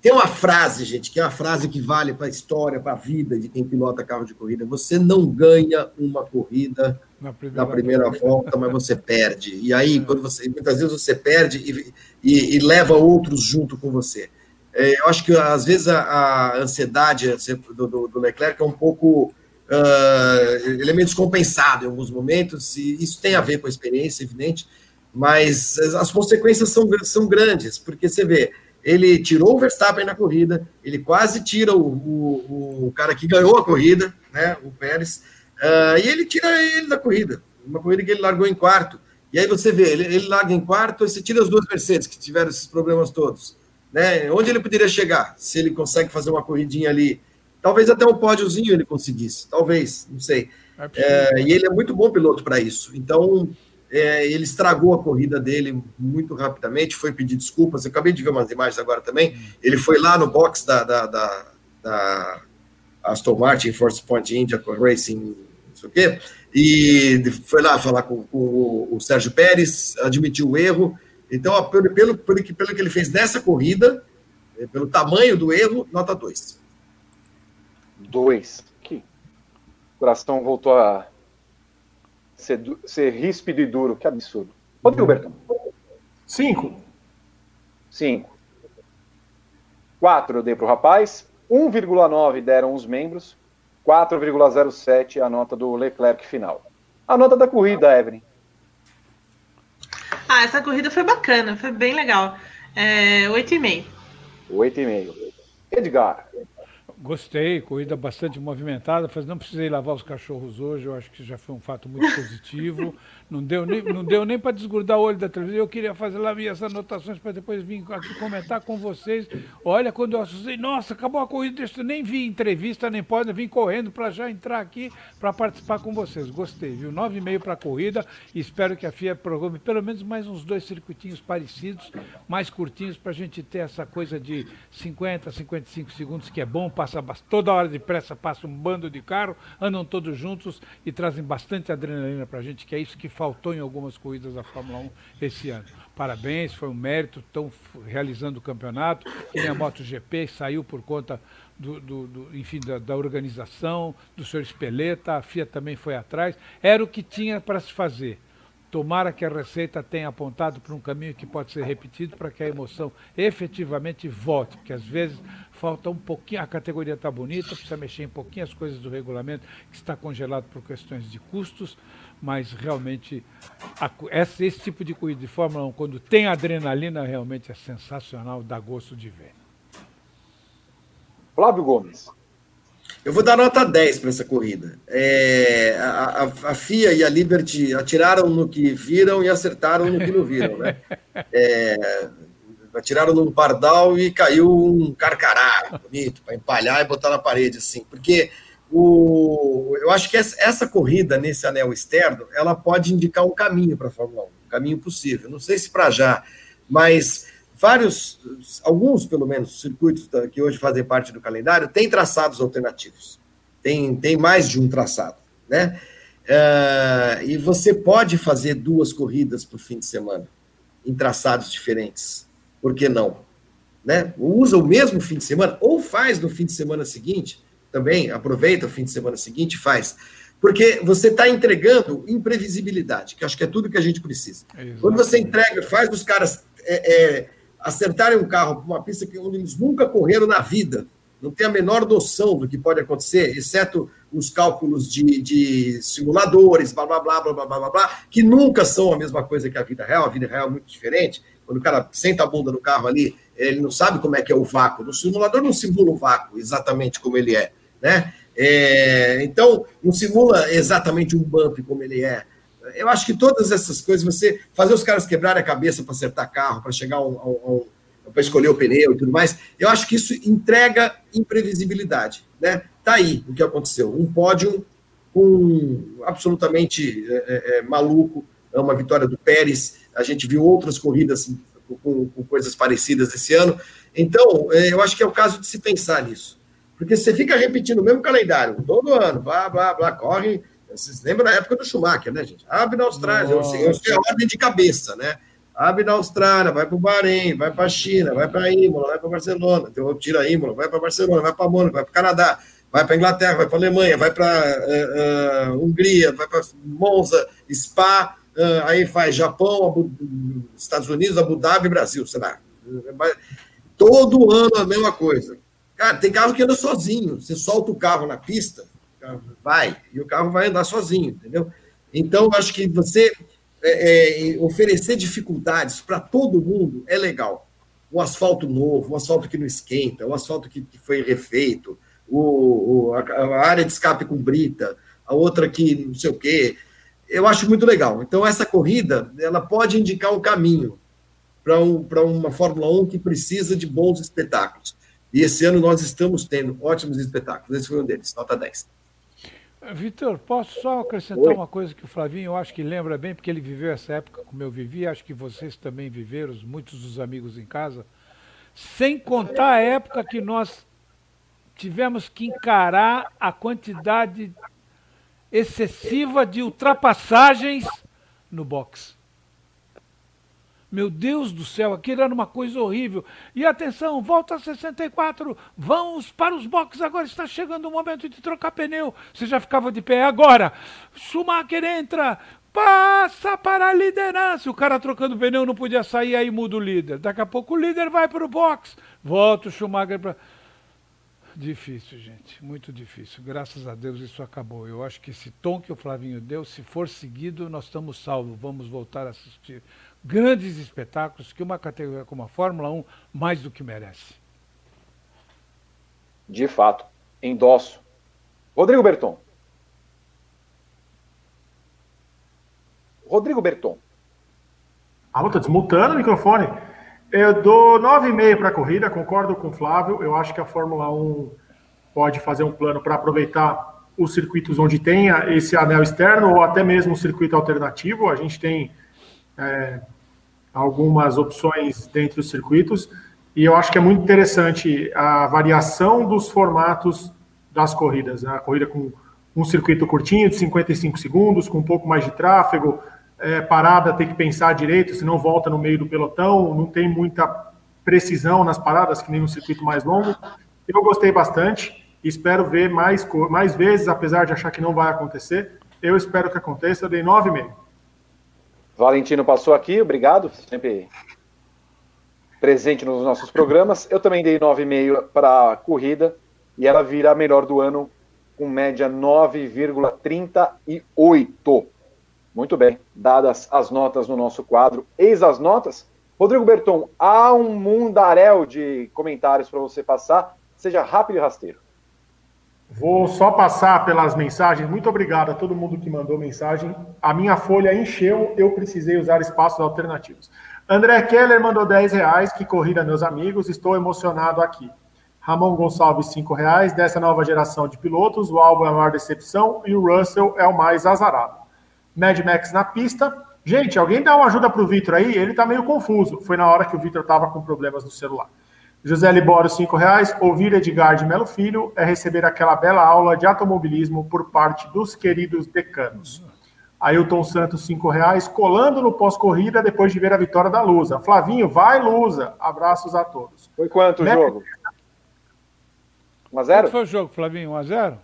tem uma frase, gente, que é uma frase que vale para a história, para a vida de quem pilota carro de corrida. Você não ganha uma corrida na primeira, na primeira volta, mas você perde. E aí, quando você, muitas vezes você perde e, e, e leva outros junto com você. É, eu acho que às vezes a, a ansiedade do, do, do, Leclerc é um pouco. Uh, ele é meio descompensado em alguns momentos, e isso tem a ver com a experiência, evidente, mas as consequências são, são grandes, porque você vê, ele tirou o Verstappen na corrida, ele quase tira o, o, o cara que ganhou a corrida, né, o Pérez, uh, e ele tira ele da corrida, uma corrida que ele largou em quarto. E aí você vê, ele, ele larga em quarto, e você tira as duas Mercedes que tiveram esses problemas todos. Né? Onde ele poderia chegar se ele consegue fazer uma corridinha ali? Talvez até um pódiozinho ele conseguisse, talvez, não sei. É é, e ele é muito bom piloto para isso. Então, é, ele estragou a corrida dele muito rapidamente, foi pedir desculpas. Eu acabei de ver umas imagens agora também. Ele foi lá no box da, da, da, da Aston Martin Force Point India Racing, não sei o quê, e foi lá falar com, com o, o Sérgio Pérez, admitiu o erro então, pelo, pelo, pelo, que, pelo que ele fez nessa corrida, é, pelo tamanho do erro, nota 2. 2. Que o coração voltou a ser, ser ríspido e duro. Que absurdo. Rodrigo Bertão. 5. 5. 4 eu dei para o rapaz. 1,9 deram os membros. 4,07 a nota do Leclerc final. A nota da corrida, Evelyn. Ah, essa corrida foi bacana, foi bem legal. É, 8,5. 8,5. Edgar. Gostei, corrida bastante movimentada, não precisei lavar os cachorros hoje, eu acho que já foi um fato muito positivo. Não deu nem, não deu nem para desgrudar o olho da televisão. Eu queria fazer lá minhas anotações para depois vir aqui comentar com vocês. Olha, quando eu assustei, nossa, acabou a corrida, eu nem vi entrevista, nem pode, vim correndo para já entrar aqui para participar com vocês. Gostei, viu? 9,5 para a corrida e espero que a FIA programe pelo menos mais uns dois circuitinhos parecidos, mais curtinhos, para a gente ter essa coisa de 50, 55 segundos, que é bom, passa toda hora de pressa, passa um bando de carro, andam todos juntos e trazem bastante adrenalina para a gente, que é isso que faltou em algumas corridas da Fórmula 1 esse ano. Parabéns, foi um mérito, estão realizando o campeonato, e a MotoGP saiu por conta do, do, do enfim, da, da, organização, do senhor Espeleta, a FIA também foi atrás, era o que tinha para se fazer. Tomara que a Receita tenha apontado para um caminho que pode ser repetido para que a emoção efetivamente volte, porque às vezes falta um pouquinho, a categoria está bonita, precisa mexer um pouquinho as coisas do regulamento, que está congelado por questões de custos, mas realmente a, esse, esse, tipo de corrida de Fórmula 1, quando tem adrenalina, realmente é sensacional, dá gosto de ver. Flávio Gomes. Eu vou dar nota 10 para essa corrida. É, a, a, a, FIA e a Liberty atiraram no que viram e acertaram no que não viram. Né? É, atiraram num pardal e caiu um carcará bonito para empalhar e botar na parede, assim. Porque o, eu acho que essa, essa, corrida nesse anel externo, ela pode indicar um caminho para a Fórmula 1, um caminho possível. Não sei se para já, mas vários, alguns pelo menos, circuitos que hoje fazem parte do calendário têm traçados alternativos. Tem, tem mais de um traçado, né? Uh, e você pode fazer duas corridas o fim de semana em traçados diferentes. Por que não? Né? Usa o mesmo fim de semana ou faz no fim de semana seguinte também, aproveita o fim de semana seguinte e faz. Porque você está entregando imprevisibilidade, que acho que é tudo que a gente precisa. Exatamente. Quando você entrega, faz os caras é, é, acertarem um carro para uma pista que, onde eles nunca correram na vida, não tem a menor noção do que pode acontecer, exceto os cálculos de, de simuladores, blá, blá, blá, blá, blá, blá, blá, que nunca são a mesma coisa que a vida real, a vida real é muito diferente. Quando o cara senta a bunda no carro ali, ele não sabe como é que é o vácuo. No simulador não simula o vácuo exatamente como ele é né? É, então, não simula exatamente um bump como ele é. Eu acho que todas essas coisas, você fazer os caras quebrarem a cabeça para acertar carro, para chegar ao, para escolher o pneu e tudo mais, eu acho que isso entrega imprevisibilidade, né? Tá aí o que aconteceu, um pódio com absolutamente é, é, é maluco, é uma vitória do Pérez. A gente viu outras corridas com, com coisas parecidas esse ano. Então, é, eu acho que é o caso de se pensar nisso Porque você fica repetindo o mesmo calendário, todo ano, blá, blá, blá, corre. Vocês lembram da época do Schumacher, né, gente? Abre na Austrália, eu sei, eu sei a ordem de cabeça, né? Abre na Austrália, vai para o Bahrein, vai para a China, vai para Imola, vai para Barcelona, então tira a Imola, vai para Barcelona, vai para Mônaco, vai para o Canadá, vai para a Inglaterra, vai para a Alemanha, vai para uh, uh, Hungria, vai para Monza, Spa, uh, aí faz Japão, Abu, Estados Unidos, Abu Dhabi, Brasil, sei lá. Todo ano a mesma coisa. Cara, tem carro que anda sozinho. Você solta o carro na pista, vai, e o carro vai andar sozinho, entendeu? Então, acho que você é, é, oferecer dificuldades para todo mundo é legal. O asfalto novo, o asfalto que não esquenta, o asfalto que, que foi refeito, o, o a, a, área de escape com brita, a outra que não sei o quê. Eu acho muito legal. Então, essa corrida, ela pode indicar um caminho para um, uma Fórmula 1 que precisa de bons espetáculos. E esse ano nós estamos tendo ótimos espetáculos. Esse foi um deles, nota 10. Vitor, posso só acrescentar Oi? uma coisa que o Flavinho, eu acho que lembra bem, porque ele viveu essa época como eu vivi, acho que vocês também viveram, muitos dos amigos em casa, sem contar a época que nós tivemos que encarar a quantidade excessiva de ultrapassagens no box. Meu Deus do céu, aquilo era uma coisa horrível. E atenção, volta a 64, vamos para os boxes agora, está chegando o momento de trocar pneu. Você já ficava de pé agora. Schumacher entra, passa para a liderança. O cara trocando pneu não podia sair, aí muda o líder. Daqui a pouco o líder vai para o box, volta o Schumacher para. Difícil, gente, muito difícil. Graças a Deus isso acabou. Eu acho que esse tom que o Flavinho deu, se for seguido, nós estamos salvos. Vamos voltar a assistir grandes espetáculos que uma categoria como a Fórmula 1 mais do que merece. De fato, endosso. Rodrigo Berton. Rodrigo Berton. Ah, estou desmutando o microfone. Eu dou 9,5 para a corrida, concordo com o Flávio. Eu acho que a Fórmula 1 pode fazer um plano para aproveitar os circuitos onde tenha esse anel externo ou até mesmo um circuito alternativo. A gente tem é, algumas opções dentre os circuitos, e eu acho que é muito interessante a variação dos formatos das corridas. Né? A corrida com um circuito curtinho, de 55 segundos, com um pouco mais de tráfego, é, parada tem que pensar direito, senão volta no meio do pelotão, não tem muita precisão nas paradas, que nem um circuito mais longo. Eu gostei bastante, espero ver mais, mais vezes, apesar de achar que não vai acontecer. Eu espero que aconteça, eu dei 9,5. Valentino passou aqui, obrigado, sempre presente nos nossos programas. Eu também dei 9,5 para a corrida e ela vira a melhor do ano com média 9,38. Muito bem, dadas as notas no nosso quadro, eis as notas. Rodrigo Berton, há um mundaréu de comentários para você passar, seja rápido e rasteiro. Vou só passar pelas mensagens. Muito obrigado a todo mundo que mandou mensagem. A minha folha encheu, eu precisei usar espaços alternativos. André Keller mandou 10 reais. Que corrida, meus amigos. Estou emocionado aqui. Ramon Gonçalves, 5 reais. Dessa nova geração de pilotos, o álbum é a maior decepção e o Russell é o mais azarado. Mad Max na pista. Gente, alguém dá uma ajuda para o Vitor aí? Ele está meio confuso. Foi na hora que o Vitor estava com problemas no celular. José Libório, cinco reais. Ouvir Edgar de Melo Filho é receber aquela bela aula de automobilismo por parte dos queridos decanos. Ailton Santos, cinco reais. Colando no pós-corrida depois de ver a vitória da Lusa. Flavinho, vai Lusa. Abraços a todos. Foi quanto o jogo? 1x0? Quanto foi o jogo, Flavinho? 1x0?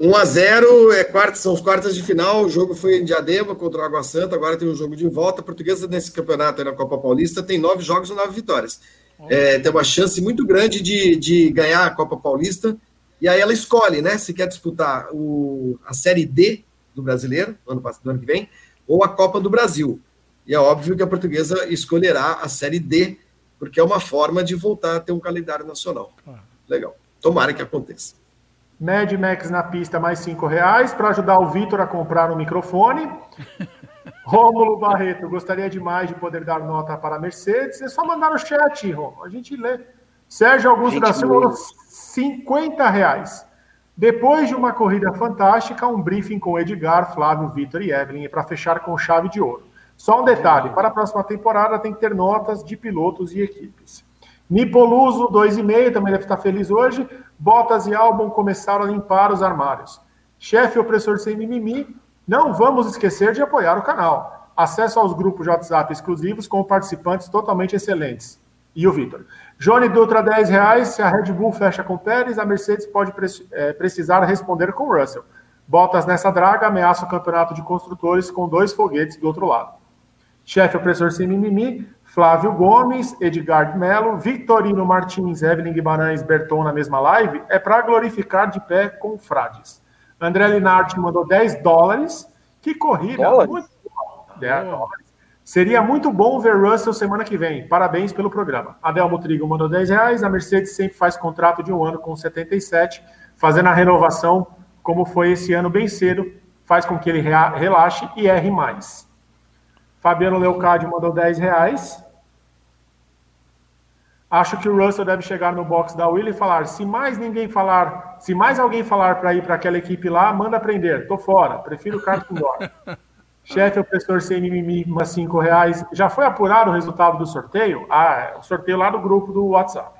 1x0, é quarta, são os quartas de final. O jogo foi em Diadema contra o Água Santa. Agora tem um jogo de volta. A portuguesa nesse campeonato na Copa Paulista tem nove jogos e nove vitórias é, tem uma chance muito grande de, de ganhar a Copa Paulista. E aí ela escolhe, né? Se quer disputar o, a Série D do brasileiro, do ano, do ano que vem, ou a Copa do Brasil. E é óbvio que a portuguesa escolherá a Série D, porque é uma forma de voltar a ter um calendário nacional. Legal. Tomara que aconteça. Mad Max na pista, mais cinco reais, para ajudar o Vitor a comprar um microfone. Rômulo Barreto, gostaria demais de poder dar nota para a Mercedes. É só mandar no chat, Rômulo. A gente lê. Sérgio Augusto da Silva, 50 reais. Depois de uma corrida fantástica, um briefing com Edgar, Flávio, Vitor e Evelyn para fechar com chave de ouro. Só um detalhe: para a próxima temporada tem que ter notas de pilotos e equipes. Nipoluso, 2,5, também deve estar feliz hoje. Bottas e Albon começaram a limpar os armários. Chefe opressor sem mimimi, não vamos esquecer de apoiar o canal. Acesso aos grupos de WhatsApp exclusivos com participantes totalmente excelentes. E o Vitor. Johnny Dutra, 10 reais. Se a Red Bull fecha com Pérez, a Mercedes pode é, precisar responder com Russell. Bottas nessa draga ameaça o campeonato de construtores com dois foguetes do outro lado. Chefe opressor sem mimimi, Flávio Gomes, Edgar Melo, Victorino Martins, Evelyn Guimarães, Berton na mesma live, é para glorificar de pé com frades. André Linarte mandou 10 dólares. Que corrida! Dólares? Muito... 10 dólares. Seria muito bom ver Russell semana que vem. Parabéns pelo programa. Adelmo Trigo mandou 10 reais. A Mercedes sempre faz contrato de um ano com 77, fazendo a renovação, como foi esse ano bem cedo, faz com que ele relaxe e erre mais. Fabiano Leocádio mandou 10 reais. Acho que o Russell deve chegar no box da Willie e falar: se mais ninguém falar, se mais alguém falar para ir para aquela equipe lá, manda aprender. Tô fora, prefiro o Carlos Condor. Chefe, o professor sem mimimi, mas cinco reais. Já foi apurado o resultado do sorteio? Ah, é o sorteio lá do grupo do WhatsApp.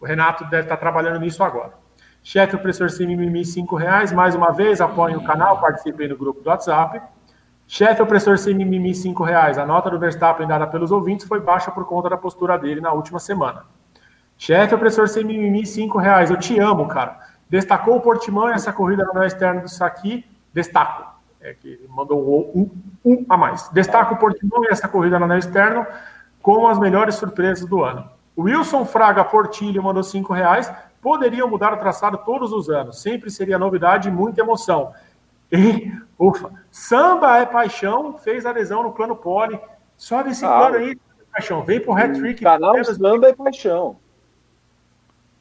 O Renato deve estar trabalhando nisso agora. Chefe, o professor sem mimimi, cinco reais. Mais uma vez, apoiem o canal, participem do grupo do WhatsApp. Chefe, opressor sem mimimi, cinco reais. A nota do Verstappen dada pelos ouvintes foi baixa por conta da postura dele na última semana. Chefe, opressor sem mimimi, cinco reais. Eu te amo, cara. Destacou o Portimão essa corrida no externo do Saqui. Destaco é, que mandou um, um, a mais. Destaca o Portimão e essa corrida no anel externo como as melhores surpresas do ano. Wilson Fraga Portilho mandou cinco reais. Poderiam mudar o traçado todos os anos. Sempre seria novidade e muita emoção. E, ufa, samba é paixão, fez adesão no plano pole. Sobe esse ah, plano aí, paixão. Vem pro hat-trick. Canal Samba é paixão.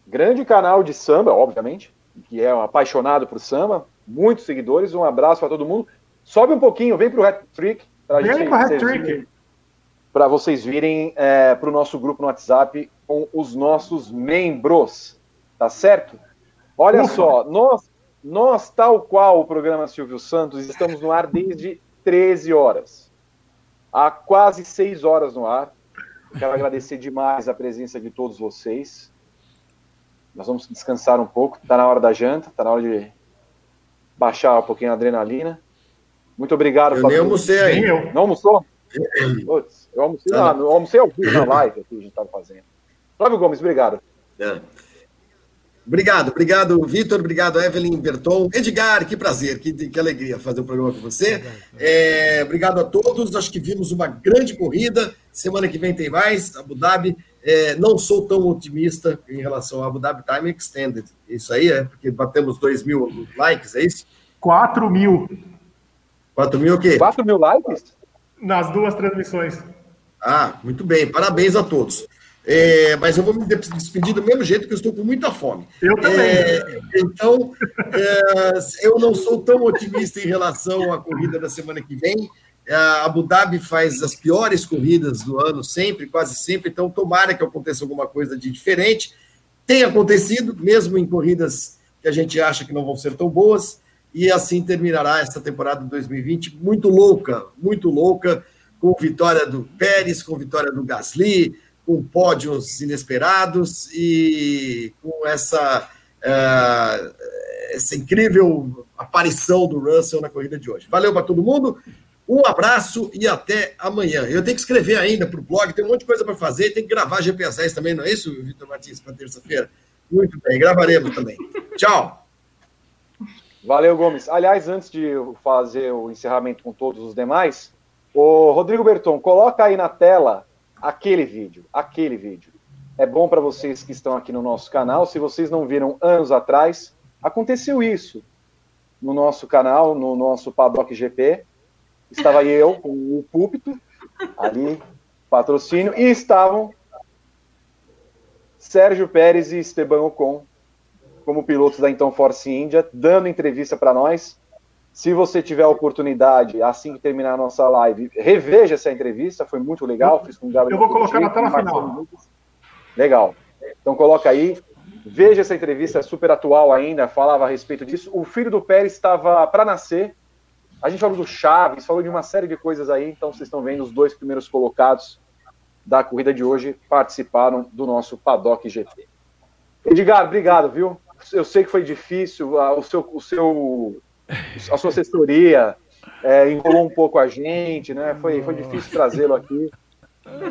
Grande canal de samba, obviamente, que é um apaixonado por samba muitos seguidores. Um abraço para todo mundo. Sobe um pouquinho, vem para o Hat Trick. Vem para o Hat Trick. Para vocês virem é, para o nosso grupo no WhatsApp com os nossos membros. Tá certo? Olha Ufa. só, nós, nós, tal qual o programa Silvio Santos, estamos no ar desde 13 horas. Há quase 6 horas no ar. Quero agradecer demais a presença de todos vocês. Nós vamos descansar um pouco. Está na hora da janta, está na hora de baixar um pouquinho a adrenalina. Muito obrigado, eu Nem almocei aí. Não almoçou? Eu almocei, ah, eu almocei ao vivo na live que a gente estava fazendo. Flávio Gomes, obrigado. É. Obrigado, obrigado, Vitor, obrigado, Evelyn Berton. Edgar, que prazer, que, que alegria fazer o um programa com você. É, obrigado a todos, acho que vimos uma grande corrida. Semana que vem tem mais, Abu Dhabi. É, não sou tão otimista em relação ao Abu Dhabi Time Extended. Isso aí é porque batemos 2 mil likes, é isso? 4 mil. 4 mil o quê? 4 mil likes? Nas duas transmissões. Ah, muito bem, parabéns a todos. É, mas eu vou me despedir do mesmo jeito que eu estou com muita fome. Eu também. É, então, é, eu não sou tão otimista em relação à corrida da semana que vem. A Abu Dhabi faz as piores corridas do ano, sempre, quase sempre. Então, tomara que aconteça alguma coisa de diferente. Tem acontecido, mesmo em corridas que a gente acha que não vão ser tão boas. E assim terminará essa temporada de 2020 muito louca, muito louca, com vitória do Pérez, com vitória do Gasly, com pódios inesperados e com essa, uh, essa incrível aparição do Russell na corrida de hoje. Valeu para todo mundo. Um abraço e até amanhã. Eu tenho que escrever ainda para o blog, tem um monte de coisa para fazer, tem que gravar GPS 10 também, não é isso, Vitor Martins, para terça-feira? Muito bem, gravaremos também. Tchau. Valeu, Gomes. Aliás, antes de fazer o encerramento com todos os demais, o Rodrigo Berton, coloca aí na tela aquele vídeo, aquele vídeo. É bom para vocês que estão aqui no nosso canal. Se vocês não viram anos atrás, aconteceu isso no nosso canal, no nosso Paddock GP estava eu com o púlpito ali, patrocínio, e estavam Sérgio Pérez e Esteban Ocon como pilotos da então Force India, dando entrevista para nós. Se você tiver a oportunidade, assim que terminar a nossa live, reveja essa entrevista, foi muito legal. Fiz com o Gabriel. Eu vou colocar na tela final. Legal. Então coloca aí. Veja essa entrevista, é super atual ainda, falava a respeito disso. O filho do Pérez estava para nascer, a gente falou do Chaves, falou de uma série de coisas aí, então vocês estão vendo os dois primeiros colocados da corrida de hoje participaram do nosso Paddock GP. Edgar, obrigado, viu? Eu sei que foi difícil, o seu, o seu, a sua assessoria é, enrolou um pouco a gente, né? Foi, foi difícil trazê-lo aqui,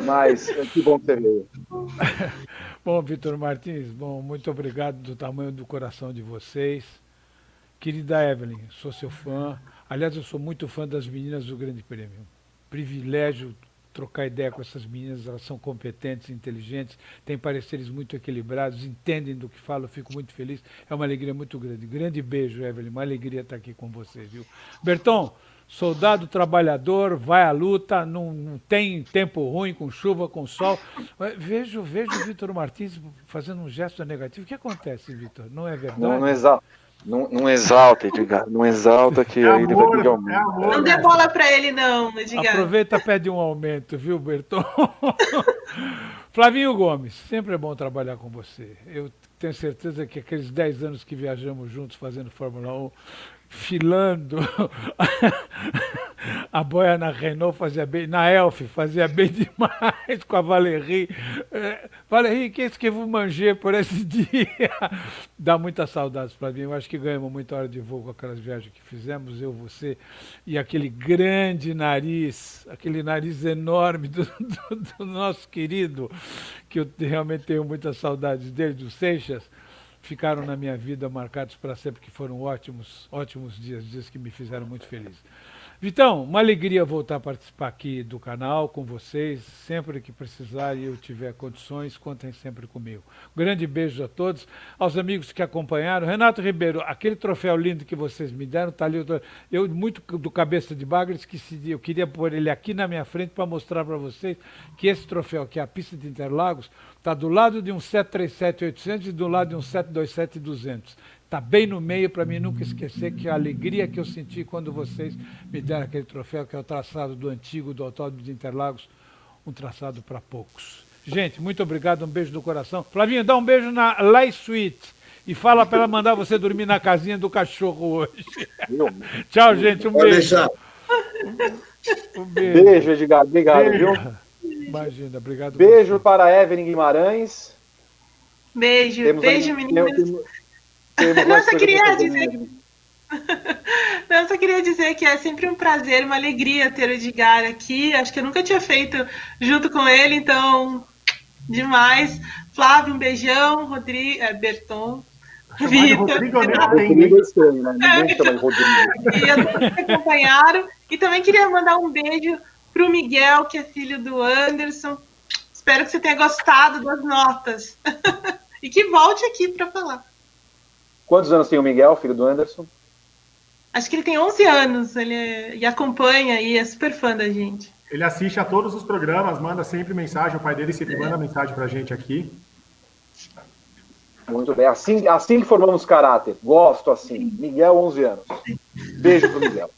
mas que bom que você veio. Bom, Vitor Martins, bom, muito obrigado do tamanho do coração de vocês. Querida Evelyn, sou seu fã. Aliás, eu sou muito fã das meninas do Grande Prêmio. Privilégio trocar ideia com essas meninas, elas são competentes, inteligentes, têm pareceres muito equilibrados, entendem do que falo, fico muito feliz. É uma alegria muito grande. Grande beijo, Evelyn, uma alegria estar aqui com você, viu? Berton, soldado trabalhador, vai à luta, não, não, tem tempo ruim, com chuva, com sol. Vejo, vejo o Vitor Martins fazendo um gesto negativo. O que acontece, Vitor? Não é verdade? Não, não, exato. Não, não exalta, Edgar. Não exalta que é ele vai pedir aumento. É amor, não dê bola para ele, não, Edgar. Aproveita pede um aumento, viu, Berton? Flavinho Gomes, sempre é bom trabalhar com você. Eu tenho certeza que aqueles 10 anos que viajamos juntos fazendo Fórmula 1, filando a boia na Renault fazia bem, na Elf fazia bem demais com a Valérie. É, Valérie, qu'est-ce que vous mangez por esse dia? Dá muitas saudades para mim. Eu acho que ganhamos muita hora de voo com aquelas viagens que fizemos, eu, você, e aquele grande nariz, aquele nariz enorme do, do, do nosso querido, que eu realmente tenho muitas saudades dele, do Seixas ficaram na minha vida marcados para sempre, que foram ótimos, ótimos dias, dias que me fizeram muito feliz. Vitão, uma alegria voltar a participar aqui do canal com vocês. Sempre que precisar e eu tiver condições, contem sempre comigo. Grande beijo a todos, aos amigos que acompanharam. Renato Ribeiro, aquele troféu lindo que vocês me deram, tá ali. Eu, muito do cabeça de bagre, esqueci, eu queria pôr ele aqui na minha frente para mostrar para vocês que esse troféu, que é a pista de Interlagos, está do lado de um 737-800 e do lado de um 727-200 está bem no meio para mim nunca esquecer que a alegria que eu senti quando vocês me deram aquele troféu, que é o traçado do antigo do Autódromo de Interlagos, um traçado para poucos. Gente, muito obrigado, um beijo do coração. Flavinho, dá um beijo na Light Suite e fala para ela mandar você dormir na casinha do cachorro hoje. Tchau, gente, um beijo. Deixar. Um beijo. Beijo, Edgar. Obrigado, beijo. viu? Imagina, obrigado. Beijo você. para Evelyn Guimarães. Beijo, temos beijo, aí, meninas. Temos, não, só queria dizer. Não, só queria dizer que é sempre um prazer, uma alegria ter o Edgar aqui. Acho que eu nunca tinha feito junto com ele, então, demais. Flávio, um beijão. Rodrigo, é, Berton. Vitor. Rodrigo, né? Rodrigo é estranho, né? Ninguém chama de Rodrigo. E a todos que acompanharam. E também queria mandar um beijo para o Miguel, que é filho do Anderson. Espero que você tenha gostado das notas. e que volte aqui para falar. Quantos anos tem o Miguel, filho do Anderson? Acho que ele tem 11 anos, ele é, e acompanha e é super fã da gente. Ele assiste a todos os programas, manda sempre mensagem, o pai dele sempre é. manda mensagem pra gente aqui. Muito bem, assim, assim que formamos caráter, gosto assim. Miguel, 11 anos. Beijo pro Miguel.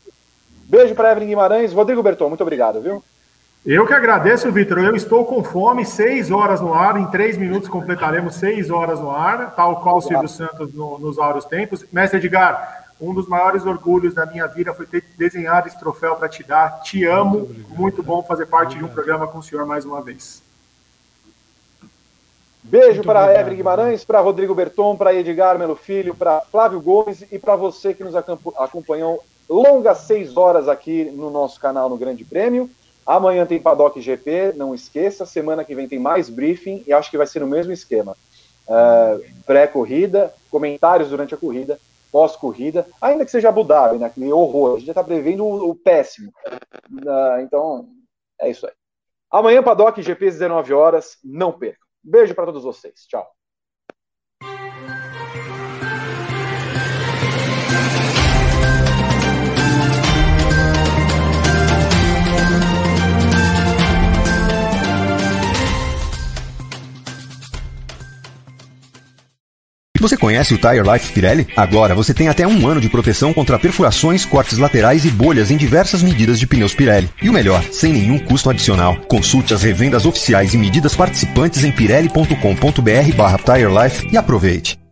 Beijo para Evelyn Guimarães. Rodrigo Berton, muito obrigado, viu? Eu que agradeço, Vitor. Eu estou com fome, seis horas no ar. Em três minutos completaremos seis horas no ar, tal qual o Silvio Santos no, nos áureos tempos. Mestre Edgar, um dos maiores orgulhos da minha vida foi ter desenhado esse troféu para te dar. Te amo. Muito, muito bom fazer parte obrigado. de um programa com o senhor mais uma vez. Beijo para Evelyn Guimarães, para Rodrigo Berton, para Edgar Melo Filho, para Flávio Gomes e para você que nos acompanhou longas seis horas aqui no nosso canal no Grande Prêmio. Amanhã tem Paddock GP, não esqueça. Semana que vem tem mais briefing e acho que vai ser no mesmo esquema. Uh, Pré-corrida, comentários durante a corrida, pós-corrida, ainda que seja Abu Dhabi, né? Que horror. A gente já está prevendo o, o péssimo. Uh, então, é isso aí. Amanhã, Paddock GP, 19 horas. Não percam. Beijo para todos vocês. Tchau. Você conhece o Tire Life Pirelli? Agora você tem até um ano de proteção contra perfurações, cortes laterais e bolhas em diversas medidas de pneus Pirelli. E o melhor, sem nenhum custo adicional. Consulte as revendas oficiais e medidas participantes em pirelli.com.br barra Tire Life e aproveite.